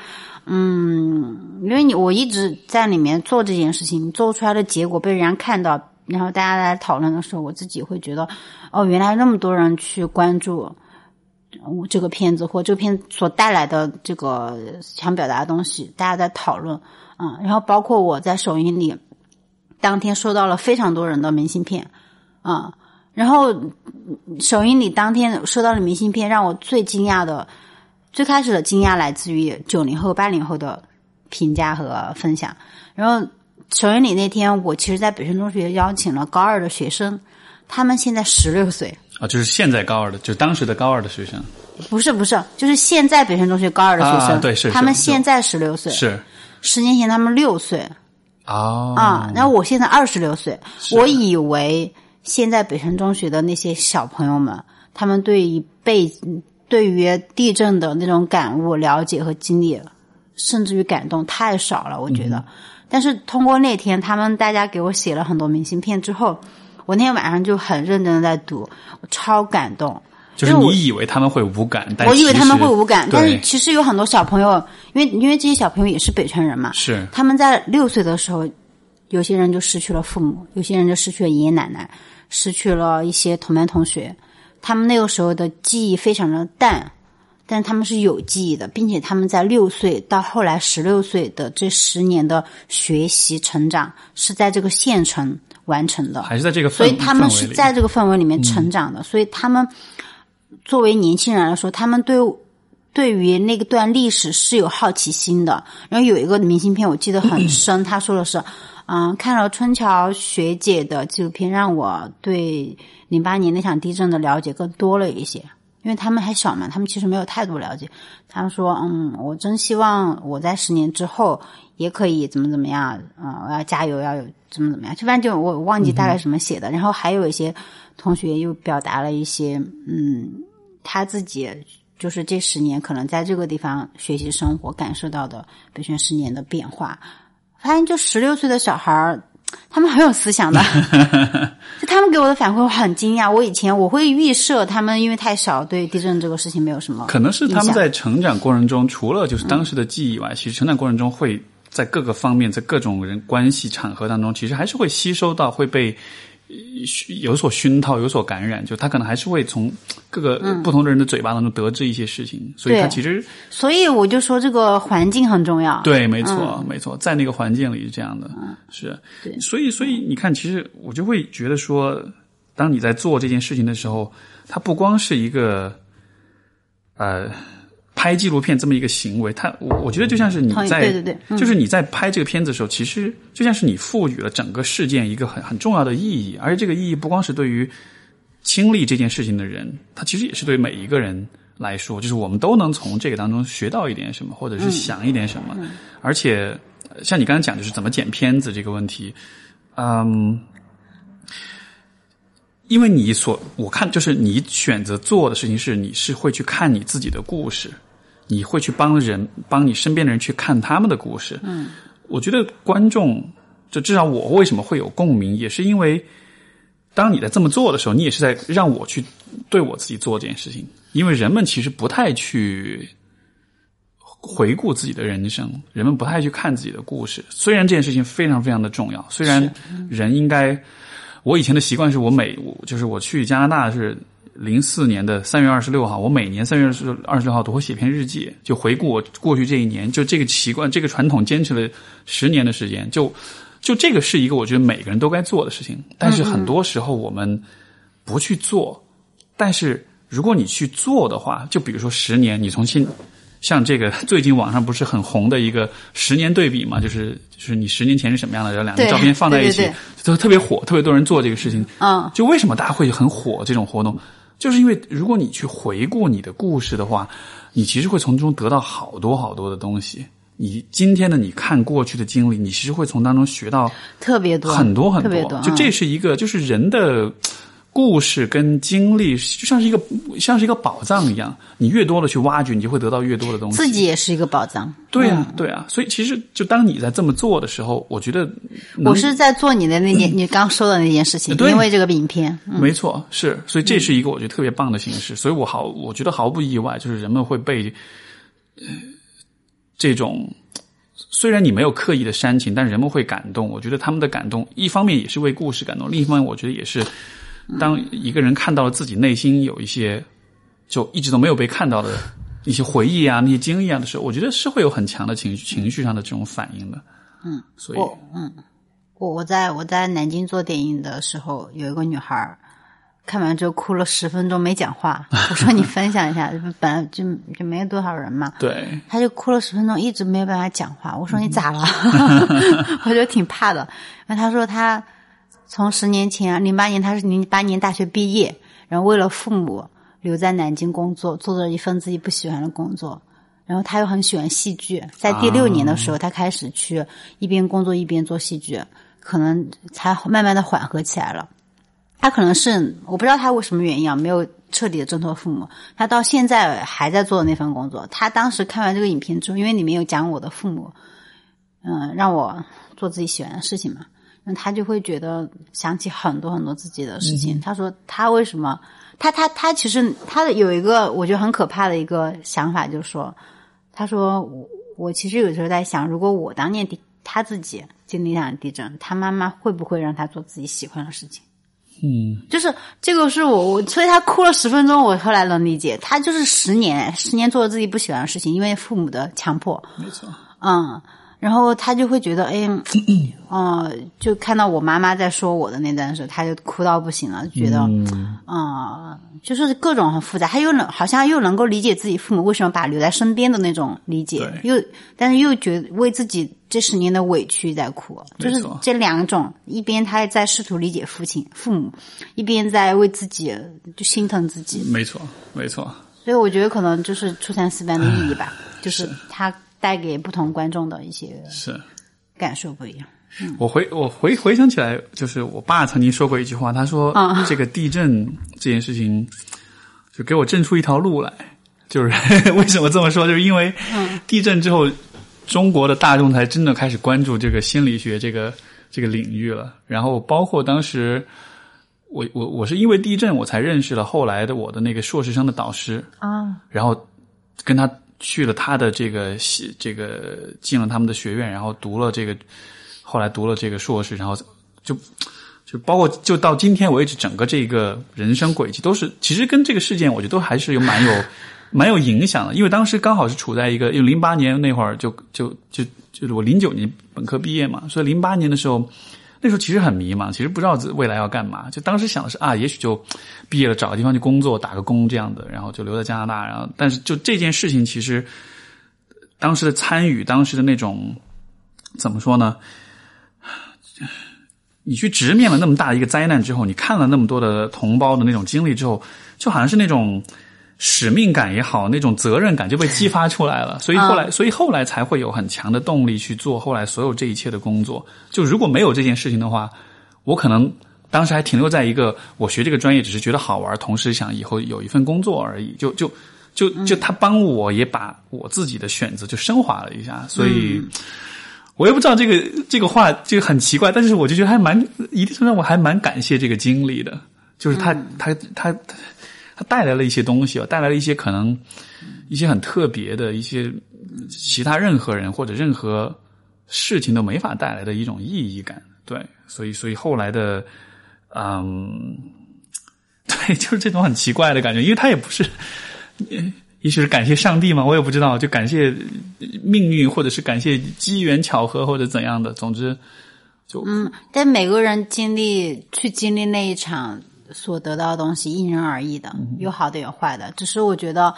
嗯，因为你我一直在里面做这件事情，做出来的结果被人家看到，然后大家来讨论的时候，我自己会觉得，哦，原来那么多人去关注。我这个片子或这片所带来的这个想表达的东西，大家在讨论，嗯，然后包括我在首映里，当天收到了非常多人的明信片，啊，然后首映里当天收到的明信片让我最惊讶的，最开始的惊讶来自于九零后、八零后的评价和分享，然后首映礼那天，我其实在北辰中学邀请了高二的学生，他们现在十六岁。啊，就是现在高二的，就当时的高二的学生，不是不是，就是现在北辰中学高二的学生，对，是他们现在十六岁，是。十年前他们六岁，啊啊，然后我现在二十六岁，我以为现在北辰中学的那些小朋友们，他们对于被对于地震的那种感悟、了解和经历，甚至于感动太少了，我觉得。但是通过那天他们大家给我写了很多明信片之后。我那天晚上就很认真的在读，我超感动。就是你以为他们会无感，但我以为他们会无感，但是其实有很多小朋友，因为因为这些小朋友也是北川人嘛，是他们在六岁的时候，有些人就失去了父母，有些人就失去了爷爷奶奶，失去了一些同班同学，他们那个时候的记忆非常的淡，但是他们是有记忆的，并且他们在六岁到后来十六岁的这十年的学习成长是在这个县城。完成的，还是在这个，所以他们是在这个氛围里面成长的。所以他们作为年轻人来说，他们对对于那个段历史是有好奇心的。然后有一个明信片，我记得很深，他说的是：“嗯，看了春桥学姐的纪录片，让我对零八年那场地震的了解更多了一些。因为他们还小嘛，他们其实没有太多了解。他们说：嗯，我真希望我在十年之后。”也可以怎么怎么样，嗯，我要加油，要有怎么怎么样，就反正就我忘记大概什么写的。然后还有一些同学又表达了一些，嗯，他自己就是这十年可能在这个地方学习生活感受到的北宣十年的变化。发现就十六岁的小孩儿，他们很有思想的，就他们给我的反馈我很惊讶。我以前我会预设他们因为太小，对地震这个事情没有什么，可能是他们在成长过程中，除了就是当时的记忆以外，其实成长过程中会。在各个方面，在各种人关系场合当中，其实还是会吸收到，会被有所熏陶、有所感染。就他可能还是会从各个不同的人的嘴巴当中得知一些事情，所以他其实，所以我就说这个环境很重要。对，没错，没错，在那个环境里是这样的，是。所以，所以你看，其实我就会觉得说，当你在做这件事情的时候，它不光是一个，呃。拍纪录片这么一个行为，它我我觉得就像是你在，对对对，就是你在拍这个片子的时候，其实就像是你赋予了整个事件一个很很重要的意义，而且这个意义不光是对于经历这件事情的人，它其实也是对每一个人来说，就是我们都能从这个当中学到一点什么，或者是想一点什么。而且像你刚才讲，就是怎么剪片子这个问题，嗯。因为你所我看就是你选择做的事情是你是会去看你自己的故事，你会去帮人帮你身边的人去看他们的故事。嗯，我觉得观众就至少我为什么会有共鸣，也是因为当你在这么做的时候，你也是在让我去对我自己做这件事情。因为人们其实不太去回顾自己的人生，人们不太去看自己的故事。虽然这件事情非常非常的重要，虽然人应该，我以前的习惯是我每就是我去加拿大是零四年的三月二十六号，我每年三月二十二十六号都会写篇日记，就回顾我过去这一年，就这个习惯这个传统坚持了十年的时间，就就这个是一个我觉得每个人都该做的事情，但是很多时候我们不去做，但是如果你去做的话，就比如说十年，你从新像这个 最近网上不是很红的一个十年对比嘛，就是就是你十年前是什么样的，然后两张照片放在一起对对，都特别火，特别多人做这个事情。嗯，就为什么大家会很火这种活动，就是因为如果你去回顾你的故事的话，你其实会从中得到好多好多的东西。你今天的你看过去的经历，你其实会从当中学到特别多，很多很多。就这嗯是一个，就是人的故事跟经历，就像是一个像是一个宝藏一样，你越多的去挖掘，你就会得到越多的东西。自己也是一个宝藏。对啊，对啊，所以其实就当你在这么做的时候，我觉得我是在做你的那件，你刚说的那件事情，对因为这个影片，嗯没错，是，所以这是一个我觉得特别棒的形式，所以我毫，我觉得毫不意外，就是人们会被，呃，这种虽然你没有刻意的煽情，但人们会感动。我觉得他们的感动，一方面也是为故事感动，另一方面我觉得也是，当一个人看到了自己内心有一些就一直都没有被看到的一些回忆啊、那些经历啊的时候，我觉得是会有很强的情绪情绪上的这种反应的。嗯，所以我嗯，我我在我在南京做电影的时候，有一个女孩儿看完之后哭了十分钟没讲话。我说你 分享一下，本来就就没有多少人嘛，对，她就哭了十分钟，一直没有办法讲话。我说你咋了？我觉得挺怕的。然后她说她从十年前零八年，他是零八年大学毕业，然后为了父母留在南京工作，做着一份自己不喜欢的工作。然后他又很喜欢戏剧，在第六年的时候，他开始去一边工作一边做戏剧，可能才慢慢的缓和起来了。他可能是我不知道他为什么原因啊，没有彻底的挣脱父母。他到现在还在做的那份工作。他当时看完这个影片之后，因为里面有讲我的父母，嗯，让我做自己喜欢的事情嘛，那他就会觉得想起很多很多自己的事情。他说他为什么？他他他其实他的有一个我觉得很可怕的一个想法，就是说，他说我我其实有时候在想，如果我当年地他自己经历那场地震，他妈妈会不会让他做自己喜欢的事情？嗯，就是这个是我我，所以他哭了十分钟，我后来能理解，他就是十年十年做了自己不喜欢的事情，因为父母的强迫，没错，嗯，然后他就会觉得，哎，嗯、就看到我妈妈在说我的那段时候，他就哭到不行了，就觉得，嗯、就是各种很复杂，他又能好像又能够理解自己父母为什么把他留在身边的那种理解，又但是又觉得为自己这十年的委屈在哭，就是这两种，一边他在试图理解父亲父母，一边在为自己就心疼自己，没错，没错。所以我觉得可能就是初三四班的意义吧，就是他带给不同观众的一些是感受不一样。我回我回回想起来，就是我爸曾经说过一句话，他说：“啊这个地震这件事情，就给我震出一条路来。”就是 为什么这么说？就是因为地震之后，中国的大众才真的开始关注这个心理学这个这个领域了。然后包括当时，我我我是因为地震，我才认识了后来的我的那个硕士生的导师。啊，然后跟他去了他的这个系，这个进了他们的学院，然后读了这个，后来读了这个硕士，然后就就包括就到今天为止，整个这个人生轨迹都是，其实跟这个事件，我觉得都还是有蛮有 蛮有影响的，因为当时刚好是处在一个，因为零八年那会儿就就就就是我零九年本科毕业嘛，所以零八年的时候。那时候其实很迷茫，其实不知道未来要干嘛。就当时想的是啊，也许就毕业了，找个地方去工作，打个工这样的，然后就留在加拿大。然后，但是就这件事情，其实当时的参与，当时的那种怎么说呢？你去直面了那么大的一个灾难之后，你看了那么多的同胞的那种经历之后，就好像是那种使命感也好，那种责任感就被激发出来了。所以后来，所以后来才会有很强的动力去做后来所有这一切的工作。就如果没有这件事情的话，我可能当时还停留在一个我学这个专业只是觉得好玩，同时想以后有一份工作而已。就就就就他帮我也把我自己的选择就升华了一下，所以。我也不知道这个这个话就很奇怪，但是我就觉得还蛮一定程度上我还蛮感谢这个经历的，就是他、他他带来了一些东西，带来了一些可能一些很特别的一些其他任何人或者任何事情都没法带来的一种意义感。对，所以所以后来的，嗯，对，就是这种很奇怪的感觉，因为他也不是，也许是感谢上帝嘛，我也不知道，就感谢命运，或者是感谢机缘巧合，或者怎样的，总之就嗯，但每个人经历去经历那一场所得到的东西因人而异的，有好的有坏的，只是我觉得。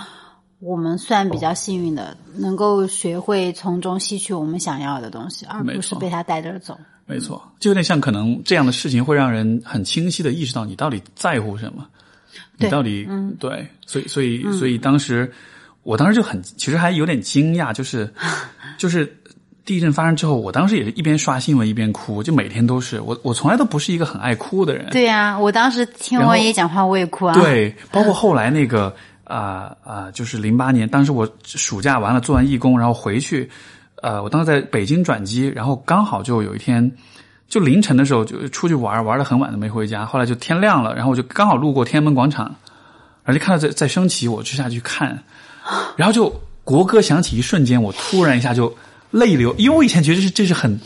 我们算比较幸运的，能够学会从中吸取我们想要的东西，而不是被他带着走。没错，就有点像可能这样的事情会让人很清晰的意识到你到底在乎什么，你到底嗯。对，所以所以所以当时我当时就很其实还有点惊讶，就是 就是地震发生之后，我当时也是一边刷新闻一边哭，就每天都是我我从来都不是一个很爱哭的人。对呀，我当时听王爷讲话我也哭啊。对，包括后来那个。啊啊！就是零八年，当时我暑假完了做完义工，然后回去，呃，我当时在北京转机，然后刚好就有一天，就凌晨的时候就出去玩，玩的很晚都没回家。后来就天亮了，然后我就刚好路过天安门广场，然后就看到在在升旗，我就下去看，然后就国歌响起一瞬间，我突然一下就。泪流，因为我以前觉得是这是很，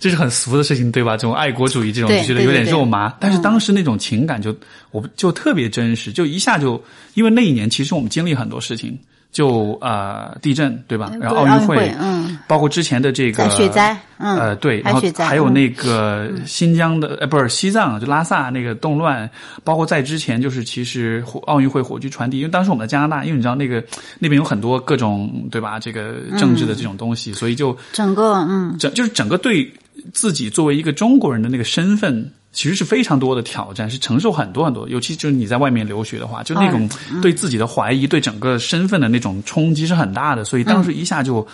这是很俗的事情，对吧？这种爱国主义这种就觉得有点肉麻，但是当时那种情感就，我就特别真实，就一下就，因为那一年其实我们经历很多事情。就啊，地震对吧？然后奥运会，嗯，包括之前的这个雪灾，嗯，呃，对，然后还有那个新疆的，呃，不是西藏，就拉萨那个动乱，包括在之前就是其实奥运会火炬传递，因为当时我们在加拿大，因为你知道那个那边有很多各种对吧？这个政治的这种东西，所以就整个嗯，整就是整个对自己作为一个中国人的那个身份。其实是非常多的挑战，是承受很多很多，尤其就是你在外面留学的话，就那种对自己的怀疑，对整个身份的那种冲击是很大的。所以当时一下就，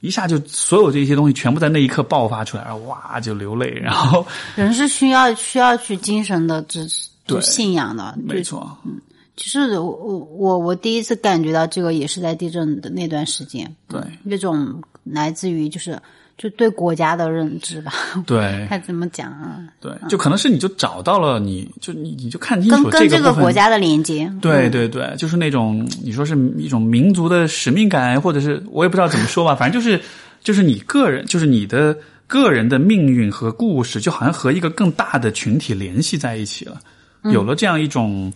一下就所有这些东西全部在那一刻爆发出来，哇，就流泪。然后 人是需要需要去精神的支持，对信仰的，没错。嗯，其实我我我我第一次感觉到这个也是在地震的那段时间，对那种来自于就是。就对国家的认知吧，对，该怎么讲啊？对，就可能是你就找到了，你就你你就看清楚跟这个国家的连接。对对对，就是那种你说是一种民族的使命感，或者是我也不知道怎么说吧，反正就是就是你个人，就是你的个人的命运和故事，就好像和一个更大的群体联系在一起了。有了这样一种，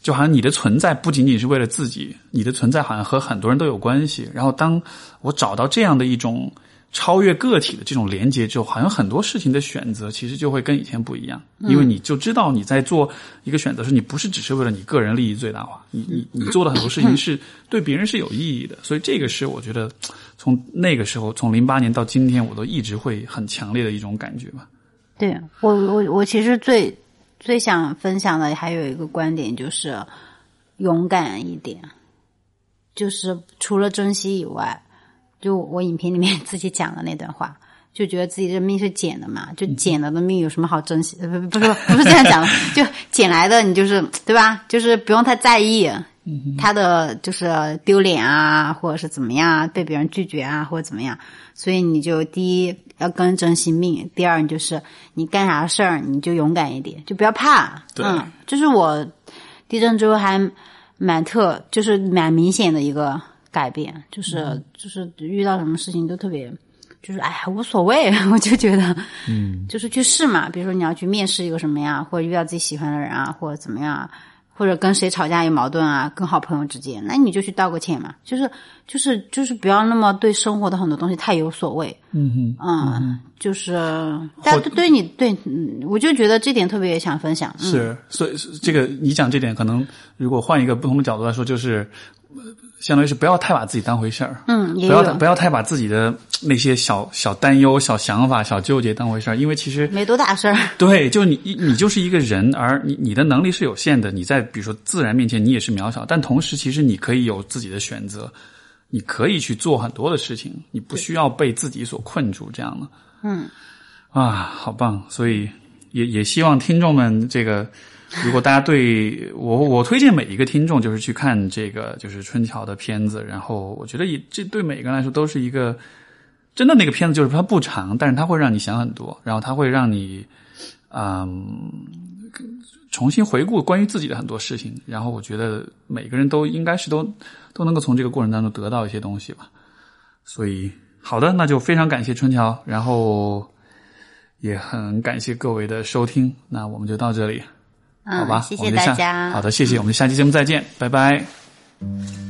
就好像你的存在不仅仅是为了自己，你的存在好像和很多人都有关系。然后当我找到这样的一种。超越个体的这种连接之后，好像很多事情的选择其实就会跟以前不一样，因为你就知道你在做一个选择时，你不是只是为了你个人利益最大化，你你你做的很多事情 是对别人是有意义的，所以这个是我觉得从那个时候，从零八年到今天，我都一直会很强烈的一种感觉吧。对我我我其实最最想分享的还有一个观点就是勇敢一点，就是除了珍惜以外。就我影片里面 自己讲的那段话，就觉得自己这命是捡的嘛，就捡了的命有什么好珍惜？不不是不是这样讲的，就捡来的你就是对吧？就是不用太在意他的就是丢脸啊，或者是怎么样被别人拒绝啊，或者怎么样。所以你就第一要更珍惜命，第二你就是你干啥事儿你就勇敢一点，就不要怕。嗯，就是我地震之后还蛮特，就是蛮明显的一个。改变就是就是遇到什么事情都特别，就是哎呀无所谓，我就觉得，嗯，就是去试嘛。比如说你要去面试一个什么呀，或者遇到自己喜欢的人啊，或者怎么样，或者跟谁吵架有矛盾啊，跟好朋友之间，那你就去道个歉嘛。就是就是就是不要那么对生活的很多东西太有所谓。嗯哼，嗯，就是，但对你对，我就觉得这点特别想分享。是，所以这个你讲这点，可能如果换一个不同的角度来说，就是。相当于是不要太把自己当回事儿，嗯，不要不要太把自己的那些小小担忧、小想法、小纠结当回事儿，因为其实没多大事儿。对，就你你就是一个人，而你你的能力是有限的，你在比如说自然面前你也是渺小，但同时其实你可以有自己的选择，你可以去做很多的事情，你不需要被自己所困住，这样的。嗯，啊，好棒！所以也也希望听众们这个。如果大家对我，我推荐每一个听众就是去看这个就是春桥的片子，然后我觉得也这对每个人来说都是一个真的那个片子，就是它不长，但是它会让你想很多，然后它会让你嗯重新回顾关于自己的很多事情，然后我觉得每个人都应该是都都能够从这个过程当中得到一些东西吧。所以好的，那就非常感谢春桥，然后也很感谢各位的收听，那我们就到这里，好吧？嗯，谢谢大家。好的，谢谢，我们下期节目再见，拜拜。